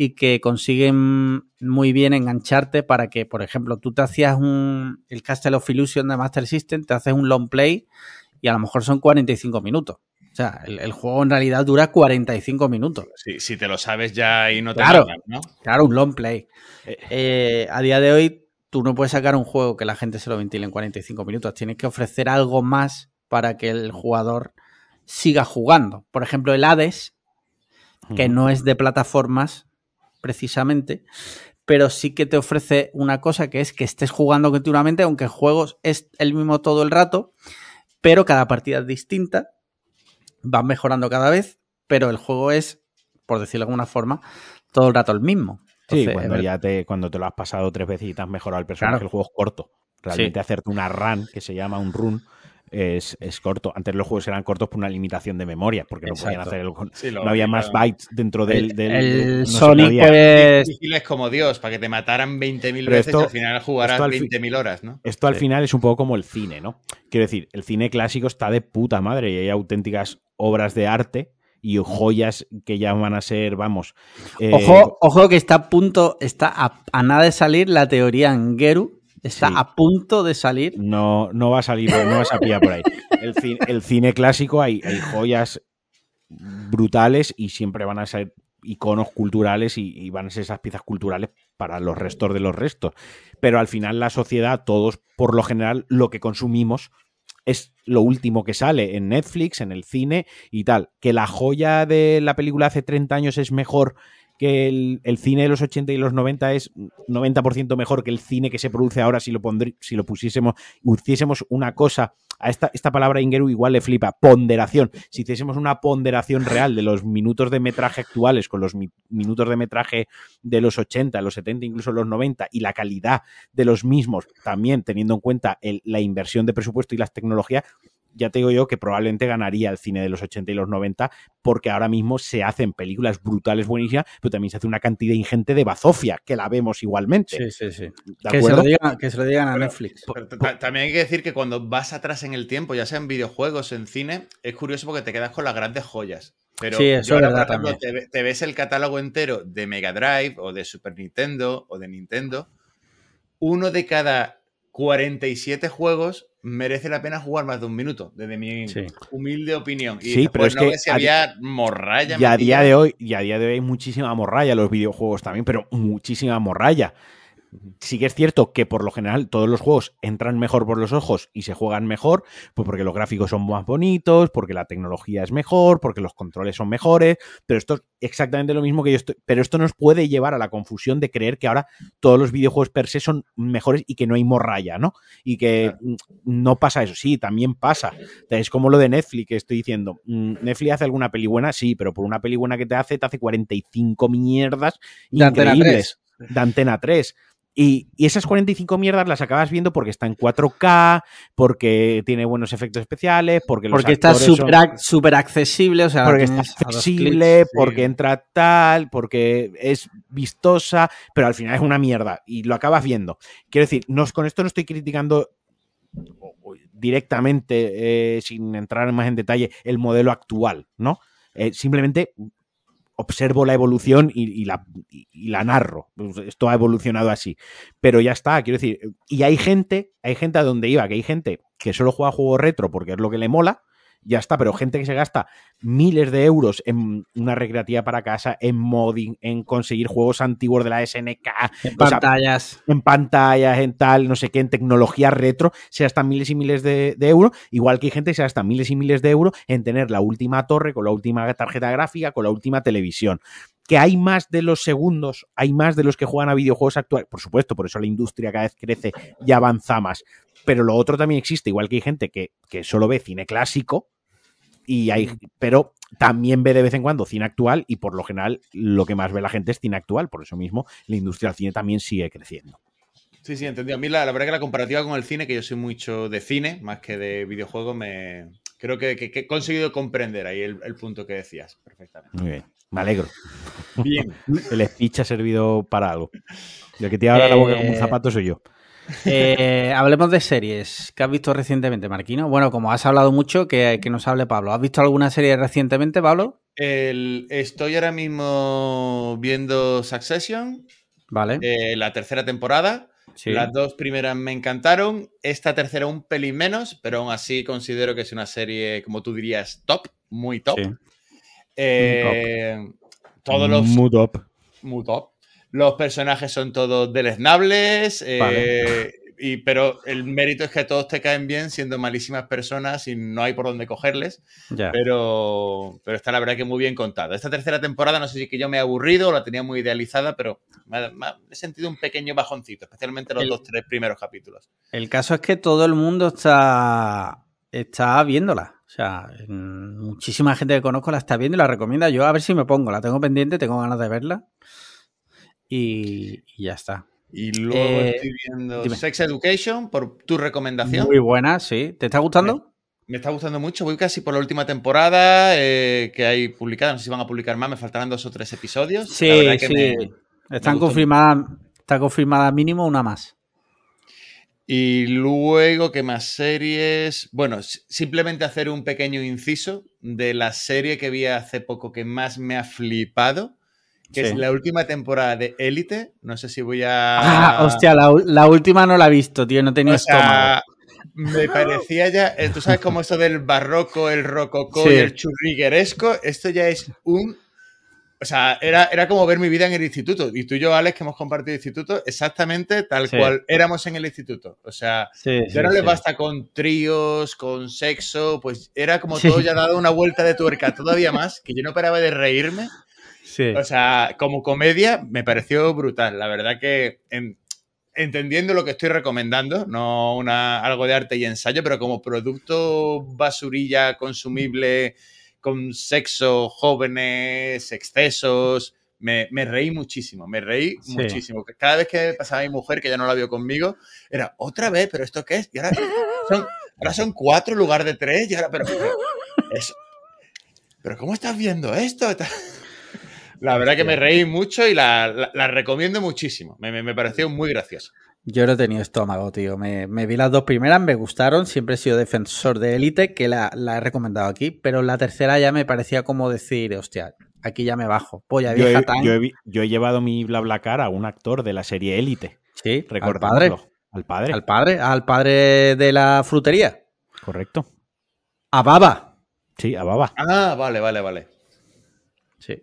y que consiguen muy bien engancharte para que, por ejemplo, tú te hacías un, el Castle of Illusion de Master System, te haces un long play y a lo mejor son 45 minutos. O sea, el, el juego en realidad dura 45 minutos. Si, si te lo sabes ya y no te Claro. ¿no? Claro, un long play. Eh. Eh, a día de hoy, tú no puedes sacar un juego que la gente se lo ventile en 45 minutos. Tienes que ofrecer algo más para que el jugador siga jugando. Por ejemplo, el Hades, que no es de plataformas precisamente, pero sí que te ofrece una cosa que es que estés jugando continuamente, aunque el juego es el mismo todo el rato, pero cada partida es distinta, vas mejorando cada vez, pero el juego es, por decirlo de alguna forma, todo el rato el mismo. Sí, cuando es ya te, cuando te lo has pasado tres veces y te has mejorado el personaje, Claro. el juego es corto. Realmente Sí. hacerte una run, que se llama un run, es, es corto. Antes los juegos eran cortos por una limitación de memoria, porque no podían hacer el, Sí, lo- no había más bytes dentro del... El, del- el no Sonic podía. pues, Difícil es como Dios, para que te mataran 20.000 Pero veces esto- y al final jugarás esto al fi- 20.000 horas, ¿no? Esto al Sí. final es un poco como el cine, ¿no? Quiero decir, el cine clásico está de puta madre y hay auténticas obras de arte y joyas que ya van a ser, vamos... eh, Ojo, ojo que está a punto, está a, a nada de salir la teoría en Geru. Está Sí. a punto de salir. No, no va a salir, no vas a pillar por ahí. El, ci- el cine clásico hay, hay joyas brutales y siempre van a ser iconos culturales y, y van a ser esas piezas culturales para los restos de los restos. Pero al final la sociedad, todos por lo general, lo que consumimos es lo último que sale en Netflix, en el cine y tal. Que la joya de la película hace 30 años es mejor que el, cine de los 80 y los 90 es 90% mejor que el cine que se produce ahora si lo, pondrí- si lo pusiésemos, hiciésemos una cosa, a esta, esta palabra Ingeru igual le flipa, ponderación. Si hiciésemos una ponderación real de los minutos de metraje actuales con los mi- minutos de metraje de los 80, los 70, incluso los 90 y la calidad de los mismos, también teniendo en cuenta la inversión de presupuesto y las tecnologías, ya te digo yo que probablemente ganaría el cine de los 80 y los 90 porque ahora mismo se hacen películas brutales, buenísimas, pero también se hace una cantidad ingente de bazofia, que la vemos igualmente. Sí, sí, sí. Que se, lo digan, que se, lo digan, a Netflix. también hay que decir que cuando vas atrás en el tiempo, ya sea en videojuegos, en cine, es curioso porque te quedas con las grandes joyas. Pero sí, eso es verdad te, ves el catálogo entero de Mega Drive o de Super Nintendo o de Nintendo. Uno de cada 47 juegos merece la pena jugar más de un minuto, desde mi humilde opinión. Y sí, pero es que si había morralla. Y a día de hoy, y a día de hoy hay muchísima morralla los videojuegos también, pero muchísima morralla sí que es cierto que por lo general todos los juegos entran mejor por los ojos y se juegan mejor, pues porque los gráficos son más bonitos, porque la tecnología es mejor, porque los controles son mejores, pero esto es exactamente lo mismo que yo estoy, pero esto nos puede llevar a la confusión de creer que ahora todos los videojuegos per se son mejores y que no hay morralla, ¿no? Y que no pasa eso, sí, también pasa. Es como lo de Netflix que estoy diciendo, mm, Netflix hace alguna peli buena, sí, pero por una peli buena que te hace, te hace 45 mierdas increíbles. De Antena 3. Y, esas 45 mierdas las acabas viendo porque está en 4K, porque tiene buenos efectos especiales, porque Porque está súper accesible, o sea, porque está accesible, porque entra tal, porque es vistosa, pero al final es una mierda y lo acabas viendo. Quiero decir, con esto no estoy criticando directamente, eh, sin entrar más en detalle, el modelo actual, ¿no? Eh, simplemente observo la evolución y, la, la, narro. Pues esto ha evolucionado así. Pero ya está, quiero decir. Y hay gente, hay gente a donde iba, que hay gente que solo juega juegos retro porque es lo que le mola, ya está, pero gente que se gasta miles de euros en una recreativa para casa, en modding, en conseguir juegos antiguos de la SNK, en pantallas, en pantallas, en tal, no sé qué, en tecnología retro, se gastan miles y miles de, euros, igual que hay gente que se gasta miles y miles de euros en tener la última torre con la última tarjeta gráfica, con la última televisión. Que hay más de los segundos, hay más de los que juegan a videojuegos actuales, por supuesto, por eso la industria cada vez crece y avanza más. Pero lo otro también existe, igual que hay gente que, que solo ve cine clásico, y hay, pero también ve de vez en cuando cine actual y por lo general lo que más ve la gente es cine actual. Por eso mismo la industria del cine también sigue creciendo. Sí, sí, entendido. A mí la, verdad que la comparativa con el cine, que yo soy mucho de cine más que de videojuegos, me creo que, he conseguido comprender ahí el, punto que decías perfectamente. Muy bien, me alegro. Bien. el speech ha servido para algo. El que te abra la boca con un eh, zapato soy yo. Eh, hablemos de series. ¿Qué has visto recientemente, Marquino? Bueno, como has hablado mucho, que, que nos hable Pablo. ¿Has visto alguna serie recientemente, Pablo? estoy ahora mismo viendo Succession. Vale. Eh, la tercera temporada. Las dos primeras me encantaron. Esta tercera un pelín menos, pero aún así considero que es una serie, como tú dirías, top, muy top. Eh, todos los. Muy top. Muy top. Los personajes son todos deleznables, eh, y, pero el mérito es que todos te caen bien siendo malísimas personas y no hay por dónde cogerles. Pero, pero está la verdad que muy bien contada. Esta tercera temporada no sé si que yo me he aburrido o la tenía muy idealizada, pero he sentido un pequeño bajoncito, especialmente los dos, tres primeros capítulos. El caso es que todo el mundo está, está viéndola. O sea, muchísima gente que conozco la está viendo y la recomienda. Yo a ver si me pongo, la tengo pendiente, tengo ganas de verla y, ya está. Y luego eh, estoy viendo Sex Education por tu recomendación. Muy buena, sí. ¿Te está gustando? Me, está gustando mucho. Voy casi por la última temporada eh, que hay publicada. No sé si van a publicar más. Me faltarán dos o tres episodios. Sí, sí. Están confirmadas. Está confirmada mínimo una más. Y luego, ¿qué más series? Bueno, simplemente hacer un pequeño inciso de la serie que vi hace poco que más me ha flipado que es la última temporada de Élite. No sé si voy a. Ah, hostia, la, última no la he visto, tío, no tenía estómago. Me parecía ya. Eh, tú sabes cómo esto del barroco, el rococó y el churrigueresco. Esto ya es un. O sea, era, era como ver mi vida en el instituto. Y tú y yo, Alex, que hemos compartido instituto, exactamente tal cual éramos en el instituto. O sea, ya no les basta con tríos, con sexo, pues era como todo ya dado una vuelta de tuerca todavía más, que yo no paraba de reírme. O sea, como comedia me pareció brutal. La verdad que entendiendo lo que estoy recomendando, no una, algo de arte y ensayo, pero como producto basurilla consumible con sexo, jóvenes, excesos, me, reí muchísimo, me reí muchísimo. Cada vez que pasaba mi mujer, que ya no la vio conmigo, era otra vez, pero ¿esto qué es? Y ahora son ahora son cuatro en lugar de tres y ahora, pero, pero, eso- pero ¿cómo estás viendo esto? La verdad que me reí mucho y la, la- la recomiendo muchísimo. Me, me- me pareció muy graciosa. Yo no he tenido estómago, tío. Me, me vi las dos primeras, me gustaron. Siempre he sido defensor de Elite, que la, la he recomendado aquí. Pero la tercera ya me parecía como decir, hostia, aquí ya me bajo. Polla Yo vieja he, tan. yo he vi- yo he llevado mi BlaBlaCar a un actor de la serie Élite. sí, al padre. Al padre. Al padre, al padre de la frutería. Correcto. A Baba. Sí, a Baba. Ah, vale, vale, vale. Sí.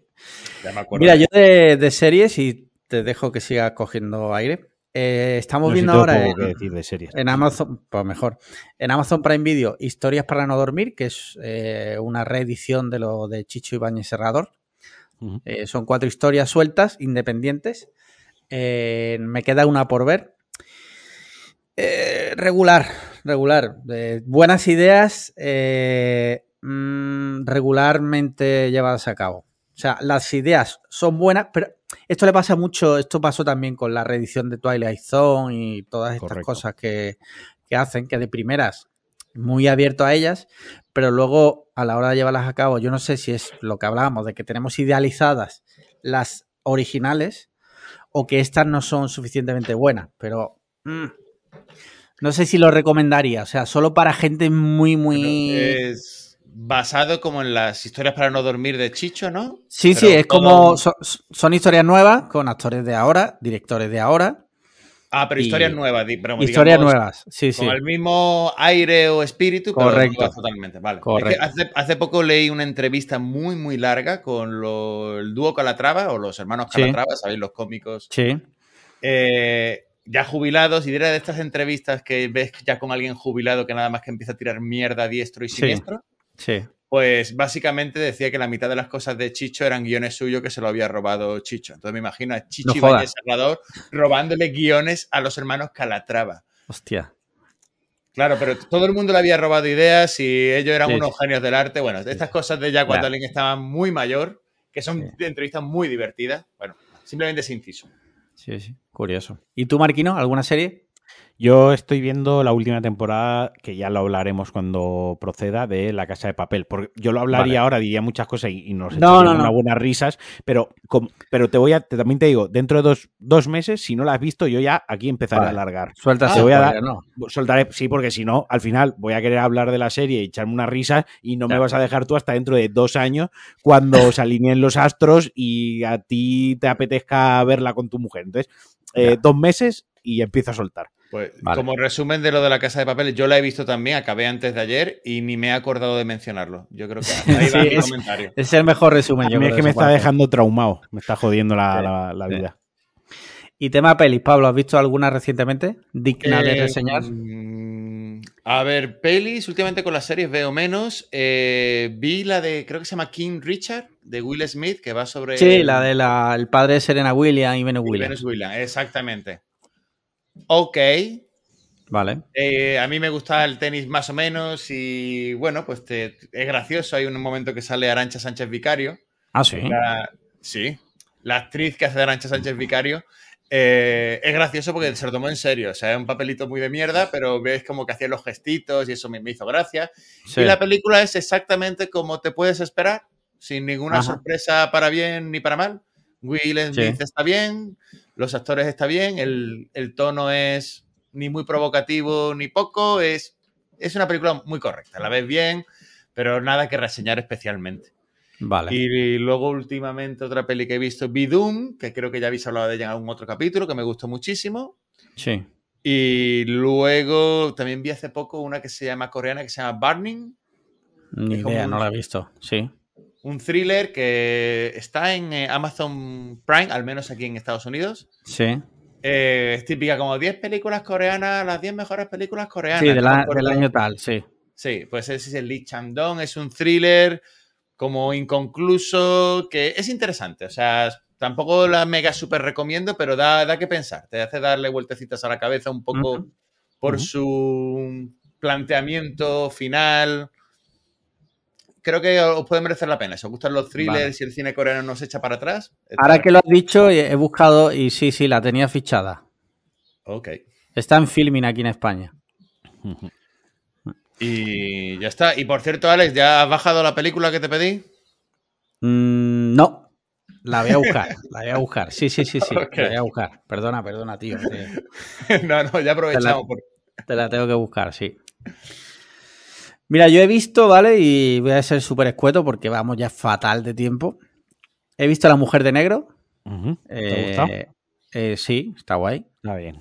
Ya me acuerdo. Mira, yo de, de series, y te dejo que siga cogiendo aire. eh, estamos No sé si viendo ahora en, decir de series. en Amazon, pues mejor. En Amazon Prime Video, Historias para no dormir, que es eh, una reedición de lo de Chicho Ibáñez Serrador. Eh, son cuatro historias sueltas, independientes. Eh, me queda una por ver. Eh, regular, regular. Eh, buenas ideas, eh, mm, regularmente llevadas a cabo. O sea, las ideas son buenas, pero esto le pasa mucho, esto pasó también con la reedición de Twilight Zone y todas estas Correcto. cosas que, que hacen, que de primeras muy abierto a ellas, pero luego a la hora de llevarlas a cabo, yo no sé si es lo que hablábamos, de que tenemos idealizadas las originales o que estas no son suficientemente buenas, pero mm, no sé si lo recomendaría, o sea, solo para gente muy, muy... Es basado como en las historias para no dormir de Chicho, ¿no? Sí, Pero sí, es todo- como... Son, son historias nuevas con actores de ahora, directores de ahora. Ah, pero y- historias nuevas, pero Historias digamos, nuevas, sí, sí. Con el mismo aire o espíritu, pero Correcto. nuevas totalmente. Vale. Correcto. Es que hace, hace poco leí una entrevista muy, muy larga con lo- el dúo Calatrava o los hermanos Sí. Calatrava, ¿sabéis? Los cómicos Sí, eh, ya jubilados. Y de estas entrevistas que ves ya con alguien jubilado que nada más que empieza a tirar mierda diestro y siniestro. sí. Pues básicamente decía que la mitad de las cosas de Chicho eran guiones suyos que se lo había robado Chicho. Entonces me imagino a Chicho No jodas. Serrador robándole guiones a los hermanos Calatrava. Hostia. Claro, pero todo el mundo le había robado ideas y ellos eran Sí, unos sí. genios del arte. Bueno, estas cosas de ya cuando Claro. alguien estaba muy mayor, que son Sí. entrevistas muy divertidas. Bueno, simplemente ese inciso. Sí, sí. Curioso. ¿Y tú, Marquino, alguna serie? Yo estoy viendo la última temporada, que ya lo hablaremos cuando proceda, de La Casa de Papel. Porque yo lo hablaría Vale. ahora, diría muchas cosas y, y nos No, no, no. unas buenas risas, pero, pero te voy a, te- también te digo, dentro de dos, dos meses, si no la has visto, yo ya aquí empezaré Vale. a alargar. Suelta Ah, voy a dar-. Soltaré, sí, porque si no, al final voy a querer hablar de la serie y echarme unas risas y no me vas a dejar tú hasta dentro de dos años cuando se alineen los astros y a ti te apetezca verla con tu mujer. Entonces, eh, dos meses y empiezo a soltar. Pues Vale. como resumen de lo de la casa de papel, yo la he visto también, acabé antes de ayer y ni me he acordado de mencionarlo. Yo creo que ahí va Sí, mi es- comentario. Es el mejor resumen, A mí es que me está dejando traumado, me está jodiendo la, Sí, la- la sí. vida. Y tema pelis, Pablo, ¿has visto alguna recientemente? Digna de Eh, reseñar. mm, a ver, pelis, últimamente con las series veo menos. Eh, vi la de, creo que se llama King Richard, de Will Smith, que va sobre... Sí, la del el padre de Serena Williams y Venus y Williams. Venus Williams, exactamente. Ok. Vale. Eh, a mí me gusta el tenis más o menos y bueno, pues te- es gracioso. Hay un momento que sale Arancha Sánchez Vicario. Ah, sí. La, sí, la actriz que hace de Arancha Sánchez Vicario. eh, es gracioso porque se lo tomó en serio. O sea, es un papelito muy de mierda, pero ves como que hacía los gestitos y eso me, me hizo gracia. Sí. Y la película es exactamente como te puedes esperar, sin ninguna Ajá. sorpresa para bien ni para mal. Will Smith Sí. está bien, los actores está bien, el, el tono es ni muy provocativo ni poco, es, es una película muy correcta, la ves bien, pero nada que reseñar especialmente. Vale. Y luego últimamente otra peli que he visto, Bidum, que creo que ya habéis hablado de ella en algún otro capítulo, que me gustó muchísimo. Sí. Y luego también vi hace poco una que se llama coreana, que se llama Burning, Ni idea, un- no la he visto. Sí. Un thriller que está en eh, Amazon Prime, al menos aquí en Estados Unidos. Sí. Eh, es típica como 10 películas coreanas, las 10 mejores películas coreanas. Sí, del, año tal, sí. Sí, pues ese es el Lee Chang-dong, es un thriller como inconcluso, que es interesante. O sea, tampoco la mega super recomiendo, pero da, da que pensar. Te hace darle vueltecitas a la cabeza un poco por su planteamiento final. Creo que os puede merecer la pena. Si os gustan los thrillers Vale. y el cine coreano no se echa para atrás. Ahora que lo has dicho, he he buscado y sí, sí, la tenía fichada. Ok. Está en filming aquí en España. Y ya está. Y por cierto, Alex, ¿ya has bajado la película que te pedí? Mm, no. La voy a buscar, la voy a buscar. Sí, sí, sí, sí. La voy a buscar. Perdona, perdona, tío. no, no, ya aprovechamos. Te la, te la tengo que buscar, sí. Mira, yo he visto, ¿vale? Y voy a ser súper escueto porque vamos ya fatal de tiempo. He visto La Mujer de Negro. ¿Te ha eh, eh, sí, está guay. Está bien.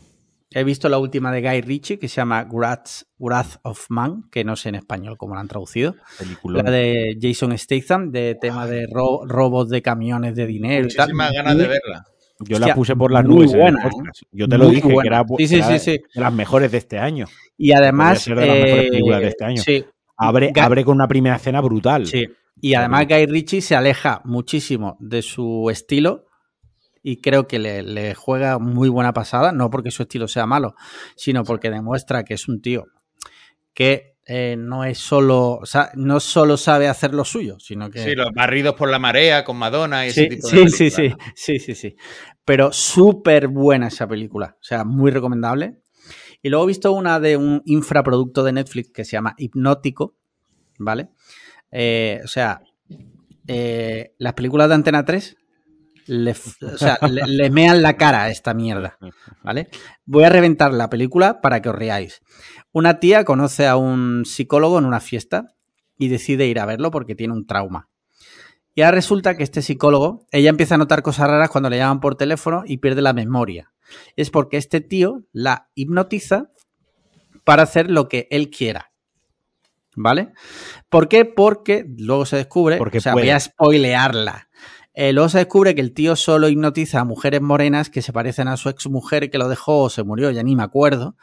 He visto la última de Guy Ritchie que se llama Wrath, of Man, que no sé en español cómo la han traducido. Película. La de Jason Statham, de tema de ro robos de camiones de dinero. y tal. Muchísimas ganas de verla. Yo Hostia, la puse por las nubes. en el buena, podcast. Yo te lo Muy dije, que era, Sí, sí, que era sí, sí. de las mejores de este año. Y además. Ser de las mejores eh, películas de este año. Sí, Abre, abre con una primera escena brutal. Sí. Y además Guy Ritchie se aleja muchísimo de su estilo y creo que le, le juega muy buena pasada, no porque su estilo sea malo, sino porque demuestra que es un tío que eh, no es solo, o sea, no solo sabe hacer lo suyo, sino que... Sí, los barridos por la marea con Madonna y ese Sí, tipo sí, de sí, sí, películas, sí, sí, sí. Pero súper buena esa película, o sea, muy recomendable. Y luego he visto una de un infraproducto de Netflix que se llama Hipnótico, ¿vale? Eh, o sea, eh, las películas de Antena 3 le, le mean la cara a esta mierda, ¿vale? Voy a reventar la película para que os riáis. Una tía conoce a un psicólogo en una fiesta y decide ir a verlo porque tiene un trauma. Y ahora resulta que este psicólogo, ella empieza a notar cosas raras cuando le llaman por teléfono y pierde la memoria. Es porque este tío la hipnotiza para hacer lo que él quiera. ¿Vale? ¿Por qué? Porque luego se descubre, Porque o sea, puede. voy a spoilearla. Eh, luego se descubre que el tío solo hipnotiza a mujeres morenas que se parecen a su ex mujer que lo dejó o se murió, ya ni me acuerdo,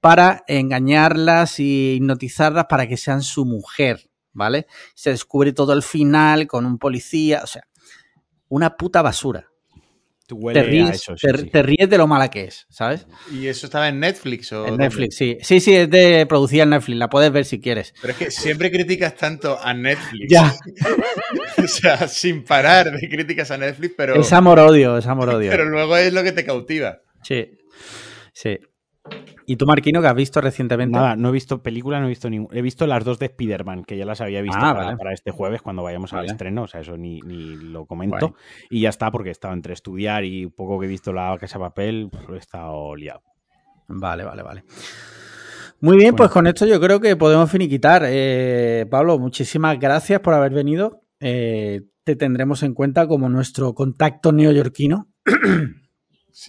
para engañarlas y hipnotizarlas para que sean su mujer, ¿vale? Se descubre todo el final con un policía, o sea, una puta basura. Huele Te ríes, a eso, sí, te, sí. te ríes de lo mala que es, ¿sabes? ¿Y eso estaba en Netflix o En dónde? Netflix, sí. Sí, sí, es de producida en Netflix, la puedes ver si quieres. Pero es que siempre criticas tanto a Netflix. Ya. o sea, sin parar de críticas a Netflix, pero, Es amor-odio, es amor-odio. pero luego es lo que te cautiva. Sí, sí. ¿Y tú, Marquino, que has visto recientemente? Nada, no he visto película, no he visto ninguna. He visto las dos de Spider-Man, que ya las había visto Ah, para, vale. para este jueves cuando vayamos al estreno. O sea, eso ni, ni lo comento. Guay. Y ya está, porque he estado entre estudiar y un poco que he visto la Casa de Papel, pues, he estado liado. Vale, vale, vale. Muy bien, Bueno. pues con esto yo creo que podemos finiquitar. Eh, Pablo, muchísimas gracias por haber venido. Eh, te tendremos en cuenta como nuestro contacto neoyorquino.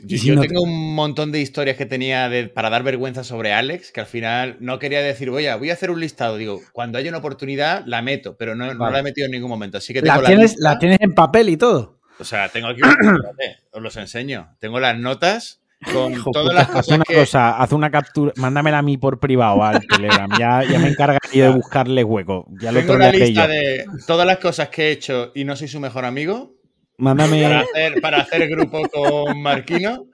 Yo, si yo no tengo un montón de historias que tenía de- para dar vergüenza sobre Alex, que al final no quería decir, oye, voy a hacer un listado. Digo, cuando haya una oportunidad, la meto, pero no, no la he metido en ningún momento. Así que tengo La tienes, la tienes en papel y todo. O sea, tengo aquí, espérate, os los enseño. Tengo las notas con Hijo todas las Haz cosas una que... cosa, haz una captura, mándamela a mí por privado al Telegram. Ya, ya me encargaré de buscarle hueco. Ya lo Tengo una trolearé lista yo. de todas las cosas que he hecho y no soy su mejor amigo para Mándame. hacer, para hacer grupo con Marquino.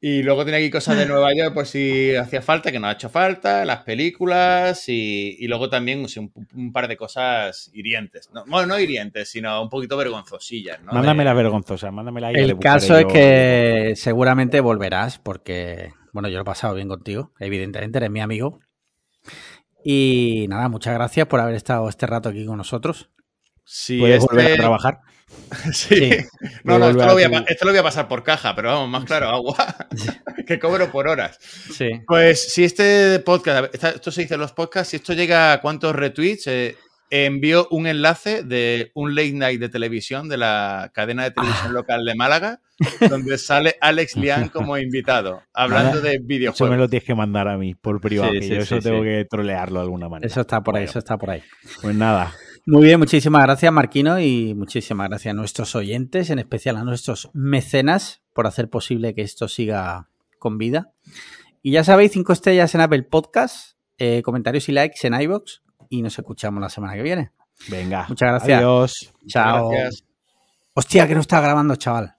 Y luego tiene aquí cosas de Nueva York, pues si hacía falta, que no ha hecho falta, las películas y, y luego también o sea, un, un par de cosas hirientes. No, bueno, no hirientes, sino un poquito vergonzosillas. ¿no? Mándame De- la vergonzosa, mándamela ahí. ya le El caso es yo. que seguramente volverás porque, bueno, yo lo he pasado bien contigo. Evidentemente eres mi amigo. Y nada, muchas gracias por haber estado este rato aquí con nosotros. Sí, ¿Puedes este- volver a trabajar? Sí. Sí. No, no, esto lo, voy a, a tu- pa- esto lo voy a pasar por caja, pero vamos, más claro, agua. que cobro por horas. Sí. Pues si este podcast, esta- esto se dice en los podcasts, si esto llega a cuántos retweets, eh, envío un enlace de un late night de televisión de la cadena de televisión local de Málaga, donde sale Alex Lian como invitado, hablando de Eso me videojuegos. lo tienes que mandar a mí por privado, Sí, que sí, yo eso sí, tengo que trolearlo de alguna manera. Eso está por ahí, Bueno, eso está por ahí. Pues nada, Muy bien, muchísimas gracias Marquino y muchísimas gracias a nuestros oyentes, en especial a nuestros mecenas por hacer posible que esto siga con vida. Y ya sabéis, cinco estrellas en Apple Podcast, eh, comentarios y likes en iVoox y nos escuchamos la semana que viene. venga. Muchas gracias. Adiós. Chao. Gracias. Hostia, que no está grabando, chaval.